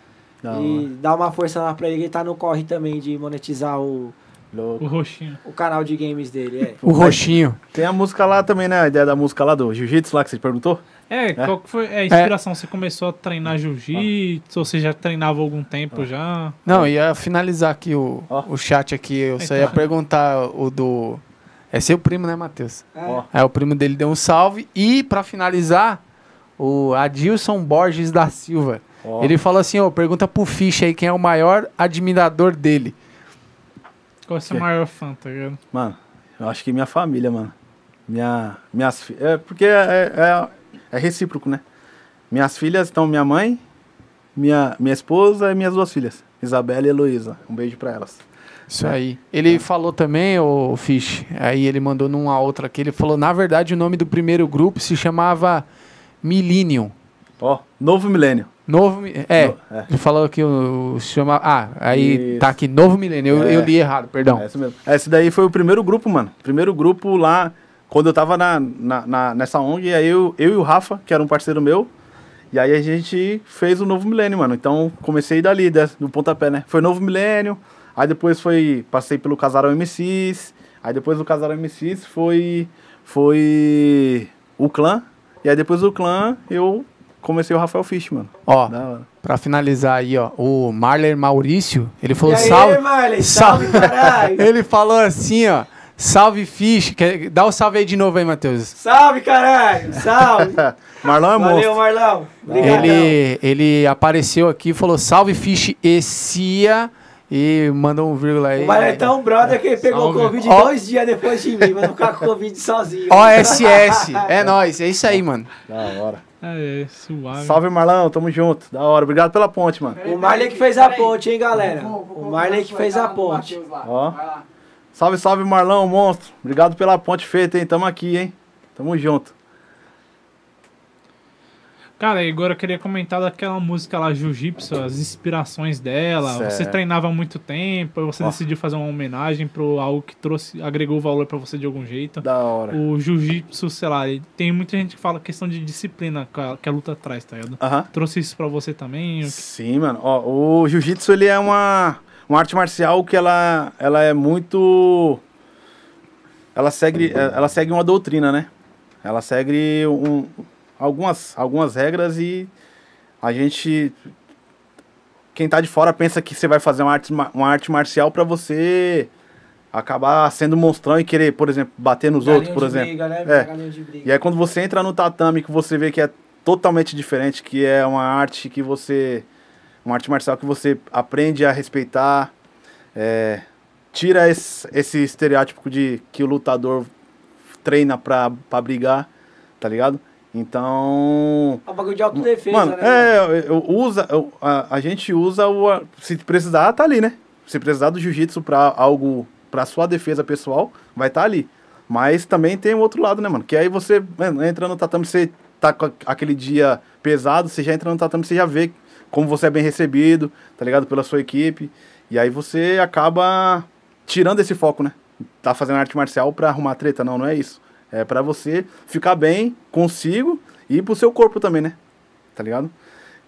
Da e dá uma força lá pra ele. Ele tá no corre também de monetizar o, Louco. O roxinho. o canal de games dele. É. O roxinho. Tem a música lá também, né? A ideia da música lá do Jiu-Jitsu lá que você perguntou? É, qual que foi a inspiração? Você começou a treinar jiu-jitsu? Ou você já treinava há algum tempo já? Não, ia finalizar aqui o, o chat aqui, eu só ia perguntar o do... É seu primo, né, Matheus? É. Aí o primo dele deu um salve. E, pra finalizar, o Adilson Borges da Silva. Ó. Ele falou assim, ó, pergunta pro Fish aí quem é o maior admirador dele. Qual é o seu maior fã, tá ligado? Mano, eu acho que minha família, mano. Minha, minhas filhas. É porque é, é, é recíproco, né? Minhas filhas, então minha mãe, minha, minha esposa e minhas duas filhas, Isabela e Heloísa. Um beijo pra elas. Isso aí. Ele falou também, o Fish, aí ele mandou numa outra aqui, ele falou, na verdade, o nome do primeiro grupo se chamava Millennium. Ó, novo milênio. Novo, é, No- é. falou que o, se chama, ah, aí Isso. tá aqui, Novo Milênio, eu, É. eu li errado, perdão. É isso mesmo. Esse daí foi o primeiro grupo, mano. Primeiro grupo lá, quando eu tava na, na, na- nessa ONG, aí eu, eu e o Rafa, que era um parceiro meu, e aí a gente fez o Novo Milênio, mano. Então comecei dali, do pontapé, né? Foi Novo Milênio, aí depois foi, passei pelo Casarão MCs, aí depois do Casarão MCs foi, foi o Clã, e aí depois do Clã eu comecei o Rafael Fish, mano. Ó, pra finalizar aí, ó, o Marler Maurício, ele E falou aí, salve. Marley, salve. Ele falou assim, ó, salve Fish, quer, dá o salve aí de novo aí, Matheus. Salve, caralho. Salve. Marlon é Valeu, monstro. Marlão. Obrigadão. Ele, ele apareceu aqui e falou salve Fish e Cia e mandou um vírgula aí. O Marlon é tão brother que ele pegou Salve. o Covid Ó. dois dias depois de mim, mas não ficar com o Covid sozinho. OSS, é nóis, é isso aí, mano. Da hora. É, é, suave. Salve, Marlão, tamo junto. Da hora. Obrigado pela ponte, mano. O Marley que fez a ponte, hein, galera? O Marley que fez a ponte. Ó. Salve, salve, Marlão, monstro. Obrigado pela ponte feita, hein? Tamo aqui, hein? Tamo junto. Cara, e agora eu queria comentar daquela música lá, Jiu-Jitsu, as inspirações dela. Você Certo. treinava há muito tempo, você Ó. decidiu fazer uma homenagem pro algo que trouxe, agregou valor pra você de algum jeito. Da hora. O Jiu-Jitsu, sei lá, tem muita gente que fala questão de disciplina que a, que a luta traz, tá ligado? Aham. Trouxe isso pra você também? Sim, mano. Ó, o jiu-jitsu, ele é uma, uma arte marcial que ela, ela é muito... Ela segue, ela segue uma doutrina, né? Ela segue um, algumas, algumas regras e a gente... Quem tá de fora pensa que você vai fazer uma arte, ma- uma arte marcial pra você acabar sendo monstrão e querer, por exemplo, bater nos outros, por exemplo. Briga, né? É. E aí quando você entra no tatame, que você vê que é totalmente diferente, que é uma arte que você. Uma arte marcial que você aprende a respeitar, é, tira esse, esse estereótipo de que o lutador treina pra, pra brigar, tá ligado? Então. É um bagulho de autodefesa, Mano, né? é, eu, eu usa, eu- a, a gente usa o. a- Se precisar, tá ali, né? Se precisar do jiu-jitsu pra algo, pra sua defesa pessoal, vai estar ali. Mas também tem o outro lado, né, mano? Que aí você mano, entra no tatame, você tá com aquele dia pesado, você já entra no tatame, você já vê como você é bem recebido, tá ligado? Pela sua equipe. E aí você acaba tirando esse foco, né? Tá fazendo arte marcial pra arrumar treta. Não, não é isso. É pra você ficar bem consigo e pro seu corpo também, né? Tá ligado?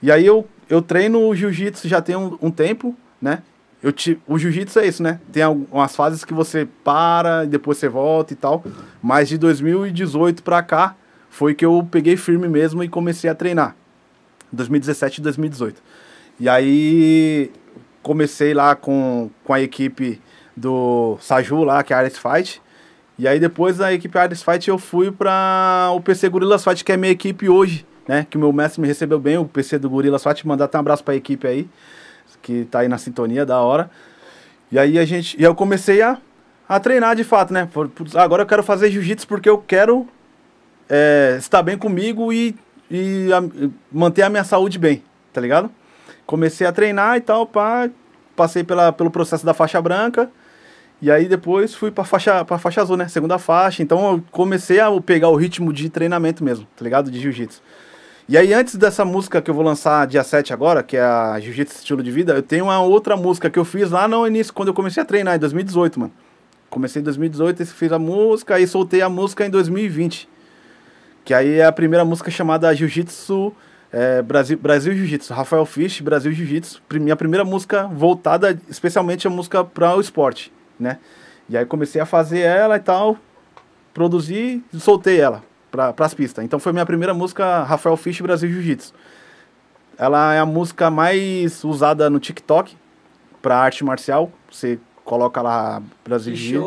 E aí eu, eu treino o jiu-jitsu já tem um, um tempo, né? Eu te, o jiu-jitsu é isso, né? Tem algumas fases que você para e depois você volta e tal. Mas de 2018 pra cá foi que eu peguei firme mesmo e comecei a treinar. 2017 e 2018. E aí comecei lá com, com a equipe do Saju lá, que é a Ares Fight. E aí depois da equipe Ares Fight eu fui pra o PC Gorillas Fight, que é a minha equipe hoje, né? Que o meu mestre me recebeu bem, o PC do Gorillas Fight, mandar até um abraço pra equipe aí, que tá aí na sintonia, da hora. E aí a gente, e eu comecei a, a treinar de fato, né? Agora eu quero fazer jiu-jitsu porque eu quero é, estar bem comigo e, e a- manter a minha saúde bem, tá ligado? Comecei a treinar e tal, pá, passei pela, pelo processo da faixa branca, e aí depois fui pra faixa, pra faixa azul, né? Segunda faixa, então eu comecei a pegar o ritmo de treinamento mesmo, tá ligado? De jiu-jitsu. E aí antes dessa música que eu vou lançar dia 7 agora, que é a Jiu-Jitsu Estilo de Vida, eu tenho uma outra música que eu fiz lá no início, quando eu comecei a treinar, em 2018, mano. Comecei em 2018, fiz a música, aí soltei a música em 2020. Que aí é a primeira música chamada Jiu-Jitsu é, Brasil, Brasil Jiu-Jitsu. Rafael Fish, Brasil Jiu-Jitsu. Minha primeira música voltada especialmente a música para o esporte, né? E aí comecei a fazer ela e tal, produzi e soltei ela para as pistas. Então foi minha primeira música, Rafael Fish, Brasil Jiu-Jitsu. Ela é a música mais usada no TikTok para arte marcial. Você coloca lá Brasil Jiu-Jitsu.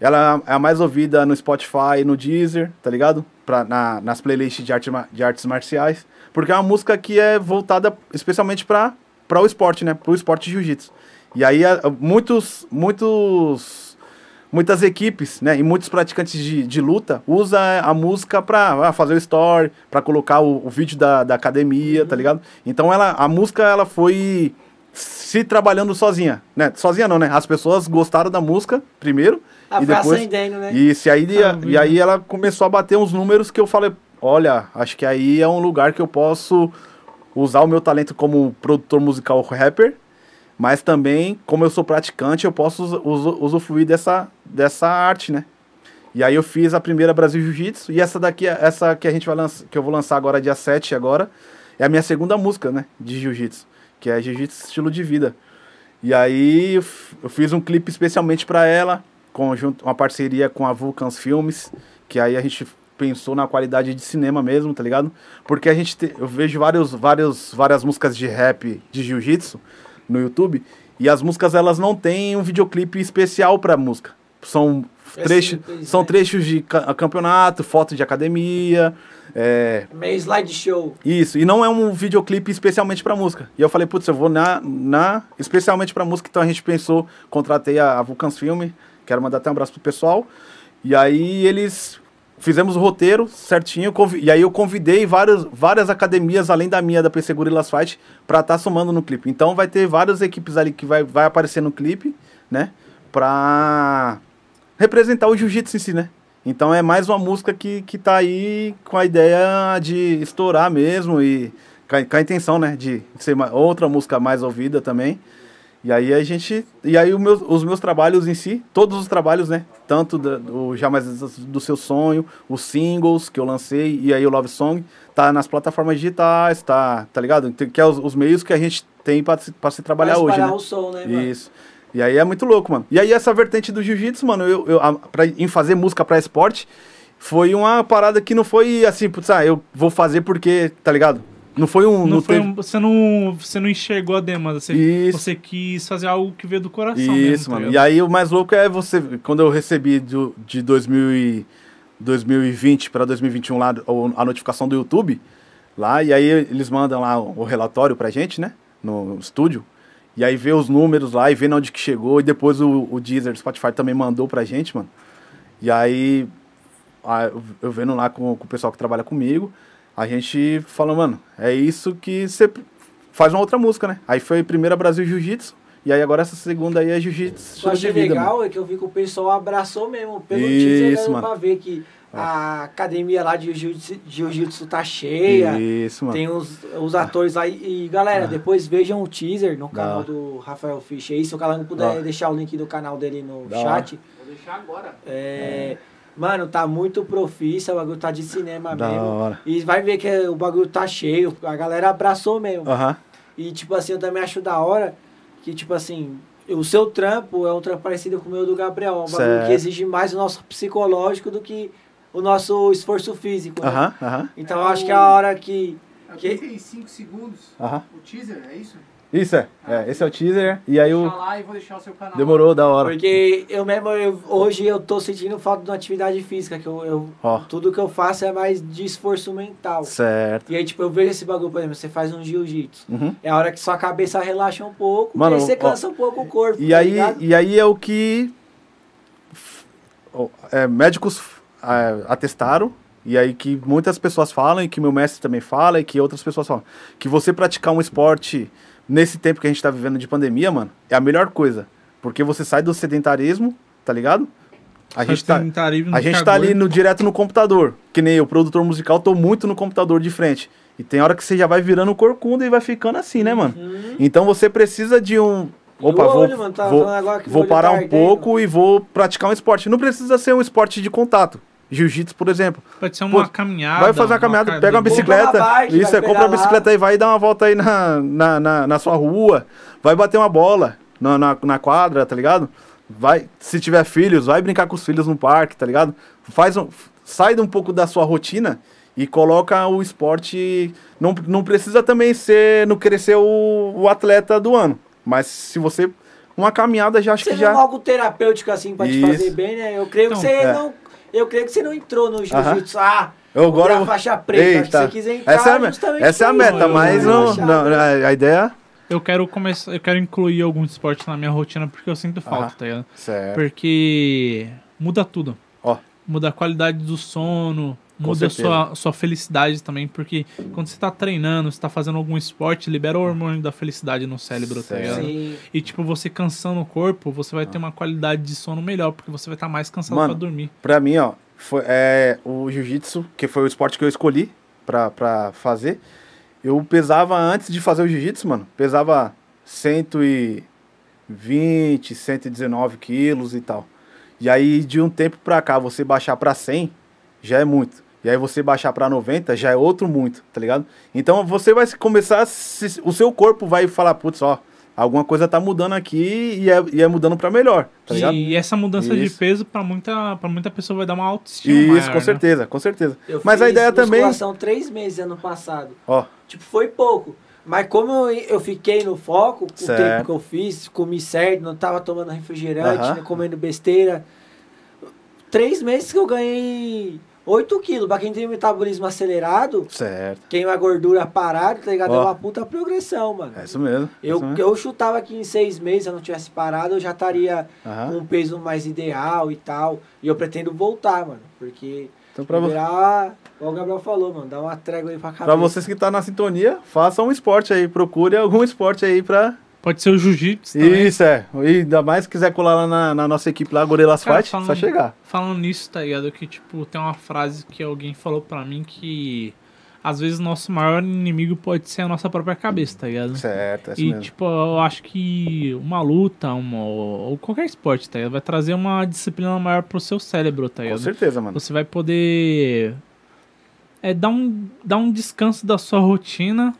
Ela é a mais ouvida no Spotify e no Deezer, tá ligado? Pra, na, nas playlists de, arte, de artes marciais. Porque é uma música que é voltada especialmente para o esporte, né? Pro esporte jiu-jitsu. E aí a- muitos, muitos, muitas equipes, né, e muitos praticantes de, de luta usa a música pra ah, fazer o story, pra colocar o, o vídeo da, da academia, tá ligado? Então ela, a música ela foi se trabalhando sozinha, né? Sozinha não, né? As pessoas gostaram da música primeiro Ah, e foi depois acendendo, né? isso, e aí, Ah, e aí ela começou a bater uns números que eu falei, olha, acho que aí é um lugar que eu posso usar o meu talento como produtor musical rapper, mas também, como eu sou praticante, eu posso usu- usu- usufruir dessa, dessa arte, né? E aí eu fiz a primeira Brasil Jiu-Jitsu, e essa daqui, essa que a gente vai lançar, que eu vou lançar agora dia 7 agora, é a minha segunda música, né, de Jiu-Jitsu, que é Jiu-Jitsu Estilo de Vida. E aí eu fiz um clipe especialmente para ela, com junto, uma parceria com a Vulcans Filmes, que aí a gente pensou na qualidade de cinema mesmo, tá ligado? Porque a gente te- eu vejo vários, vários, várias músicas de rap de jiu-jitsu no YouTube e as músicas elas não têm um videoclipe especial pra música. São É trechos, são né? trechos de ca- campeonato, foto de academia, é, Meio slideshow. isso, e não é um videoclipe especialmente pra música. E eu falei, putz, eu vou na, na especialmente pra música, então a gente pensou, contratei a, a Vulcans Filme, quero mandar até um abraço pro pessoal. E aí eles fizemos o roteiro certinho, e aí eu convidei várias, várias academias além da minha da PC Gorillas Fight pra estar somando no clipe. Então vai ter várias equipes ali que vai, vai aparecer no clipe, né? Pra representar o jiu-jitsu em si, né? Então é mais uma música que, que tá aí com a ideia de estourar mesmo e com a, com a intenção, né? De ser uma, outra música mais ouvida também. E aí a gente. E aí meu, os meus trabalhos em si, todos os trabalhos, né? Tanto da- do Jamais do Seu Sonho, os singles que eu lancei e aí o Love Song, tá nas plataformas digitais, tá, tá ligado? Que é os, os meios que a gente tem pra se, pra se trabalhar Pra hoje, né? o som, né, mano? Isso. E aí é muito louco, mano. E aí essa vertente do jiu-jitsu, mano, eu, eu, a- pra, em fazer música pra esporte, foi uma parada que não foi assim, putz, ah, eu vou fazer porque, tá ligado? Não foi um... Não foi teve- um- você, não, você não enxergou a demanda, você, Isso. você quis fazer algo que veio do coração Isso, mesmo. tá mano. ligado? E aí o mais louco é você, quando eu recebi do, de 2000 e, 2020 para 2021 lá a notificação do YouTube, lá, e aí eles mandam lá o, relatório pra gente, né, no estúdio, e aí vê os números lá e vê onde que chegou, e depois o, o Deezer, o Spotify também mandou pra gente, mano. E aí, eu vendo lá com, com o pessoal que trabalha comigo, a gente fala, mano, é isso que você faz uma outra música, né? Aí foi a primeira Brasil Jiu-Jitsu, e aí agora essa segunda aí é Jiu-Jitsu O que eu achei vida, legal mano. é que eu vi que o pessoal abraçou mesmo. Pelo Isso, teaser, pra ver que a academia lá de jiu-jitsu tá cheia. Isso, mano. Tem os, os atores lá. E, e, galera, depois vejam o teaser no canal do Rafael Fisch. Aí, se o cara não puder Da- deixar o link do canal dele no Da chat. Vou deixar agora. É, Mano, tá muito profissa, o bagulho tá de cinema Da mesmo. hora. E vai ver que o bagulho tá cheio, a galera abraçou mesmo. Aham. E, tipo assim, eu também acho da hora que, tipo assim, o seu trampo é um trampo parecido com o meu do Gabriel. É um bagulho Certo. que exige mais o nosso psicológico do que o nosso esforço físico. né? Aham, aham, Então eu acho que é a hora que. É Que- 35 segundos. aham. O teaser, é isso? Isso é. é. Esse é o teaser. E aí Deixar o. lá e vou deixar o seu canal. Demorou da hora. Porque eu mesmo, eu- hoje eu tô sentindo falta de uma atividade física, que eu, eu- Ó. tudo que eu faço é mais de esforço mental. Certo. E aí, tipo, eu vejo esse bagulho, por exemplo, você faz um jiu-jitsu. Uhum. É a hora que sua cabeça relaxa um pouco, Mano, e aí você ó, cansa um pouco o corpo. E tá aí, ligado? e aí é o que é, médicos é, atestaram, e aí que muitas pessoas falam, e que meu mestre também fala, e que outras pessoas falam, que você praticar um esporte nesse tempo que a gente tá vivendo de pandemia, mano, é a melhor coisa. Porque você sai do sedentarismo, tá ligado? A gente tá, a gente tá ali no, direto no computador. Que nem eu, produtor musical, tô muito no computador de frente. E tem hora que você já vai virando corcunda e vai ficando assim, né, mano? Uhum. Então você precisa de um. Opa, vou, olho, mano, tá vou, falando agora que o vou parar um pouco e vou praticar um esporte. Não precisa ser um esporte de contato. Jiu-jitsu, por exemplo. Pode ser uma Pô, caminhada. vai fazer uma caminhada, ca- pega uma uma bicicleta. bike, isso, é, compra uma bicicleta aí, vai dar uma volta aí na, na, na, na sua rua. Vai bater uma bola na, na, na quadra, tá ligado? Vai, se tiver filhos, vai brincar com os filhos no parque, tá ligado? Faz um, sai de um pouco da sua rotina e coloca o esporte. Não, não precisa também ser, não querer ser o, o atleta do ano. Mas se você. Uma caminhada já acho que Seja já. algo terapêutico assim pra te fazer bem, né? Eu creio Então, que você é. não. Eu creio que você não entrou no jiu-jitsu. Ah, Eu agora. a faixa preta. Eita. você quis entrar Essa é a, me- essa é a meta, mas não, não, a, ideia eu quero começar, eu quero incluir algum esporte na minha rotina porque eu sinto falta, Aham. tá ligado? Certo. Porque muda tudo. Ó. Muda a qualidade do sono, muda a sua, sua felicidade também, porque quando você tá treinando, você tá fazendo algum esporte, libera o hormônio da felicidade no cérebro, tá. E tipo, você cansando o corpo, você vai ter uma qualidade de sono melhor, porque você vai estar mais cansado Mano, pra dormir. Pra mim, ó, foi, é, o jiu-jitsu, que foi o esporte que eu escolhi pra, pra fazer, eu pesava antes de fazer o jiu-jitsu, mano, pesava 120, 119 quilos e tal. E aí, de um tempo pra cá, você baixar pra 100, já é muito. E aí você baixar pra 90, já é outro muito, tá ligado? Então você vai se- começar, a se- o seu corpo vai falar, putz, ó, alguma coisa tá mudando aqui e é, e é mudando pra melhor, tá ligado? e essa mudança de Isso. peso, pra muita, pra muita pessoa, vai dar uma autoestima. Isso, maior, com né? certeza, com certeza. Eu Mas a fiz ideia também. musculação três meses ano passado. Ó, Tipo, foi pouco. Mas como eu, eu fiquei no foco, o Certo. tempo que eu fiz, comi certo, não tava tomando refrigerante, Aham. né, comendo besteira. Três meses que eu ganhei 8 quilos. Pra quem tem metabolismo acelerado, certo. quem a gordura parada, tá ligado? É uma puta progressão, mano. É isso mesmo. é Eu, isso mesmo. eu chutava que em seis meses, se eu não tivesse parado, eu já estaria Aham. com um peso mais ideal e tal. E eu pretendo voltar, mano. Porque Então, pra, liberar, igual o Gabriel falou, mano, dá uma trégua aí pra cabeça. pra vocês que tá na sintonia, façam um esporte aí. Procure algum esporte aí pra. Pode ser o jiu-jitsu também. Isso, é. E ainda mais se quiser colar lá na, na nossa equipe lá, Gorelas Cara, Fight, falando- só chegar. Falando nisso, tá ligado? Que, tipo, tem uma frase que alguém falou pra mim que às vezes nosso maior inimigo pode ser a nossa própria cabeça, tá ligado? Certo, é isso E, mesmo. tipo, eu acho que uma luta, uma, ou qualquer esporte, tá ligado? Vai trazer uma disciplina maior pro seu cérebro, tá Com ligado? certeza, mano. Você vai poder é, dar, um, dar um descanso da sua rotina,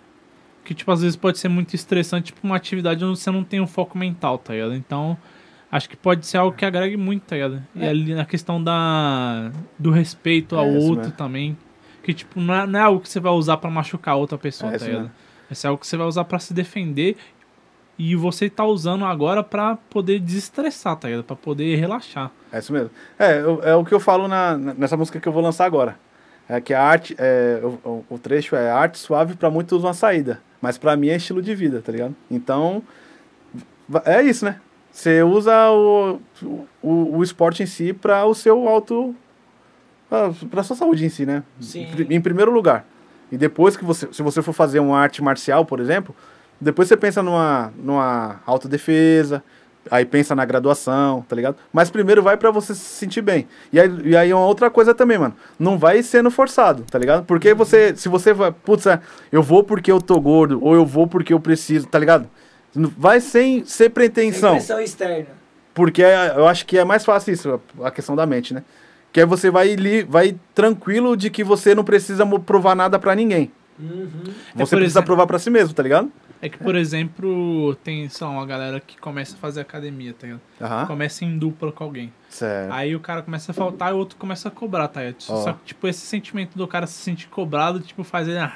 que, tipo, às vezes pode ser muito estressante, tipo, uma atividade onde você não tem um foco mental, tá ligado? Então, acho que pode ser algo que agregue muito, tá ligado? E ali na questão da, do respeito ao É, isso outro também, que, tipo, não é, não é algo que você vai usar pra machucar outra pessoa, É tá isso ligado? Esse é algo que você vai usar pra se defender e você tá usando agora pra poder desestressar, tá ligado? Pra poder relaxar. É isso mesmo. É, eu- é o que eu falo na, nessa música que eu vou lançar agora. É que a arte, é, o, o- trecho é arte suave pra muitos uma saída, mas pra mim é estilo de vida, tá ligado? Então, é isso, né? Você usa o, o, o esporte em si pra o seu auto. pra sua saúde em si, né? Sim. Em primeiro lugar. E depois que você, se você for fazer uma arte marcial, por exemplo, depois você pensa numa, numa autodefesa, aí pensa na graduação, tá ligado? Mas primeiro vai pra você se sentir bem. E aí, e aí uma outra coisa também, mano. Não vai sendo forçado, tá ligado? Porque você, se você vai, putz, é, eu vou porque eu tô gordo, ou eu vou porque eu preciso, tá ligado? Vai sem ser Sem pretensão. pressão externa. Porque é- eu acho que é mais fácil isso, a questão da mente, né? Que aí você vai, li, vai tranquilo de que você não precisa provar nada pra ninguém. Uhum. É, Você por precisa exemplo- provar pra si mesmo, tá ligado? É que, por exemplo, tem, sei lá, uma galera que começa a fazer academia, tá ligado? Aham. Começa em dupla com alguém. Certo. Aí o cara começa a faltar e o outro começa a cobrar, tá ligado? Ó. Só que, tipo, esse sentimento do cara se sentir cobrado, tipo, faz ele. ah,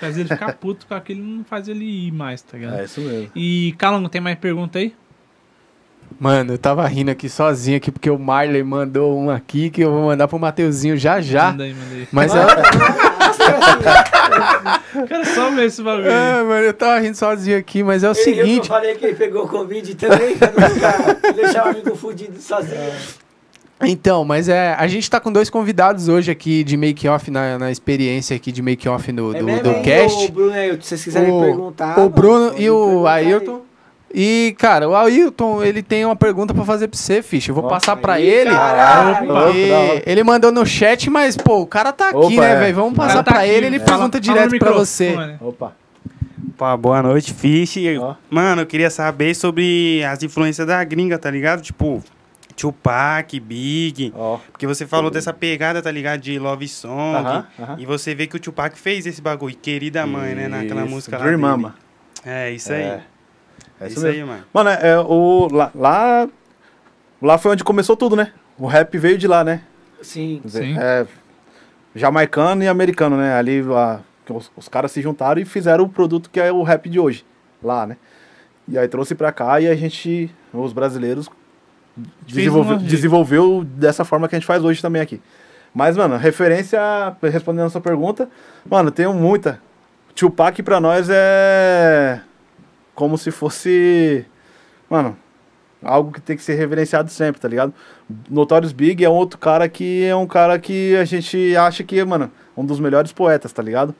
faz ele ficar puto com aquilo não faz ele ir mais, tá ligado? É isso mesmo. E, Calango, tem mais pergunta aí? Mano, eu tava rindo aqui sozinho aqui porque o Marley mandou um aqui que eu vou mandar pro Mateuzinho já já. Manda aí, manda aí. Mas é, Quero só ver esse bagulho. é, mano, eu tava rindo sozinho aqui, mas é o Ele- Eu seguinte, falei que ele pegou o Covid também, pra não ficar, deixar o amigo fudido sozinho. Então, mas é, a gente tá com dois convidados hoje aqui de make-off na, na experiência aqui de make-off do, É do, mesmo, do cast. ô, Bruno, se vocês quiserem O- perguntar. o mano, Bruno pode e o perguntar aí. E, cara, o Ailton, ele tem uma pergunta pra fazer pra você, Fish. Eu vou Ó, passar pra aí, ele. caralho. E ele mandou no chat, mas, pô, o cara tá aqui, Opa, né, é. velho? Vamos passar tá pra aqui, ele, ele fala- pergunta fala direto pra você. Opa. Opa, boa noite, Fish. Mano, eu queria saber sobre as influências da gringa, tá ligado? Tipo, Tupac, Big. Ó. Porque você falou dessa pegada, tá ligado? De Love Song. Aham, aham. E você vê que o Tupac fez esse bagulho, querida mãe, né? Naquela Isso, música lá. Dream dele. Mama. É, isso aí. É. É, É isso, isso aí, mano. Mano, é, é, o, lá, lá. Lá foi onde começou tudo, né? O rap veio de lá, né? Sim. Sim. É, jamaicano e americano, né? Ali que os, os caras se juntaram e fizeram o produto que é o rap de hoje, lá, né? E aí trouxe pra cá e a gente, os brasileiros, desenvolveu, uma- desenvolveu dessa forma que a gente faz hoje também aqui. Mas, mano, referência, respondendo a sua pergunta, mano, tenho muita. Tupac pra nós é como se fosse. Mano, algo que tem que ser reverenciado sempre, tá ligado? Notorious Big é um outro cara que é um cara que a gente acha que, mano, um dos melhores poetas, tá ligado?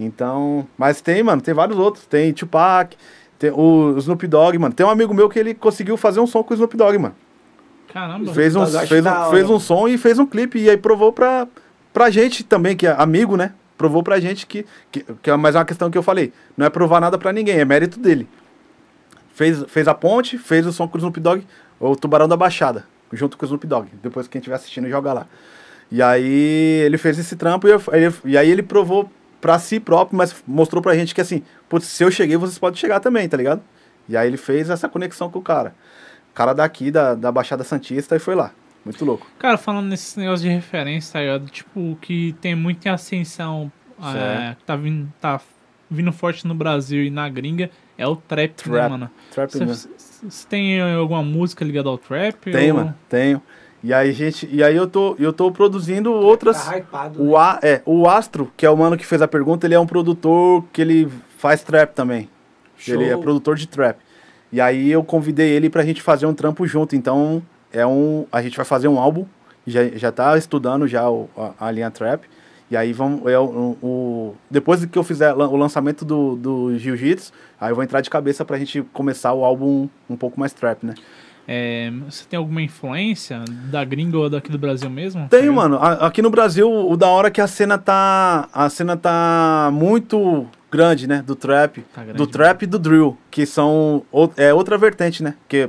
Então, mas tem, mano, tem vários outros. Tem Tupac, tem o Snoop Dogg, mano. Tem um amigo meu que ele conseguiu fazer um som com o Snoop Dogg, mano. Caramba. Fez um, fez, um, fez um som e fez um clipe. E aí provou pra, pra gente também, que é amigo, né? Provou pra gente que, que, que é mais uma questão que eu falei. Não é provar nada pra ninguém, é mérito dele. Fez, fez a ponte, fez o som com o Snoop Dogg, o Tubarão da Baixada, junto com o Snoop Dogg. Depois quem estiver assistindo joga lá. E aí ele fez esse trampo e, eu- aí- e aí ele provou pra si próprio, mas mostrou pra gente que assim, putz, se eu cheguei, vocês podem chegar também, tá ligado? E aí ele fez essa conexão com o cara. O cara daqui, da, da Baixada Santista, e foi lá. Muito louco. Cara, falando nesse negócio de referência, tá ligado? Tipo, que tem muito em ascensão, é, que tá vindo, tá vindo forte no Brasil e na gringa, é o trap, né, Trap. mano? Trap mesmo. Você tem alguma música ligada ao trap? Tenho, ou- mano, tenho. E aí, gente, e aí eu tô, eu tô produzindo outras. Tá hypado. O, A, é, o Astro, que é o mano que fez a pergunta, ele é um produtor que ele faz trap também. Ele é Show. produtor de trap. E aí eu convidei ele pra gente fazer um trampo junto. Então, é um. A gente vai fazer um álbum. Já, já tá estudando já o- a, a linha trap. E aí vamos. É, o, o- depois que eu fizer o lançamento do, do Jiu-Jitsu, aí eu vou entrar de cabeça pra gente começar o álbum um pouco mais trap, né? É, você tem alguma influência da gringa ou daqui do Brasil mesmo? Tenho, ligado? mano. A- Aqui no Brasil, o da hora é que a cena tá. A cena tá muito grande, né? Do trap. Tá grande, do trap e do drill. Que são. É outra vertente, né? Que,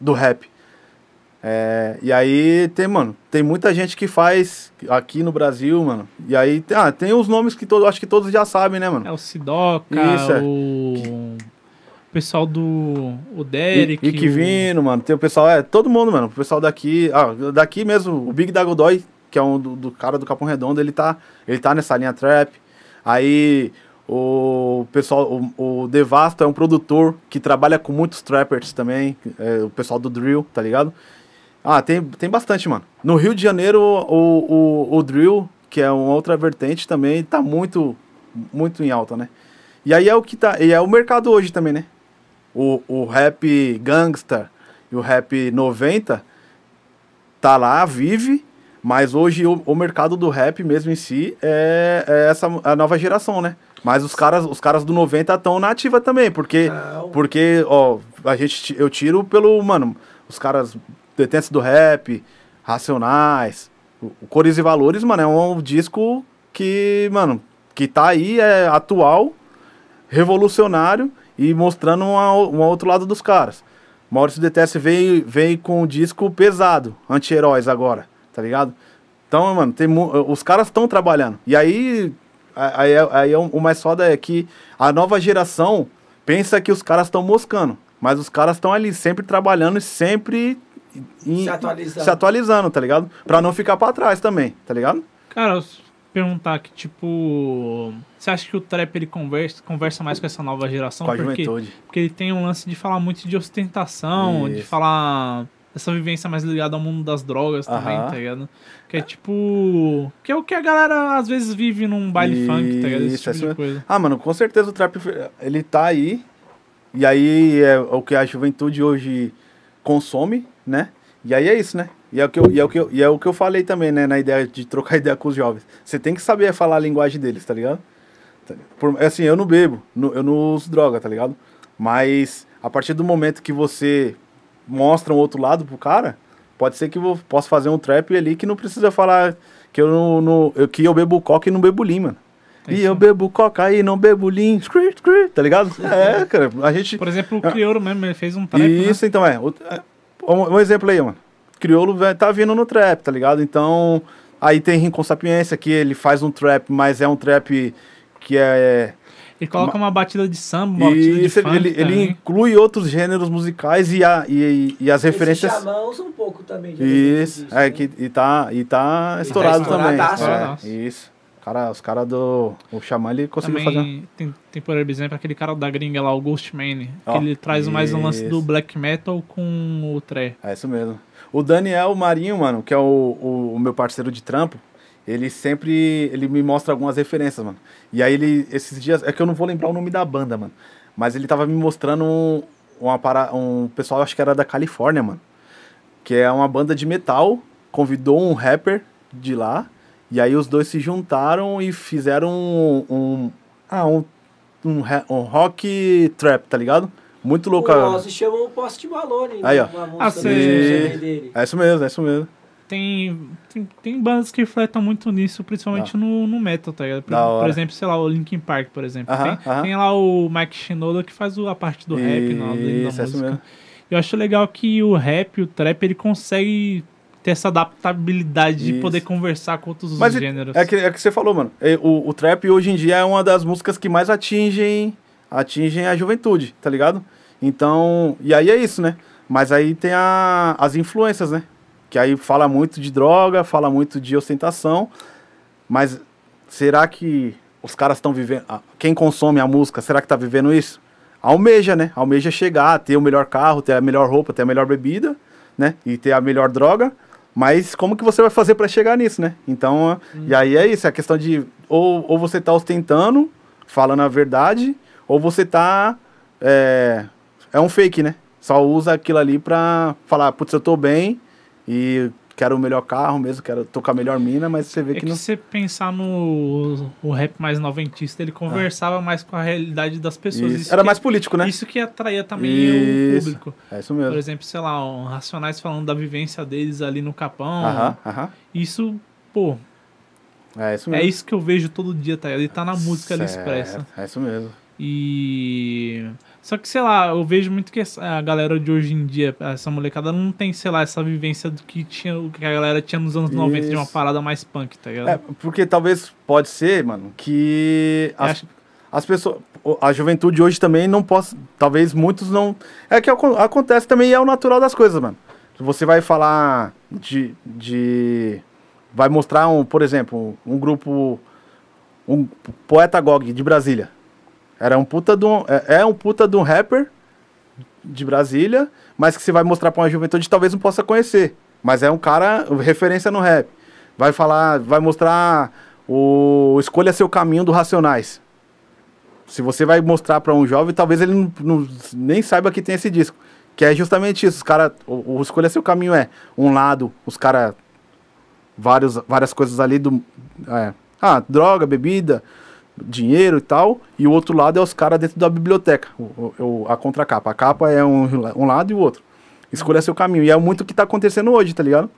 do rap. É, e aí tem, mano, tem muita gente que faz aqui no Brasil, mano. E aí tem, ah, tem os nomes que todo, acho que todos já sabem, né, mano? É o Sidoca, Isso, é. o... o pessoal do... o Derek. e que o- vindo, mano. Tem o pessoal, é, todo mundo, mano. O pessoal daqui, ah, daqui mesmo, o Big da Godoy, que é um do, do cara do Capão Redondo, ele tá, ele tá nessa linha trap. Aí o pessoal, o, o Devasto é um produtor que trabalha com muitos trappers também, é, o pessoal do drill, tá ligado? Ah, tem, tem bastante, mano. No Rio de Janeiro, o, o, o drill, que é uma outra vertente também, tá muito, muito em alta, né? E aí é o que tá, e é o mercado hoje também, né? o, o rap gangsta e o rap 90 tá lá, vive, mas hoje o, o mercado do rap mesmo em si é, é essa a nova geração, né? Mas os caras, os caras do 90 estão na ativa também, porque Não. porque, ó, a gente eu tiro pelo, mano, os caras detentos do rap, Racionais, o, Cores e Valores, mano, é um disco que, mano, que tá aí, é atual, revolucionário e mostrando uma, um outro lado dos caras. Maurício DTS veio, veio com um disco pesado, anti-heróis agora, tá ligado? Então, mano, tem, os caras estão trabalhando. E aí, aí, é- aí é o mais foda é que a nova geração pensa que os caras estão moscando. Mas os caras estão ali sempre trabalhando e sempre em- Se atualizando. se atualizando, tá ligado? Pra não ficar pra trás também, tá ligado? Cara, perguntar que, tipo... Você acha que o trap, ele conversa, conversa mais com essa nova geração? Com a porque, juventude. porque ele tem um lance de falar muito de ostentação, de Isso. falar... Essa vivência mais ligada ao mundo das drogas também, Aham. tá ligado? Que é tipo... Que é o que a galera às vezes vive num baile funk, tá ligado? Esse Isso, tipo é de coisa. Ah, mano, com certeza o trap, ele tá aí. E aí é o que a juventude hoje consome, né? E aí é isso, né? E é o que eu, e é o que eu, e é o que eu falei também, né? Na ideia de trocar ideia com os jovens. Você tem que saber falar a linguagem deles, tá ligado? Tá- Por, assim, eu não bebo, eu não uso droga, tá ligado? Mas a partir do momento que você mostra um outro lado pro cara, pode ser que eu possa fazer um trap ali que não precisa falar que eu não, não- eu, que eu bebo coca e não bebo. É E isso. eu bebo coca e não bebo lean, tá ligado? É, cara, a gente... Por exemplo, o Crioro mesmo, ele fez um trap, né? Isso, então é. É, Um, um exemplo aí, mano. Criolo tá vindo no trap, tá ligado? Então, aí tem Rincon Sapiência, que ele faz um trap, mas é um trap que é... Ele coloca uma batida de samba, uma batida de Isso, funk ele, ele inclui outros gêneros musicais e, a, e, e as referências... Esse Xamã usa um pouco também. Isso, disso, é, né? que, e, tá, e tá estourado também. estouradaço, É, né? isso. Cara, os caras do... O Xamã, ele conseguiu fazer... Também tem, tem, por exemplo, aquele cara da gringa lá, o Ghostman, que Ó, ele traz mais um lance do isso. black metal com o tré. É isso mesmo. O Daniel Marinho, mano, que é o, o, o meu parceiro de trampo, ele sempre ele me mostra algumas referências, mano. E aí ele, esses dias, é que eu não vou lembrar o nome da banda, mano. Mas ele tava me mostrando um, uma para, um pessoal, acho que era da Califórnia, mano. Que é uma banda de metal, convidou um rapper de lá. E aí os dois se juntaram e fizeram um. um ah, um, um, um rock trap, tá ligado? Muito louco. O Ozzy chamou o Post Malone, Aí, ó. Uma música Ah, dele. É isso mesmo, é isso mesmo. Tem, tem, tem bandas que fletam muito nisso, principalmente no, no metal, tá ligado? Por, por exemplo, sei lá, o Linkin Park, por exemplo. Aham, tem, aham. tem lá o Mike Shinoda que faz o- a parte do rap na, da Isso, é isso música. mesmo. Eu acho legal que o rap, o trap, ele consegue ter essa adaptabilidade de Isso. poder conversar com outros Mas gêneros. é que, é que você falou, mano. O, o trap hoje em dia é uma das músicas que mais atingem, atingem a juventude, tá ligado? Então, e aí é isso, né? Mas aí tem a, as influências, né? Que aí fala muito de droga, fala muito de ostentação. Mas será que os caras estão vivendo. Quem consome a música, será que tá vivendo isso? Almeja, né? Almeja chegar, ter o melhor carro, ter a melhor roupa, ter a melhor bebida, né? E ter a melhor droga. Mas como que você vai fazer para chegar nisso, né? Então, e aí é isso, é a questão de ou, ou você tá ostentando, falando a verdade, ou você tá é, é um fake, né? Só usa aquilo ali pra falar, putz, eu tô bem e quero o melhor carro mesmo, quero tocar a melhor mina, mas você vê É que que não. se você pensar no o rap mais noventista, ele conversava mais com a realidade das pessoas. Isso. Isso Era que- mais político, né? Isso que atraía também Isso. o público. É isso Por mesmo. exemplo, sei lá, um Racionais falando da vivência deles ali no Capão. Aham, aham. Isso, pô, É isso é mesmo. isso que eu vejo todo dia, tá? Ele tá na música, ele Certo, expressa. É isso mesmo. E. Só que, sei lá, eu vejo muito que a galera de hoje em dia, essa molecada, não tem, sei lá, essa vivência do que, tinha, o que a galera tinha nos anos 90 de uma Isso. parada mais punk, tá ligado? É, porque talvez pode ser, mano, que as, acho- as pessoas, a juventude hoje também não possa, talvez muitos não, é que acon- acontece também e é o natural das coisas, mano. Você vai falar de, de vai mostrar um, por exemplo, um, grupo um poeta Gog de Brasília. Era um puta de um, é, é um puta de um rapper de Brasília, mas que você vai mostrar pra uma juventude talvez não possa conhecer. Mas é um cara referência no rap. Vai falar, vai mostrar o Escolha Seu Caminho do Racionais. Se você vai mostrar pra um jovem, talvez ele não, não- nem saiba que tem esse disco. Que é justamente isso. Os cara, o, o Escolha Seu Caminho é um lado, os caras vários várias coisas ali do é, ah, droga, bebida, dinheiro e tal, e o outro lado é os caras dentro da biblioteca, o, o- a contracapa. A capa é um, um lado e o outro. Escolha seu caminho. E é muito o que tá acontecendo hoje, tá ligado?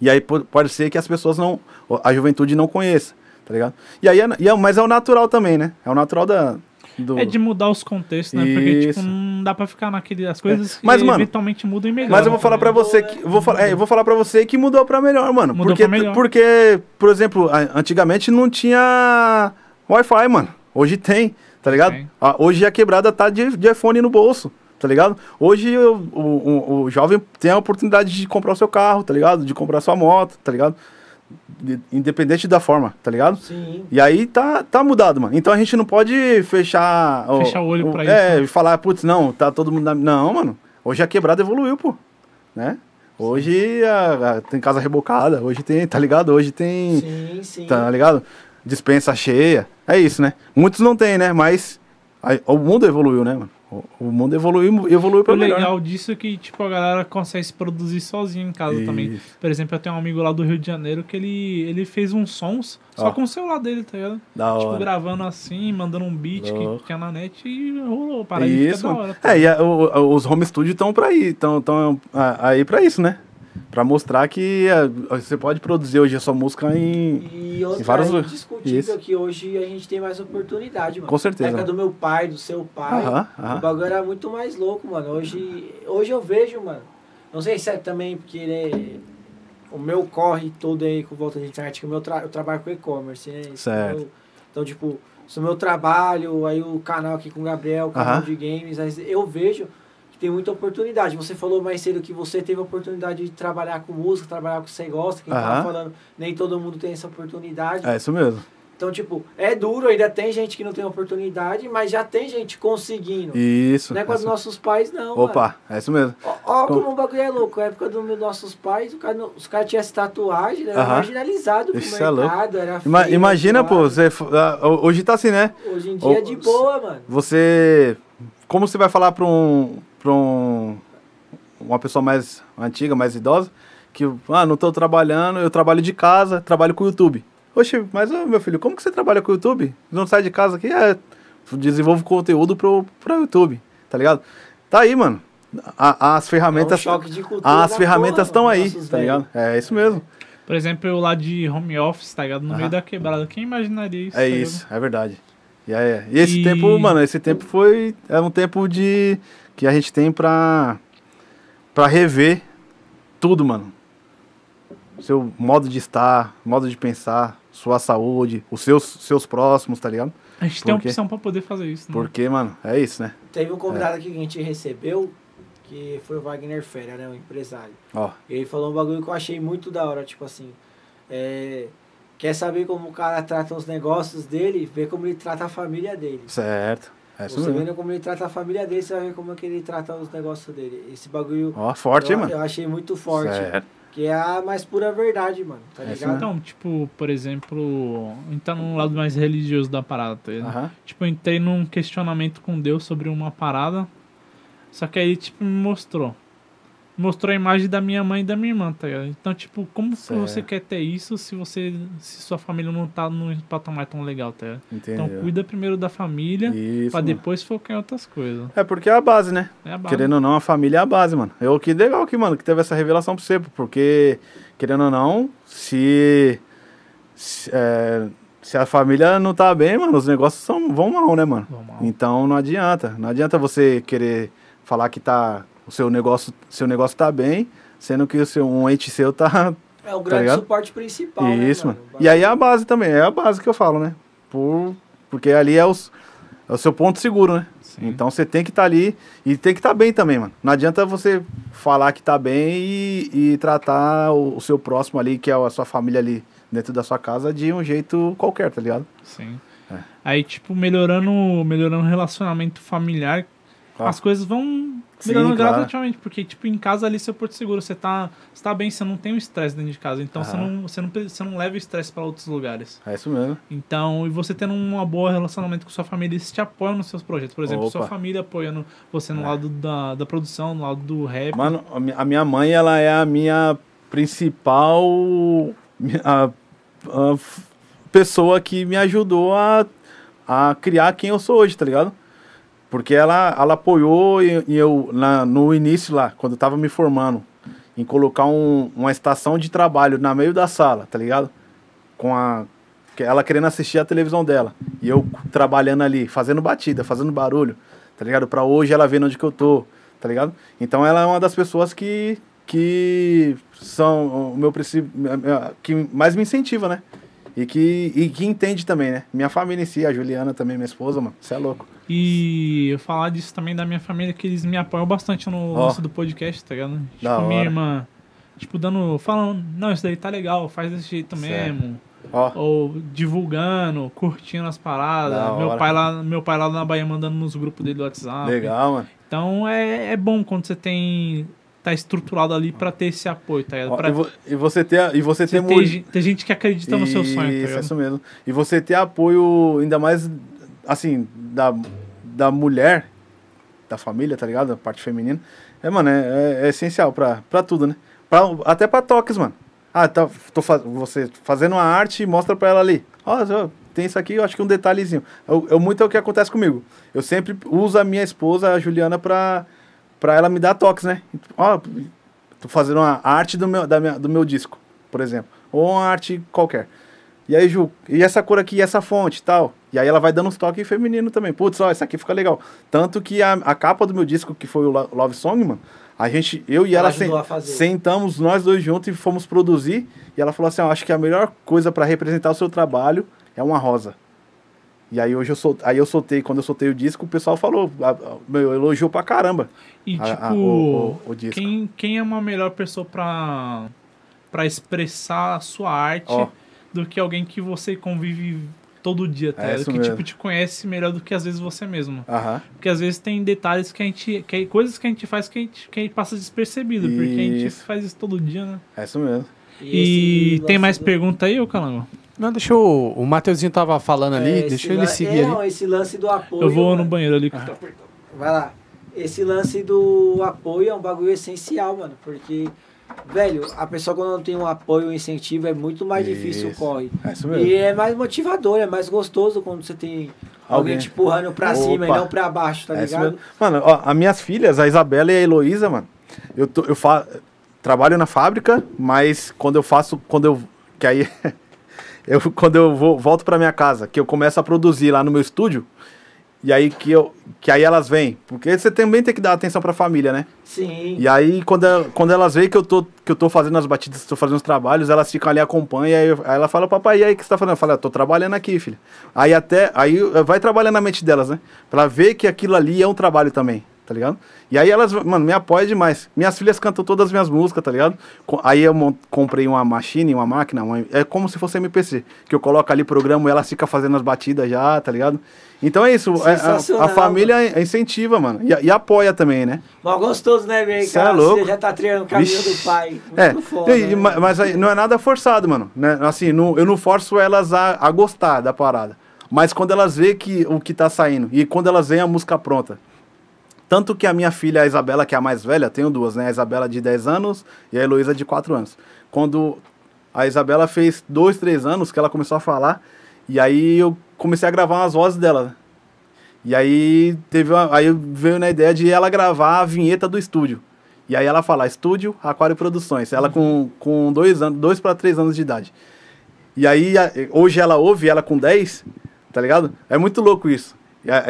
E aí po- pode ser que as pessoas não. A juventude não conheça, tá ligado? E aí é, e é- mas é o natural também, né? É o natural da. Do... É de mudar os contextos, né? Porque, tipo, não dá pra ficar naquele... As coisas que Mas, mano, eventualmente mudam e melhoram. Mas eu vou falar também. você que. eu Vou falar, é, eu vou falar pra você que mudou pra melhor, mano. Mudou porque, melhor. porque, por exemplo, antigamente não tinha Wi-Fi, mano. Hoje tem, tá ligado? Tem. Ah, Hoje a quebrada tá de, de iPhone no bolso, tá ligado? Hoje o, o, o- o jovem tem a oportunidade de comprar o seu carro, tá ligado? De comprar sua moto, tá ligado? De- independente da forma, tá ligado? Sim. E aí tá, tá mudado, mano. Então a gente não pode fechar. Fechar o olho pra é, isso, né? e falar, putz, não, tá todo mundo. na- Não, mano. Hoje a quebrada evoluiu, pô. Né? Hoje a- a- tem casa rebocada, hoje tem, tá ligado? Hoje tem. Sim, sim. Tá ligado? Dispensa cheia. É isso, né? Muitos não tem, né? Mas aí, o mundo evoluiu, né, mano? O, o mundo evoluiu evoluiu O pra melhor. legal disso é que, tipo, a galera consegue se produzir sozinho em casa também. Isso. Por exemplo, eu tenho um amigo lá do Rio de Janeiro que ele, ele fez uns sons só Ó. com o celular dele, tá ligado? Da Tipo, hora. gravando assim, mandando um beat Louco. que tinha na net e rolou. Para aí Isso, mano. hora. tá? É, e a- o- o- os home studio estão pra aí, estão tão, a- aí pra isso, né? Pra mostrar que é, você pode produzir hoje a sua música em. E outra, Em vários é lugares. indiscutível Isso. que hoje a gente tem mais oportunidade, mano. Com certeza. Na época do meu pai, do seu pai, Aham, o bagulho era muito mais louco, mano. Hoje, hoje eu vejo, mano. Não sei se é também porque né, o meu corre todo aí com volta de internet, que o meu tra eu trabalho com e-commerce, né? Então, Certo. eu- Então, tipo, se o meu trabalho, aí o canal aqui com o Gabriel, o canal Aham. de games, eu vejo que tem muita oportunidade. Você falou mais cedo que você teve a oportunidade de trabalhar com música, trabalhar com o que você gosta, quem tava Aham. falando, nem todo mundo tem essa oportunidade. É isso mesmo. Então, tipo, é duro, ainda tem gente que não tem oportunidade, mas já tem gente conseguindo. Isso. Não é com é os nossos pais, não. mano. Opa, é isso mesmo. Ó, ó Com- como o bagulho é louco. Na época dos nossos pais, o cara os caras tinham essa tatuagem, né? era Aham. marginalizado pro Isso é louco. mercado, era Ima- imagina, pô, você, f- ah, hoje tá assim, né? Hoje em dia é de Ô, boa, mano. Você como você vai falar para um, pra um, uma pessoa mais antiga, mais idosa, que, ah, não tô trabalhando, eu trabalho de casa, trabalho com o YouTube. Oxe, mas, ô, meu filho, como que você trabalha com o YouTube? Não sai de casa aqui? É, desenvolvo conteúdo pro, pro YouTube, tá ligado? Tá aí, mano. A- as ferramentas... É um choque de cultura as ferramentas estão aí, tá ligado? É isso mesmo. Por exemplo, eu lá de home office, tá ligado? No Aham. meio da quebrada. Quem imaginaria isso? É tá isso, é verdade. E, é, e esse E- tempo, mano, esse tempo foi. É um tempo de. Que a gente tem pra. pra rever tudo, mano. Seu modo de estar, modo de pensar, sua saúde, os seus, seus próximos, tá ligado? A gente tem Por quê? opção pra poder fazer isso, né? Porque, mano, é isso, né? Teve um convidado aqui que a gente recebeu, que foi o Wagner Fera, né? O empresário. Ó, Ele falou um bagulho que eu achei muito da hora, tipo assim. é, quer saber como o cara trata os negócios dele, vê como ele trata a família dele. certo. É Você mesmo. vendo como ele trata a família dele, você vai ver como é que ele trata os negócios dele. Esse bagulho Ó, forte, hein, eu, mano? eu achei muito forte. Certo. Que é a mais pura verdade, mano. Tá É ligado? Então, tipo, por exemplo, entrar num lado mais religioso da parada, tá ligado? Aham. Tipo, eu entrei num questionamento com Deus sobre uma parada, só que aí, tipo, me mostrou. Mostrou a imagem da minha mãe e da minha irmã, tá ligado? Então, tipo, como Certo. você quer ter isso se você. se sua família não tá num patamar tão legal, tá ligado? Entendeu. Então cuida primeiro da família mano. depois focar em outras coisas. É porque é a base, né? É a base. Querendo ou não, a família é a base, mano. Eu que legal que, mano, que teve essa revelação pra você, porque, querendo ou não, se. Se, é, se a família não tá bem, mano, os negócios são, vão mal, né, mano? Lá. Então não adianta. Não adianta você querer falar que tá. O seu negócio, seu negócio tá bem, sendo que o seu, um ente seu tá. É o Tá grande ligado? suporte principal. né, Isso, mano. O E aí é a base também, é a base que eu falo, né? Por, porque ali é, os, é o seu ponto seguro, né? Sim. Então você tem que estar ali e tem que estar bem também, mano. Não adianta você falar que tá bem e, e tratar o, o seu próximo ali, que é a sua família ali dentro da sua casa, de um jeito qualquer, tá ligado? Sim. É. Aí, tipo, melhorando, melhorando o relacionamento familiar, Ah. as coisas vão melhorando claro. gradativamente, porque, tipo, em casa ali, seu porto seguro, você tá, você tá bem, você não tem o estresse dentro de casa, então você Aham. não, você, não, você não leva o estresse para outros lugares. É isso mesmo. Então, e você tendo um bom relacionamento com sua família, eles te apoiam nos seus projetos. Por exemplo, sua Opa. família apoiando você no É. lado da, da produção, no lado do rap. Mano, a mi- a minha mãe, ela é a minha principal a- a pessoa que me ajudou a, a criar quem eu sou hoje, tá ligado? Porque ela, ela apoiou e, e eu, na, no início lá, quando eu tava me formando, em colocar um- uma estação de trabalho na meio da sala, tá ligado? Com a. Ela querendo assistir a televisão dela. E eu trabalhando ali, fazendo batida, fazendo barulho, tá ligado? Pra hoje ela vendo onde que eu tô, tá ligado? Então ela é uma das pessoas que. que são o meu princípio. que mais me incentiva, né? E que, e que entende também, né? Minha família em si, a Juliana também, minha esposa, mano. Você é louco. E eu falar disso também da minha família, que eles me apoiam bastante no Ó. lance do podcast, tá ligado? Da Tipo, minha hora. irmã, tipo, dando, falando, não, isso daí tá legal, faz desse jeito Certo. mesmo. Ó, Ou divulgando, curtindo as paradas. Da Meu hora. pai, lá, meu pai lá na Bahia mandando nos grupos dele do WhatsApp. legal, mano. Então é, é bom quando você tem. Tá estruturado ali pra ter esse apoio, tá ligado? Pra e, vo- e você ter, e você você ter gen- ter gente que acredita no seu sonho, tá Isso, ligado? isso mesmo. E você ter apoio, ainda mais, assim, da, da mulher, da família, tá ligado? A parte feminina. É, mano, é, é- é essencial pra, pra tudo, né? Pra, até pra toques, mano. Ah, tá, tô faz, você fazendo uma arte e mostra pra ela ali. Ó, ó, tem isso aqui, eu acho que um detalhezinho. Eu, eu- muito é o que acontece comigo. Eu sempre uso a minha esposa, a Juliana, pra, pra ela me dar toques, né? Ó, tô fazendo uma arte do meu, da minha, do meu disco, por exemplo. Ou uma arte qualquer. E aí, Ju, e essa cor aqui, e essa fonte e tal. E aí ela vai dando uns toques feminino também. Putz, ó, essa aqui fica legal. Tanto que a, a capa do meu disco, que foi o Lo- Love Song, mano, a gente, eu e Ela ela, sentamos nós dois juntos e fomos produzir. E ela falou assim, ó, acho que a melhor coisa pra representar o seu trabalho é uma rosa. E aí hoje eu sol, aí eu soltei, quando eu soltei o disco, o pessoal falou, a- a- meu, elogiou pra caramba. E a- tipo, a- o, o, o disco. quem, quem é uma melhor pessoa pra, pra expressar a sua arte Ó. do que alguém que você convive todo dia, tá É ligado? isso que mesmo. tipo, te conhece melhor do que às vezes você mesmo. Aham. Porque às vezes tem detalhes que a gente. Que, coisas que a gente faz que a gente, que a gente passa despercebido. Porque a gente Isso. faz isso todo dia, né? É isso mesmo. E, esse tem mais do- pergunta aí, ô Calango? Não, deixa eu. O Mateuzinho tava falando ali, é, deixa ele seguir é, ali. Não, esse lance do apoio. Eu vou no mano. banheiro ali. que Ah. tá apertado. vai lá. Esse lance do apoio é um bagulho essencial, mano, porque, velho, a pessoa quando não tem um apoio, um incentivo, é muito mais difícil o Isso. corre. É isso mesmo. E é mais motivador, é mais gostoso quando você tem alguém, Alguém. te empurrando pra cima e Opa. não pra baixo, tá É isso ligado? Mano, ó, as minhas filhas, a Isabela e a Heloísa, mano, eu, tô, eu fa trabalho na fábrica, mas quando eu faço, quando eu, que aí, eu, quando eu vou, volto pra minha casa, que eu começo a produzir lá no meu estúdio, e aí que eu, que aí elas vêm, porque você também tem que dar atenção pra família, né? Sim. E aí, quando, ela- quando elas veem que eu, tô, que eu tô fazendo as batidas, tô fazendo os trabalhos, elas ficam ali, acompanham, aí, eu- aí ela fala, papai, e aí, o que você tá fazendo? Eu falo, "Ah, tô trabalhando aqui, filha. Aí até, aí vai trabalhando na mente delas, né? Pra ver que aquilo ali é um trabalho também, tá ligado? E aí elas, mano, me apoiam demais. Minhas filhas cantam todas as minhas músicas, tá ligado? Aí eu comprei uma machine, uma máquina, uma- é como se fosse MPC, que eu coloco ali, programa, e ela fica fazendo as batidas já, tá ligado? Então é isso, é- a- a, família incentiva, mano, e, e apoia também, né? Mó gostoso, né, velho? É Cara, louco. Você já tá treinando o caminho Vixe. do pai. É, Muito foda, e- né? ma- mas aí não é nada forçado, mano. Né? Assim, não- eu não forço elas a, a gostar da parada. Mas quando elas veem que, o que tá saindo e quando elas veem a música pronta. Tanto que a minha filha, a Isabela, que é a mais velha, tenho duas, né? A Isabela de 10 anos e a Heloísa de 4 anos. Quando a Isabela fez 2, 3 anos que ela começou a falar, e aí eu comecei a gravar umas vozes dela. E aí teve uma, aí veio na ideia de ela gravar a vinheta do estúdio. E aí ela fala, estúdio Aquário Produções. Ela com, com dois dois para três anos de idade. E aí hoje ela ouve ela com 10, tá ligado? É muito louco isso.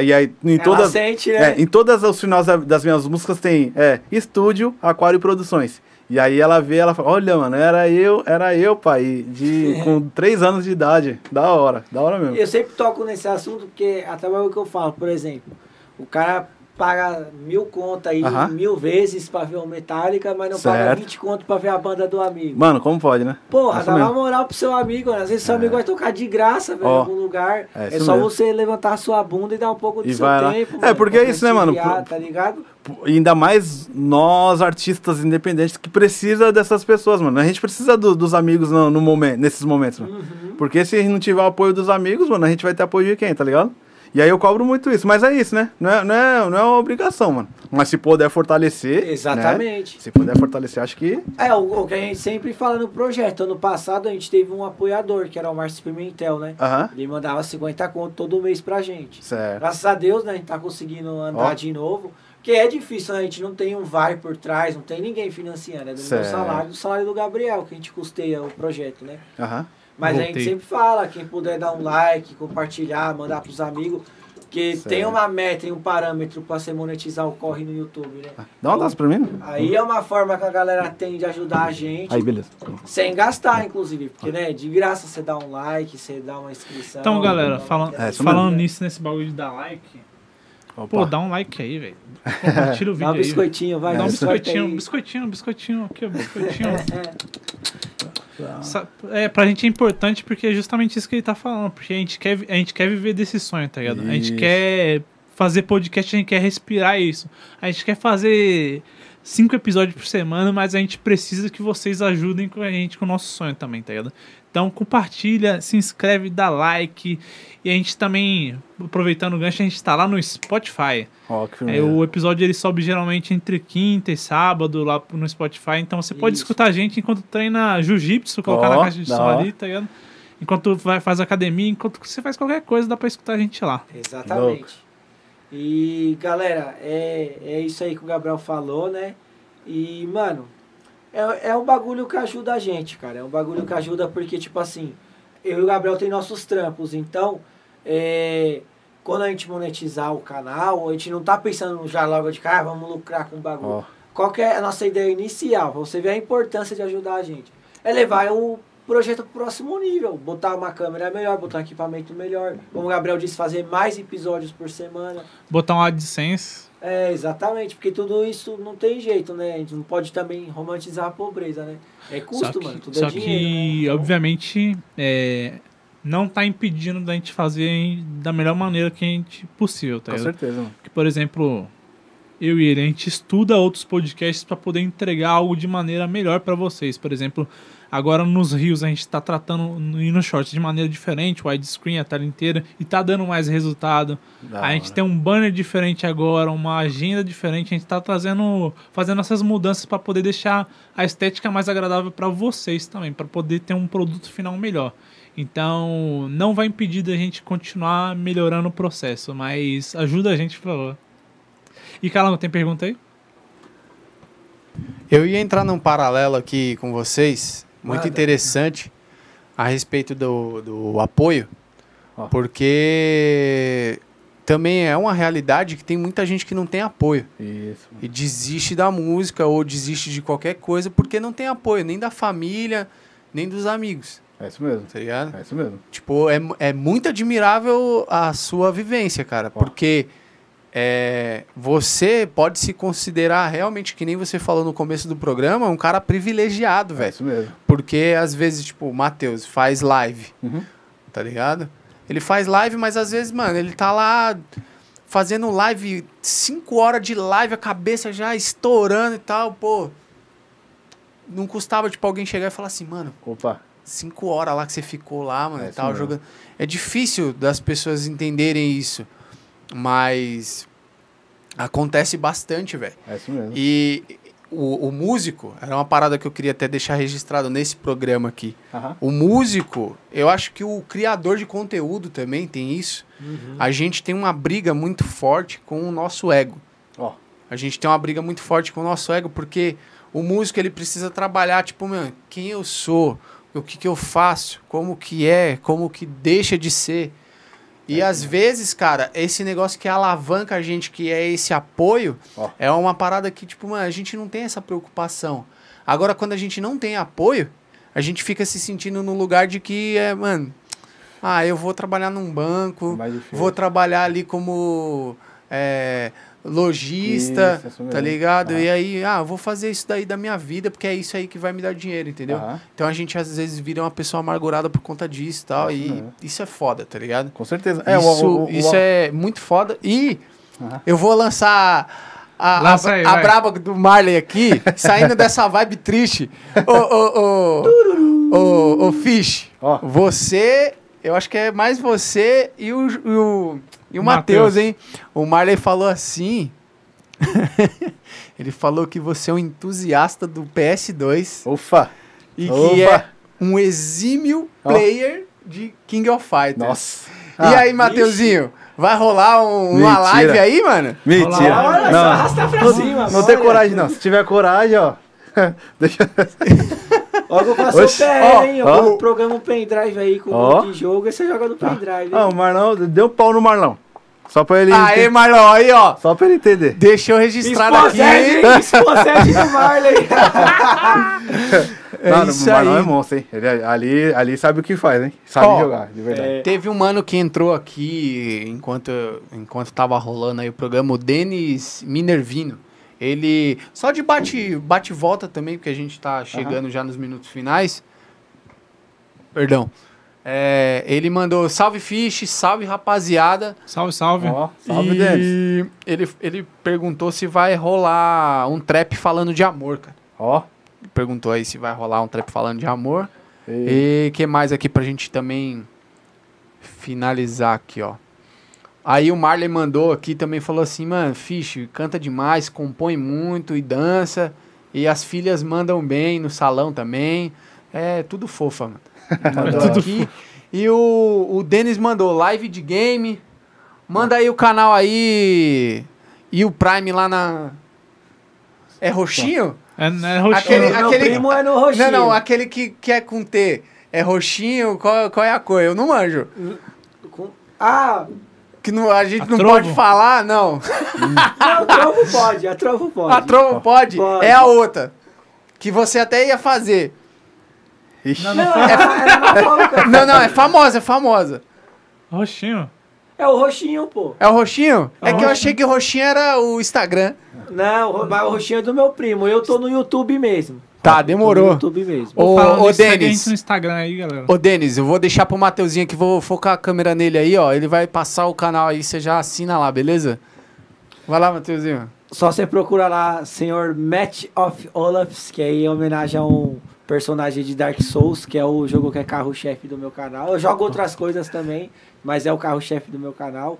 E, aí em Ela todas sente, né? é, em todas os finais da- das minhas músicas tem é, estúdio Aquário Produções. E aí ela vê, ela fala, olha, mano, era eu, era eu, pai, de com três anos de idade. Da hora, da hora mesmo. Eu sempre toco nesse assunto porque até o que eu falo, por exemplo, o cara paga mil contas aí mil vezes pra ver o Metallica, mas não paga Certo. 20 conto pra ver a banda do amigo. Mano, como pode, né? Porra, Isso dá uma moral pro seu amigo, né? Às vezes seu amigo vai tocar de graça, velho, em Ó, algum lugar. é É, só mesmo. você levantar a sua bunda e dar um pouco do E seu vai lá. tempo. É, porque é isso, né, mano? Por- Tá ligado? Ainda mais nós, artistas independentes, que precisa dessas pessoas, mano. A gente precisa do- dos amigos no, no momento, nesses momentos, mano. Uhum. Porque se a gente não tiver o apoio dos amigos, mano, a gente vai ter apoio de quem, tá ligado? E aí eu cobro muito isso. Mas é isso, né? Não é, não é, não é uma obrigação, mano. Mas se puder fortalecer. né? Exatamente. Se puder fortalecer, acho que. É, o, o que a gente sempre fala no projeto. Ano passado a gente teve um apoiador, que era o Márcio Pimentel, né? Aham. Ele mandava 50 conto todo mês pra gente. Certo. Graças a Deus, né, a gente tá conseguindo andar Ó. de novo. Porque é difícil, né? A gente não tem um VAR por trás, não tem ninguém financiando. É do meu Certo. salário, do salário do Gabriel, que a gente custeia o projeto, né? Aham. Mas a Voltei. gente sempre fala, quem puder dar um like, compartilhar, mandar pros amigos. Porque tem uma meta e um parâmetro pra você monetizar o corre no YouTube, né? Dá um abraço pra mim. Aí é uma forma que a galera tem de ajudar a gente. Aí, beleza. Sem gastar, inclusive. Porque, né, de graça você dá um like, você dá uma inscrição. Então, galera, dá uma falando, É, falando mesmo. nisso, nesse bagulho de dar like, Opa. pô, dá um like aí, velho. Compartilha o Dá vídeo um aí. biscoitinho, vai. Dá um É, biscoitinho, aí. biscoitinho, biscoitinho, aqui, ó, biscoitinho. Sa- É, pra gente é importante porque é justamente isso que ele tá falando. Porque a gente quer, a gente quer viver desse sonho, tá ligado? A gente Isso. quer fazer podcast, a gente quer respirar isso. A gente quer fazer cinco episódios por semana, mas a gente precisa que vocês ajudem com a gente com o nosso sonho também, tá ligado? Então compartilha, se inscreve, dá like. E a gente também, aproveitando o gancho, a gente tá lá no Spotify. Ó, que É, o episódio ele sobe geralmente entre quinta e sábado lá no Spotify. Então você pode Isso. escutar a gente enquanto treina jiu-jitsu, colocar Ó, na caixa de som ali, tá ligado? Enquanto vai, faz academia, enquanto você faz qualquer coisa, dá pra escutar a gente lá. Exatamente. E, galera, é, é isso aí que o Gabriel falou, né? E, mano, é, é um bagulho que ajuda a gente, cara. É um bagulho que ajuda porque, tipo assim, eu e o Gabriel tem nossos trampos, então, é, quando a gente monetizar o canal, a gente não tá pensando já logo de cara, ah, vamos lucrar com o bagulho. Ó, Qual que é a nossa ideia inicial? Pra você ver a importância de ajudar a gente. É levar o projeto pro próximo nível. Botar uma câmera melhor, botar um equipamento melhor. Como o Gabriel disse, fazer mais episódios por semana. Botar um AdSense. É, exatamente. Porque tudo isso não tem jeito, né? A gente não pode também romantizar a pobreza, né? É custo, só que, mano. Tudo só é que dinheiro, né? obviamente, é, não tá impedindo da gente fazer da melhor maneira que a gente possível, tá com certeza, mano. Porque, por exemplo, eu e ele, a gente estuda outros podcasts para poder entregar algo de maneira melhor para vocês. Por exemplo, Agora nos rios a gente está tratando no- e no short de maneira diferente, widescreen a tela inteira, e tá dando mais resultado. Da a gente hora. tem um banner diferente agora, uma agenda diferente, a gente tá trazendo, fazendo essas mudanças para poder deixar a estética mais agradável para vocês também, para poder ter um produto final melhor. Então, não vai impedir da gente continuar melhorando o processo, mas ajuda a gente, por favor. E Calama, tem pergunta aí? Eu ia entrar num paralelo aqui com vocês, muito Manda. interessante, a respeito do, do apoio, Ó. porque também é uma realidade que tem muita gente que não tem apoio Isso. e desiste da música ou desiste de qualquer coisa porque não tem apoio, nem da família, nem dos amigos, É isso mesmo. tá ligado? É isso mesmo. Tipo, é, é muito admirável a sua vivência, cara. Ó. Porque é, você pode se considerar realmente, que nem você falou no começo do programa, um cara privilegiado, É velho. isso mesmo. Porque às vezes, tipo, o Matheus faz live, Uhum. tá ligado? Ele faz live, mas às vezes, mano, ele tá lá fazendo live, 5 horas de live, a cabeça já estourando e tal, pô. Não custava, tipo, alguém chegar e falar assim, mano, Opa. cinco horas lá que você ficou lá, mano, É e tal, jogando. É difícil das pessoas entenderem isso. Mas acontece bastante, velho. É isso mesmo. E o, o músico, era uma parada que eu queria até deixar registrado nesse programa aqui. Aham. O músico, eu acho que o criador de conteúdo também tem isso. A gente tem uma briga muito forte com o nosso ego. Ó. A gente tem uma briga muito forte com o nosso ego, porque o músico ele precisa trabalhar, tipo, meu, quem eu sou, o que, que eu faço, como que é, como que deixa de ser. E às vezes, cara, esse negócio que alavanca a gente, que é esse apoio, Ó. é uma parada que, tipo, mano, a gente não tem essa preocupação. Agora, quando a gente não tem apoio, a gente fica se sentindo no lugar de que é, mano, ah, eu vou trabalhar num banco, vou trabalhar ali como é, lojista, tá ligado? Aham. E aí, ah, eu vou fazer isso daí da minha vida, porque é isso aí que vai me dar dinheiro, entendeu? Aham. Então a gente às vezes vira uma pessoa amargurada por conta disso e tal, e isso é foda, tá ligado? Com certeza. É, o- isso o- o- isso o- é muito foda. E eu vou lançar a, a, aí, a braba do Marley aqui, saindo dessa vibe triste. Ô, ô, ô, ô, ô, Fish, Ó. você, eu acho que é mais você e o, e o, e o Matheus. Hein? O Marley falou assim. Ele falou que você é um entusiasta do PS2 Ufa. e que Opa. é um exímio Ó. player de King of Fighters. Nossa. E Ah, aí, Mateuzinho? Vai rolar um- uma live aí, mano? Mentira. Olha, só Não, arrasta pra cima. não tem olha. coragem, não. Se tiver coragem, ó. Deixa Vou passar o pé, hein? Eu Ó, ó. vou- programa um pendrive aí com Ó. de jogo e você joga no pendrive. Ah, o hein? Marlão, deu pau no Marlão. Só pra ele. Aê, ente- Marlon, aí, ó. Só pra ele entender. Deixa eu registrar aqui. Esposede do Marley. É Não, isso o Marlão aí. é monstro, hein? Ele, ali, ali sabe o que faz, hein? Sabe Ó, jogar, de verdade. É. Teve um mano que entrou aqui enquanto, enquanto tava rolando aí o programa, o Denis Minervino. Ele. Só de bate, bate e volta também, porque a gente tá chegando já nos minutos finais. Perdão. É, ele mandou salve Fish, salve rapaziada. Salve, salve. Ó, salve, e ele, ele perguntou se vai rolar um trap falando de amor, cara. Ó. Perguntou aí se vai rolar um trap falando de amor. E... E que mais aqui pra gente também finalizar aqui, ó. Aí o Marley mandou aqui também falou assim, mano, Fish, canta demais, compõe muito e dança. E as filhas mandam bem no salão também. É tudo fofa, mano. Mandou aqui. E o, o Denis mandou live de game. Manda aí o canal aí. E o Prime lá na. É roxinho? É, é roxinho. Aquele- Meu aquele- primo é no roxinho. Não, não, aquele que, que é com T. É roxinho? Qual, qual é a cor? Eu não manjo. Com- Ah, Que não, a gente A não trovo? pode falar, não. a trovo pode, a trovo pode. A trovo pode? Pode. É a outra. Que você até ia fazer. Ixi. Não, na fábrica. Não, não, é famosa, é famosa. Roxinho. É o roxinho, pô. É o roxinho? É, É o que eu roxinho. achei que o roxinho era o Instagram. Não, mas o roxinho é do meu primo. Eu tô no YouTube mesmo. Tá, no demorou. YouTube mesmo. Ô, ô Denis. no Instagram aí, galera. Ô, Denis, eu vou deixar pro Mateuzinho aqui, vou focar a câmera nele aí, ó. Ele vai passar o canal aí, você já assina lá, beleza? Vai lá, Mateuzinho. Só você procura lá, senhor Match of Olafs, que aí é em homenagem a um personagem de Dark Souls, que é o jogo que é carro-chefe do meu canal. Eu jogo outras coisas também, mas é o carro-chefe do meu canal.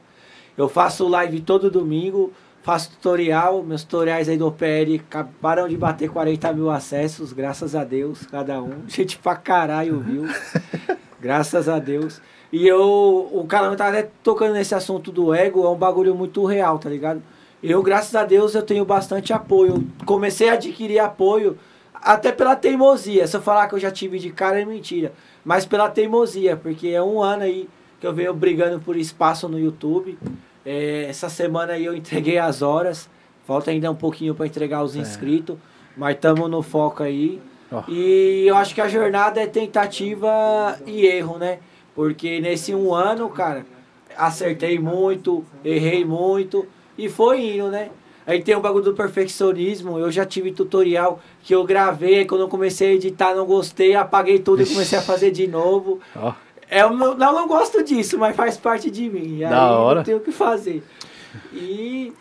Eu faço live todo domingo, faço tutorial, meus tutoriais aí do OPL acabaram de bater 40 mil acessos, graças a Deus, cada um. Gente pra caralho, viu? graças a Deus. E eu, o canal tá até tocando nesse assunto do ego, é um bagulho muito real, tá ligado? Eu, graças a Deus, eu tenho bastante apoio. Comecei a adquirir apoio até pela teimosia. Se eu falar que eu já tive de cara é mentira. Mas pela teimosia, porque é um ano aí que eu venho brigando por espaço no YouTube. É, essa semana aí eu entreguei as horas. Falta ainda um pouquinho para entregar os inscritos. Mas estamos no foco aí. Ó. E eu acho que a jornada é tentativa e erro, né? Porque nesse um ano, cara, acertei muito, errei muito e foi indo, né? Aí tem o bagulho do perfeccionismo. Eu já tive tutorial que eu gravei, quando eu comecei a editar, não gostei, apaguei tudo e comecei a fazer de novo. Ó, É, eu não, não, gosto disso, mas faz parte de mim. Aí Da hora. não tenho o que fazer. E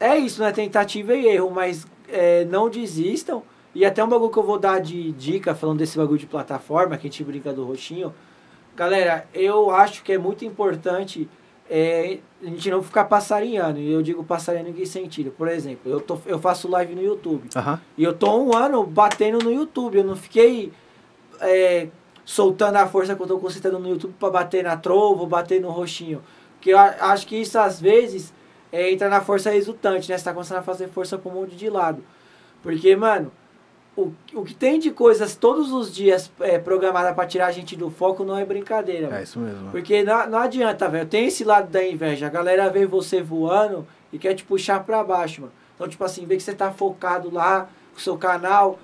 é isso, né? Tentativa e erro, mas é, não desistam. E até um bagulho que eu vou dar de dica, falando desse bagulho de plataforma, que a gente brinca do roxinho. Galera, eu acho que é muito importante é, a gente não ficar passarinhando. E eu digo passarinhando em que sentido? Por exemplo, eu, tô, eu faço live no YouTube. E eu tô um ano batendo no YouTube. Eu não fiquei é, soltando a força que eu tô concentrando no YouTube pra bater na trovo, bater no roxinho. Porque eu acho que isso às vezes é, entra na força resultante, né? Você tá começando a fazer força com um monte de lado. Porque, mano, o, o que tem de coisas todos os dias é, programada pra tirar a gente do foco não é brincadeira. mano. É isso mesmo. Porque não, não adianta, velho. Tem esse lado da inveja. A galera vê você voando e quer te puxar pra baixo, mano. Então, tipo assim, vê que você tá focado lá com o seu canal,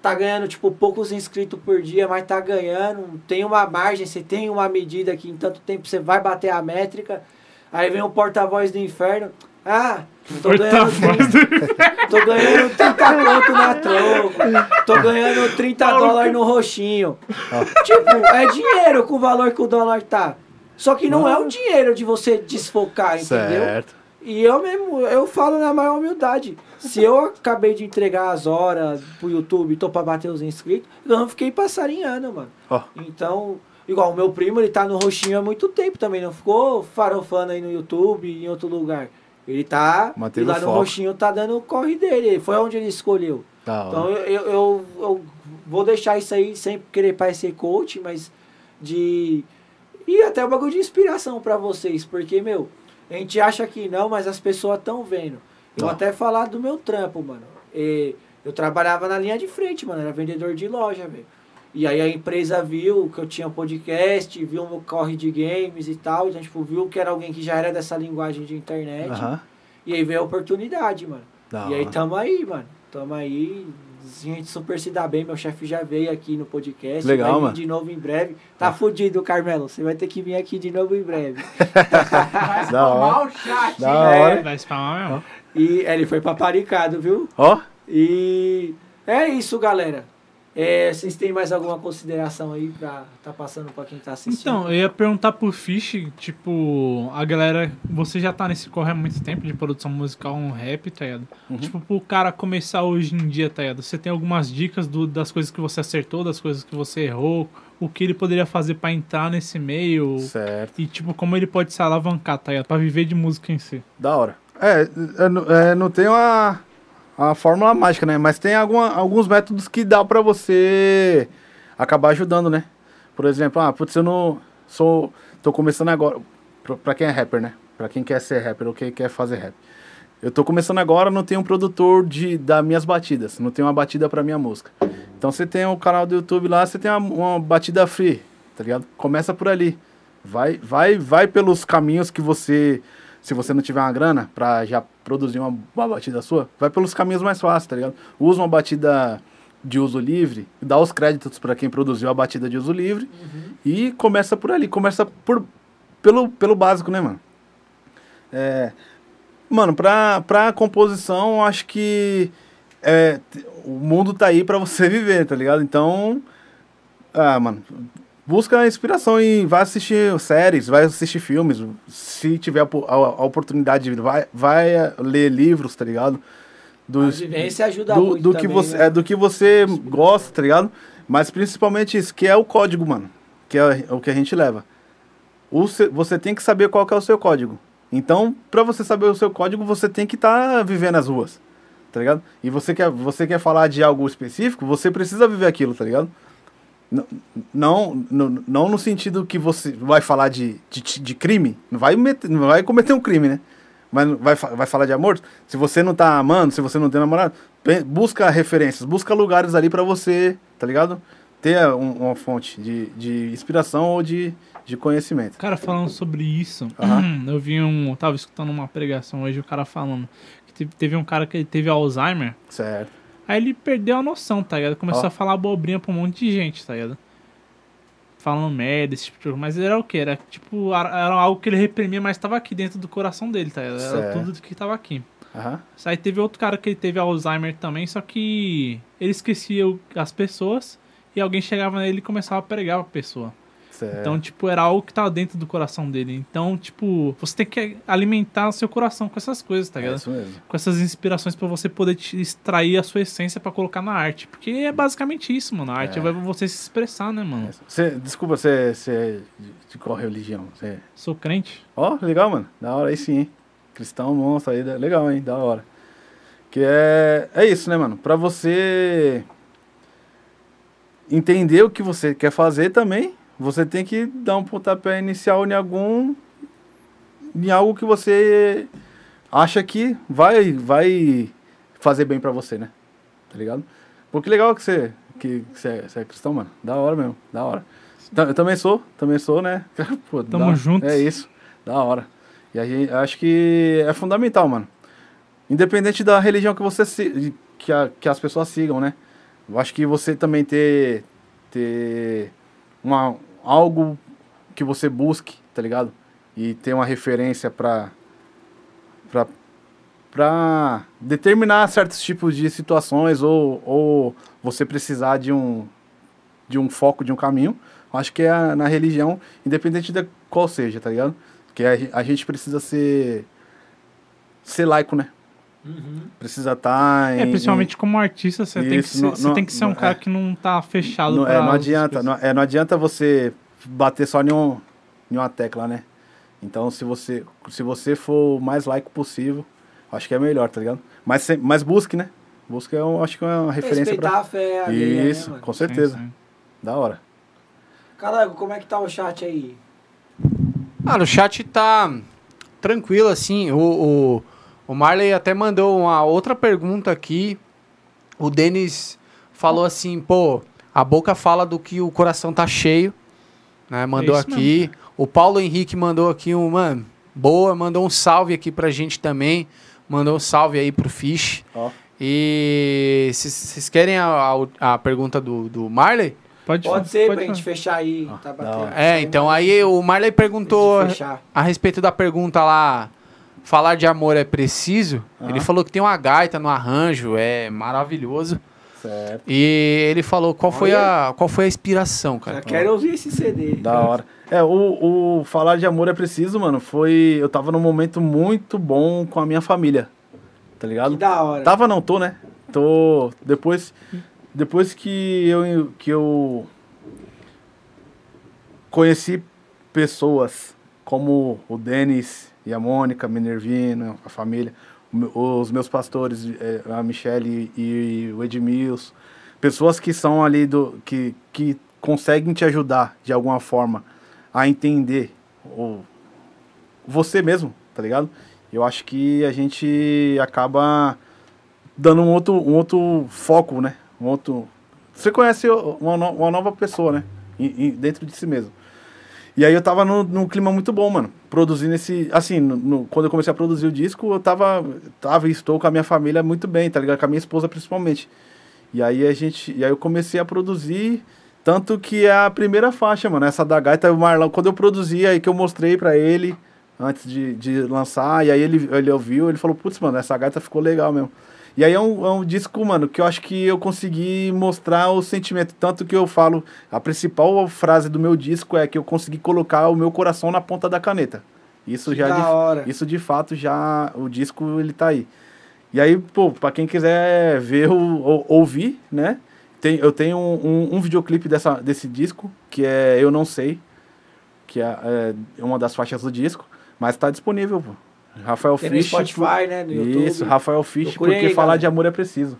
tá ganhando, tipo, poucos inscritos por dia, mas tá ganhando. Tem uma margem, você tem uma medida que em tanto tempo você vai bater a métrica. Aí vem o porta-voz do inferno. Ah, tô ganhando, Porta-voz 30, tô ganhando 30 conto na troca. Tô ganhando 30 dólares no roxinho. Tipo, é dinheiro com o valor que o dólar tá. Só que não é o dinheiro de você desfocar, entendeu? Certo. E eu mesmo, eu falo na maior humildade. Se eu acabei de entregar as horas pro YouTube tô pra bater os inscritos, eu não fiquei passarinhando, mano. Ó. Então, igual o meu primo, ele tá no roxinho há muito tempo também, não ficou farofando aí no YouTube em outro lugar. Ele tá. Manteve e lá no foco. roxinho tá dando o corre dele. Foi onde ele escolheu. Hora. Então eu, eu, eu, vou deixar isso aí sem querer parecer coach, mas de. E até um bagulho de inspiração pra vocês, porque, meu, a gente acha que não, mas as pessoas estão vendo. Eu até falar do meu trampo, mano. E eu trabalhava na linha de frente, mano, era vendedor de loja, velho. E aí a empresa viu que eu tinha podcast, viu o meu corre de games e tal, então, tipo, viu que era alguém que já era dessa linguagem de internet. E aí veio a oportunidade, mano. Da e aí tamo aí, mano. Tamo aí. A gente super se dá bem. Meu chefe já veio aqui no podcast. Legal, vai vir mano. de novo em breve. Tá fudido, Carmelo. Você vai ter que vir aqui de novo em breve. Vai Da hora. spamar o chat, Da hein? hora. Vai spamar mesmo. E é, ele foi paparicado, viu? Ó, E é isso, galera. É, vocês têm mais alguma consideração aí pra tá passando pra quem tá assistindo? Então, eu ia perguntar pro Fish, tipo, a galera, você já tá nesse corre há muito tempo de produção musical, um rap, tá ligado? Tipo, pro cara começar hoje em dia, tá ligado? Você tem algumas dicas do- das coisas que você acertou, das coisas que você errou, o que ele poderia fazer pra entrar nesse meio certo. e, tipo, como ele pode se alavancar, tá ligado? Pra viver de música em si. Da hora. É, não- é, não tem uma, uma fórmula mágica, né? Mas tem alguma, alguns métodos que dá pra você acabar ajudando, né? Por exemplo, ah, putz, eu não sou. tô começando agora. Pra quem é rapper, né? Pra quem quer ser rapper ou quem quer fazer rap. Eu tô começando agora, não tenho um produtor de, das minhas batidas. Não tenho uma batida pra minha música. Então você tem o canal do YouTube lá, você tem uma, uma batida free, tá ligado? Começa por ali. Vai, vai, vai pelos caminhos que você. Se você não tiver uma grana pra já produzir uma, uma batida sua, vai pelos caminhos mais fáceis, tá ligado? Usa uma batida de uso livre, dá os créditos pra quem produziu a batida de uso livre e começa por ali, começa por, pelo, pelo básico, né, mano? É, mano, pra, pra composição, acho que é, o mundo tá aí pra você viver, tá ligado? Então, ah, mano, busca inspiração e vai assistir séries, vai assistir filmes, se tiver a, a- a oportunidade, vai, vai eh, ler livros, tá ligado? A Dos, vivência ajuda do, muito do que também, você né? é do que você gosta, tá ligado? Mas principalmente isso, que é o código, mano. Que é o que a gente leva. O você tem que saber qual que é o seu código. Então, pra você saber o seu código, você tem que estar vivendo as ruas. Tá ligado? E você quer, você quer falar de algo específico, você precisa viver aquilo, tá ligado? Não, não, não no sentido que você vai falar de, de, de crime, não vai, meter, não vai cometer um crime, né? Mas vai, vai falar de amor? Se você não tá amando, se você não tem namorado, busca referências, busca lugares ali pra você, tá ligado? Ter um- uma fonte de, de inspiração ou de, de conhecimento. Cara, falando sobre isso, Aham. eu vi um. Eu tava escutando uma pregação hoje, o cara falando que teve, um cara que teve Alzheimer. Certo. Aí ele perdeu a noção, tá ligado? Começou Ó. a falar abobrinha pra um monte de gente, tá ligado? Falando merda, esse tipo de coisa. Mas era o quê? Era tipo, era algo que ele reprimia, mas tava aqui dentro do coração dele, tá ligado? Era Certo. tudo que tava aqui. Aham. Aí teve outro cara que ele teve Alzheimer também, só que ele esquecia as pessoas e alguém chegava nele e começava a pregar pra pessoa. Certo. Então, tipo, era algo que tava dentro do coração dele. Então, tipo, você tem que alimentar o seu coração com essas coisas, tá é ligado? isso mesmo. Com essas inspirações pra você poder te extrair a sua essência pra colocar na arte. Porque é basicamente isso, mano. A arte É. vai pra você se expressar, né, mano? Você, desculpa, você é de, qual religião? Você... Sou crente. Ó, legal, mano. Da hora aí sim, hein? Cristão monstro aí, legal, hein? Da hora. Que é. É isso, né, mano? Pra você entender o que você quer fazer também, você tem que dar um pontapé inicial em algum. em algo que você acha que vai, vai fazer bem pra você, né? Tá ligado? Pô, que legal que você, que, você, é, você é cristão, mano. Da hora mesmo, da hora. Eu também sou, também sou, né? Pô, Tamo juntos. É isso, da hora. E aí, acho que é fundamental, mano. Independente da religião que você se, que, a- que as pessoas sigam, né? Eu acho que você também ter, ter uma, algo que você busque, tá ligado? E ter uma referência pra, pra, pra determinar certos tipos de situações ou, ou você precisar de um, de um foco, de um caminho. Acho que é na religião, independente de qual seja, tá ligado? Que a, a gente precisa ser, ser laico, né? Precisa estar em... É, principalmente como artista, você, tem que, Isso, ser, não- você não- tem que ser um não- cara é. que não tá fechado Não, é, não adianta, não, é, não adianta você bater só em, um, em uma tecla, né? Então, se você, se você for o mais laico possível, acho que é melhor, tá ligado? Mas, mas busque, né? Busque, eu acho que é uma referência Respeitar pra... a fé né, Isso, mano? com certeza. Sim, sim. Da hora. Caraca, como é que tá o chat aí? Ah, no chat tá tranquilo, assim. O, o, o Marley até mandou uma outra pergunta aqui. O Denis falou assim, pô, a boca fala do que o coração tá cheio. Né? Mandou É aqui. O Paulo Henrique mandou aqui um, mano, boa, mandou um salve aqui pra gente também. Mandou um salve aí pro Fish. Ó. E vocês querem a, a, a pergunta do, do Marley? Pode, Pode ser, pra pode gente fechar aí. Ah, tá batendo. hora. É, então aí o Marley perguntou a respeito da pergunta lá, falar de amor é preciso? Aham. Ele falou que tem uma gaita no arranjo, é maravilhoso. Certo. E ele falou qual foi a qual foi a inspiração, cara. Já quero ouvir esse CD. Da hora. É, o, o falar de amor é preciso, mano, foi... Eu tava num momento muito bom com a minha família, tá ligado? Que da hora. Tava não, tô, né? Tô. Depois. Depois que eu. que eu conheci pessoas como o Denis e a Mônica, a Minervina, a família, os meus pastores, eh, a Michelle e o Edmilson, pessoas que são ali do. que, que conseguem te ajudar de alguma forma a entender o, você mesmo, tá ligado? Eu acho que a gente acaba dando um outro, um outro foco, né? Um outro. Você conhece uma, uma nova pessoa, né? Dentro de si mesmo. E aí eu tava num, num clima muito bom, mano. Produzindo esse. Assim, no- no- quando eu comecei a produzir o disco, eu tava. Tava e estou com a minha família muito bem, tá ligado? Com a minha esposa principalmente. E aí a gente. E aí eu comecei a produzir. Tanto que é a primeira faixa, mano. Essa da gaita, o Marlon, quando eu produzi, aí que eu mostrei pra ele antes de, de lançar, e aí ele, ele ouviu, ele falou, putz, mano, essa gaita ficou legal mesmo. E aí é um, é um disco, mano, que eu acho que eu consegui mostrar o sentimento. Tanto que eu falo, a principal frase do meu disco é que eu consegui colocar o meu coração na ponta da caneta. Isso já da de, hora. isso de fato já o disco ele tá aí. E aí, pô, pra quem quiser ver o, ou- ouvir, né? tem, eu tenho um, um, um videoclipe dessa, desse disco, que é Eu Não Sei, que é, é uma das faixas do disco, mas tá disponível, pô. Rafael Tem no Fish. Spotify, né? No YouTube. Isso, Rafael Procure porque aí, falar de amor é preciso.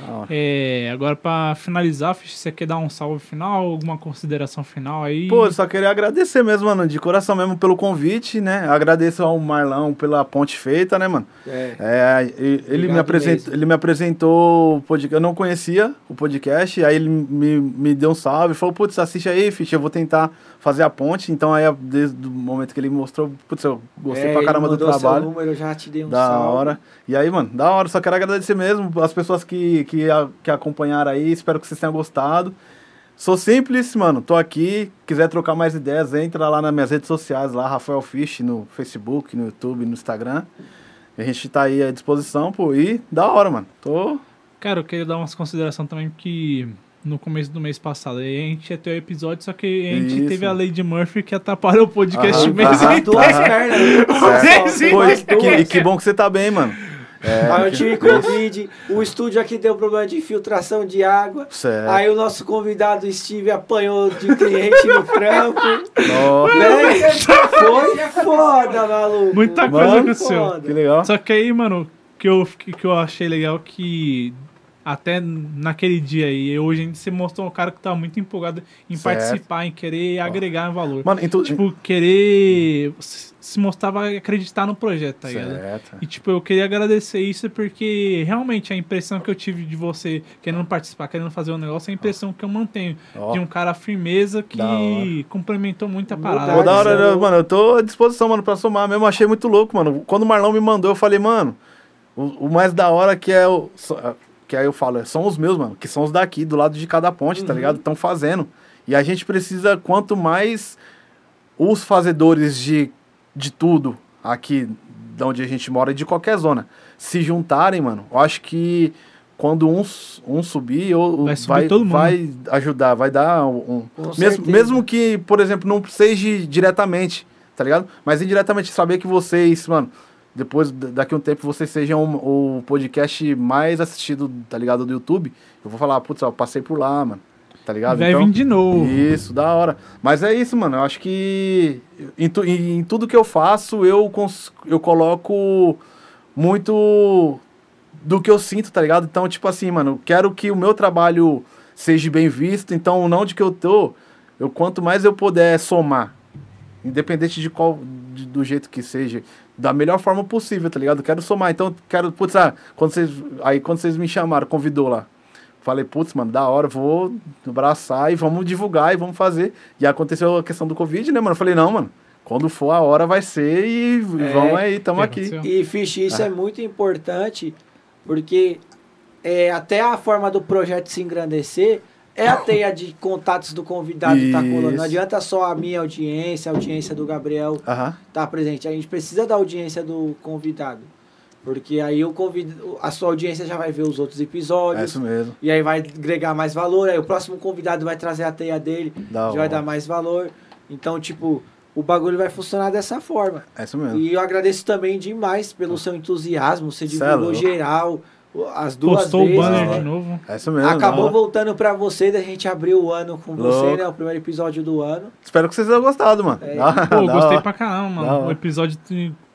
Hora. É, agora pra finalizar, você quer dar um salve final, alguma consideração final aí? Pô, eu só queria agradecer mesmo, mano, de coração mesmo pelo convite, né? Agradeço ao Marlão pela ponte feita, né, mano? É. É, ele, me apresentou, ele me apresentou o podcast. Eu não conhecia o podcast, aí ele me, me deu um salve, falou, putz, assiste aí, Ficha, eu vou tentar fazer a ponte. Então aí, desde o momento que ele mostrou, putz, eu gostei É, pra ele caramba do trabalho. número, eu já te dei um Da salve. hora. E aí, mano, da hora. Só quero agradecer mesmo as pessoas que, que, a- que acompanharam aí. Espero que vocês tenham gostado. Sou simples, mano. Tô aqui. Quiser trocar mais ideias, entra lá nas minhas redes sociais, lá, Rafael Fish, no Facebook, no YouTube, no Instagram. A gente tá aí à disposição, pô. E da hora, mano. Tô. Cara, eu queria dar umas considerações também que no começo do mês passado a gente ia ter o episódio, só que a gente Isso. teve a Lady Murphy que atrapalhou o podcast Aham, mês aham. inteiro. Duas pernas. Certo. sim, Pô, e mais que, duas. e que bom que você tá bem, mano. É, Aí eu que- tive Covid, o estúdio aqui deu problema de infiltração de água. Certo. Aí o nosso convidado Steve apanhou de cliente no trampo. Nossa, Véi, foi foda, maluco. Muita coisa Mano, aconteceu. foda. que legal. Só que aí, mano, que eu, que, que eu achei legal que até naquele dia aí, hoje a gente se mostrou um cara que tá muito empolgado em Certo. participar, em querer agregar valor. Mano, tu... Tipo, querer se vai acreditar no projeto, tá ligado? certo. E tipo, eu queria agradecer isso porque realmente a impressão que eu tive de você querendo participar, querendo fazer o negócio, é a impressão que eu mantenho. Ó. De um cara firmeza que complementou muito a parada. Pô, da hora, Zero. né, mano, eu tô à disposição, mano, pra somar mesmo. Achei muito louco, mano. Quando o Marlon me mandou, eu falei, mano, o, o mais da hora que é o. Que aí eu falo, é, são os meus, mano, que são os daqui, do lado de cada ponte, tá ligado? Estão fazendo. E a gente precisa, quanto mais os fazedores de, de tudo aqui de onde a gente mora e de qualquer zona se juntarem, mano, eu acho que quando um, um subir, ou Vai subir vai, todo mundo. vai ajudar, vai dar um, Com mesmo, mesmo que, por exemplo, não seja diretamente, tá ligado? Mas indiretamente saber que vocês, mano, depois, daqui a um tempo, vocês sejam o podcast mais assistido, tá ligado, do YouTube, eu vou falar, putz, ó, eu passei por lá, mano, tá ligado? Vai vir de novo. Isso, da hora. Mas é isso, mano. Eu acho que em, tu- em- em tudo que eu faço, eu, cons- eu coloco muito do que eu sinto, tá ligado? Então, tipo assim, mano, quero que o meu trabalho seja bem visto. Então, não de que eu tô, eu quanto mais eu puder somar, independente de qual, de- do jeito que seja, da melhor forma possível, tá ligado? Quero somar. Então, quero, putz, ah, quando vocês, aí quando vocês me chamaram, convidou lá. Falei, putz, mano, da hora, vou abraçar e vamos divulgar e vamos fazer. E aconteceu a questão do Covid, né, mano? Eu falei, não, mano, quando for a hora vai ser e, É, vamos aí, tamo aqui. E, Fish, isso é muito importante, porque é, até a forma do projeto se engrandecer é a teia de contatos do convidado que tá colando. Isso. Não adianta só a minha audiência, a audiência do Gabriel estar presente. A gente precisa da audiência do convidado. Porque aí o convid... a sua audiência já vai ver os outros é episódios. isso mesmo. E aí vai agregar mais valor. Aí o próximo convidado vai trazer a teia dele, Da já vai hora. dar mais valor. Então, tipo, o bagulho vai funcionar dessa forma. É isso mesmo. E eu agradeço também demais pelo seu entusiasmo. Você Cê é divulgou geral, as duas Postou o vezes. banner né? de novo. É isso mesmo. da Acabou voltando pra você, da gente abrir o ano com você, Louco. né? O primeiro episódio do ano. Espero que vocês tenham gostado, mano. É. Da- Pô, da gostei hora. pra caramba, Da mano. hora. O episódio.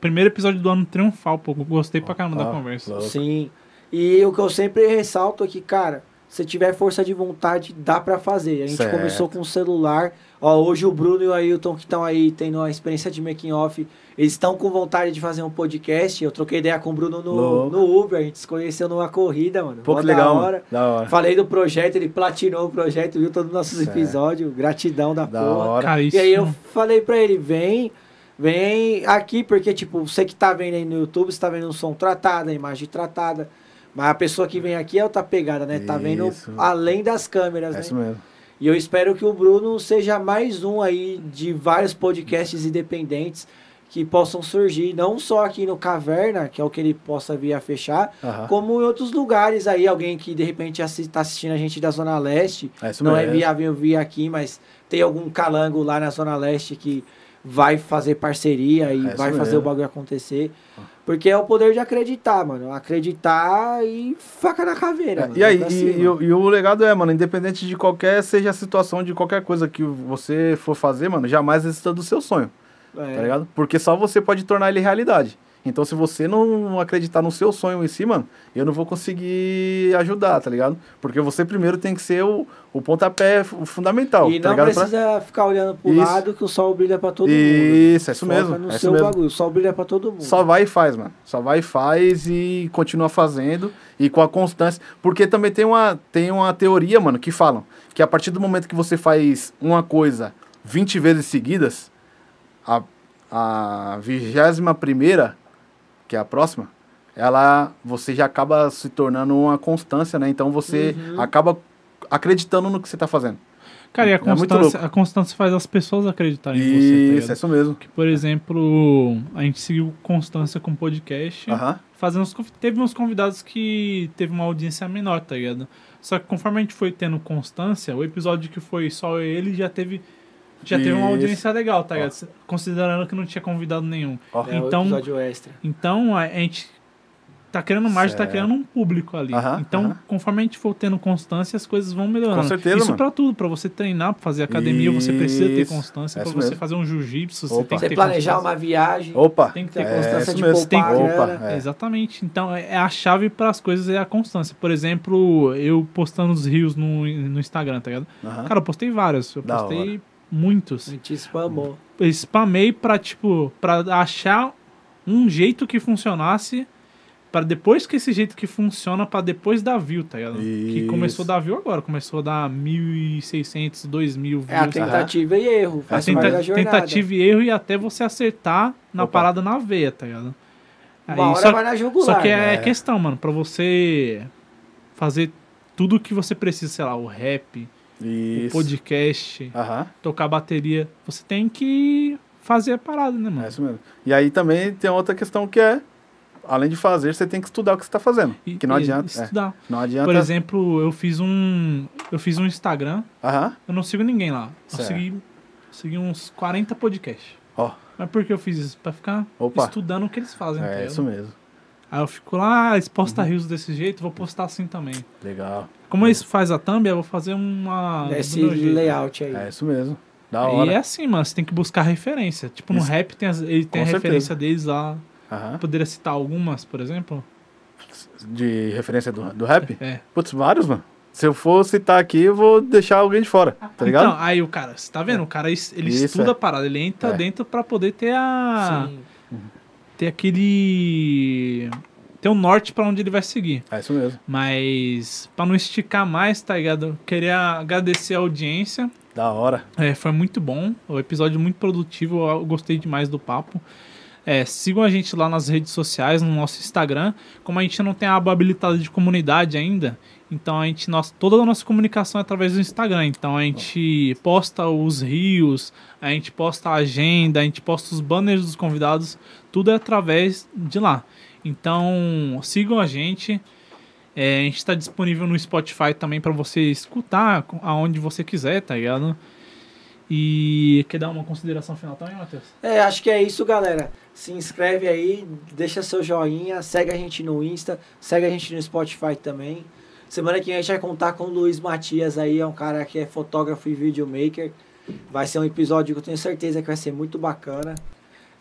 Primeiro episódio do ano triunfal, pô. Gostei pra caramba da Ah, conversa. louco. Sim. E o que eu sempre ressalto é que, cara, se tiver força de vontade, dá pra fazer. A gente Certo. começou com o celular. Ó, hoje o Bruno e o Ailton, que estão aí tendo uma experiência de making off, eles estão com vontade de fazer um podcast. Eu troquei ideia com o Bruno no, Louco. no Uber, a gente se conheceu numa corrida, mano. Pô, que da legal, hora. mano. Da hora. Falei do projeto, ele platinou o projeto, viu todos os nossos Certo. episódios. Gratidão da, Da porra. hora. Cara, isso. E aí eu falei pra ele, vem, vem aqui, porque, tipo, você que tá vendo aí no YouTube, você tá vendo o som tratado, a imagem tratada. Mas a pessoa que vem aqui é outra pegada, né? Tá vendo Isso. além das câmeras, É né? isso mesmo. E eu espero que o Bruno seja mais um aí de vários podcasts independentes que possam surgir, não só aqui no Caverna, que é o que ele possa vir a fechar, como em outros lugares aí, alguém que de repente está assistindo a gente da Zona Leste, É não é viável vir aqui, mas tem algum calango lá na Zona Leste que vai fazer parceria e É vai fazer o bagulho acontecer. Porque é o poder de acreditar, mano. Acreditar e faca na caveira. É, mano. e aí, e, e o- e o legado é, mano, independente de qualquer seja a situação, de qualquer coisa que você for fazer, mano, jamais desista do seu sonho, É. tá ligado? Porque só você pode tornar ele realidade. Então, se você não acreditar no seu sonho em si, mano, eu não vou conseguir ajudar, tá ligado? Porque você primeiro tem que ser o, o pontapé fu- fundamental, E tá não ligado? Pra- precisa ficar olhando pro Isso. lado que o sol brilha pra todo mundo. Isso, é isso Foca mesmo. no é isso seu mesmo. bagulho. O sol brilha pra todo mundo. Só vai e faz, mano. Só vai e faz e continua fazendo e com a constância. Porque também tem uma, tem uma teoria, mano, que falam que a partir do momento que você faz uma coisa 20 vezes seguidas, a, a vigésima primeira, que é a próxima, ela você já acaba se tornando uma constância, né? Então você Uhum. acaba acreditando no que você tá fazendo. Cara, e a É constância, a constância faz as pessoas acreditarem em você, tá Isso, é isso mesmo. Que, por exemplo, a gente seguiu constância com o podcast. Fazendo uns, conv- teve uns convidados que teve uma audiência menor, tá ligado? Só que conforme a gente foi tendo constância, o episódio que foi só ele já teve já teve uma Isso. audiência legal, tá ligado? Considerando que não tinha convidado nenhum. Ó. É Então- o episódio extra. Então a, a gente tá criando mais, tá Certo. criando um público ali. Aham, então, aham. conforme a gente for tendo constância, as coisas vão melhorando. Com certeza, Isso pra tudo, pra você treinar, pra fazer academia, você precisa ter Isso. constância. É Pra isso você mesmo. fazer um jiu-jitsu, você tem que Você ter planejar constância. uma viagem, Opa. Tem que ter É, constância isso de mesmo. poupar Opa, grana. é. Exatamente. Então, é a chave para as coisas é a constância. Por exemplo, eu postando os rios no, no Instagram, tá ligado? Aham. Cara, eu postei vários. Eu postei muitos. a gente spamou. Eu spamei pra, tipo, pra achar um jeito que funcionasse. Pra depois que esse jeito que funciona, pra depois dar view, tá ligado? Que começou a dar view agora. Começou a dar 1.600, 2.000 views. É a tentativa e erro. A Faz tenta- parte da jornada. tentativa e erro e até você acertar na Opa. parada na veia, tá ligado? Aí, Uma hora só- vai na jugular. só que é né? questão, mano, pra você fazer tudo que você precisa, sei lá, o rap, o Isso. podcast, Aham, tocar bateria, você tem que fazer a parada, né, é mano? isso mesmo. E aí também tem outra questão que é, além de fazer, você tem que estudar o que você tá fazendo. E- que não adianta. é, Estudar. não adianta. Por exemplo, eu fiz um. Eu fiz um Instagram, Aham, eu não sigo ninguém lá. Eu segui, segui uns 40 podcasts. ó, Mas por que eu fiz isso? Pra ficar Opa. estudando o que eles fazem, é isso mesmo. Aí eu fico lá, eles Uhum. postam rios desse jeito, vou postar assim também. Legal. Como eles fazem a thumb, eu vou fazer uma. Esse do meu jeito. layout aí. É isso mesmo. Da E hora. é assim, mano, você tem que buscar referência. Tipo, no Isso. rap tem, as, ele tem Com a certeza. referência deles lá. Aham. Poderia citar algumas, por exemplo? De referência do, do rap? É. Putz, vários, mano. Se eu for citar aqui, eu vou deixar alguém de fora, tá ligado? Então, aí o cara, você tá vendo? O cara, ele Isso, estuda é. a parada, ele entra É. dentro pra poder ter a... Sim. Ter aquele... Ter um norte pra onde ele vai seguir. É isso mesmo. Mas, pra não esticar mais, tá ligado? Queria agradecer a audiência. Da hora. É, foi muito bom. O episódio muito produtivo. Eu gostei demais do papo. É, sigam a gente lá nas redes sociais, no nosso Instagram. Como a gente não tem a aba habilitada de comunidade ainda, então a gente, nossa, toda a nossa comunicação é através do Instagram. Então a gente posta os rios, a gente posta a agenda, a gente posta os banners dos convidados, tudo é através de lá. Então sigam a gente. É, a gente está disponível no Spotify também para você escutar aonde você quiser, tá ligado? E quer dar uma consideração final também, Matheus? É, acho que é isso, galera. Se inscreve aí, deixa seu joinha, segue a gente no Insta, segue a gente no Spotify também. Semana que vem a gente vai contar com o Luiz Matias aí, é um cara que é fotógrafo e videomaker. Vai ser um episódio que eu tenho certeza que vai ser muito bacana.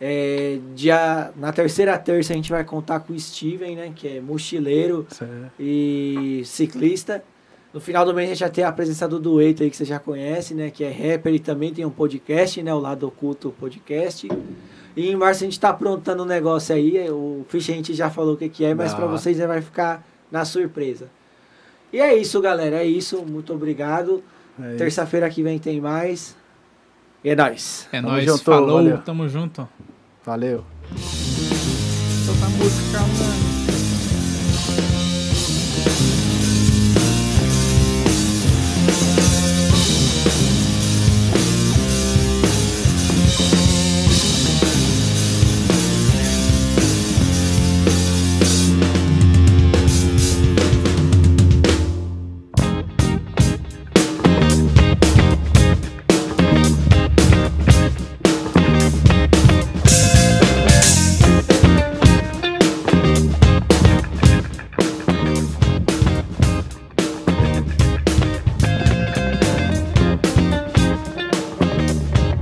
É, dia, na terceira terça a gente vai contar com o Steven, né? Que é mochileiro Certo. e ciclista. No final do mês a gente já tem a presença do Dueito aí, que você já conhece, né? Que é rapper e também tem um podcast, né? O Lado Oculto Podcast. E em março a gente tá aprontando um negócio aí. O Fish a gente já falou o que, que é, mas para vocês né, vai ficar na surpresa. E é isso, galera. É isso. Muito obrigado. É. Terça-feira que vem tem mais. E é nóis. É Tamo nóis, junto, falou, valeu. tamo junto. Valeu. Solta a música, mano.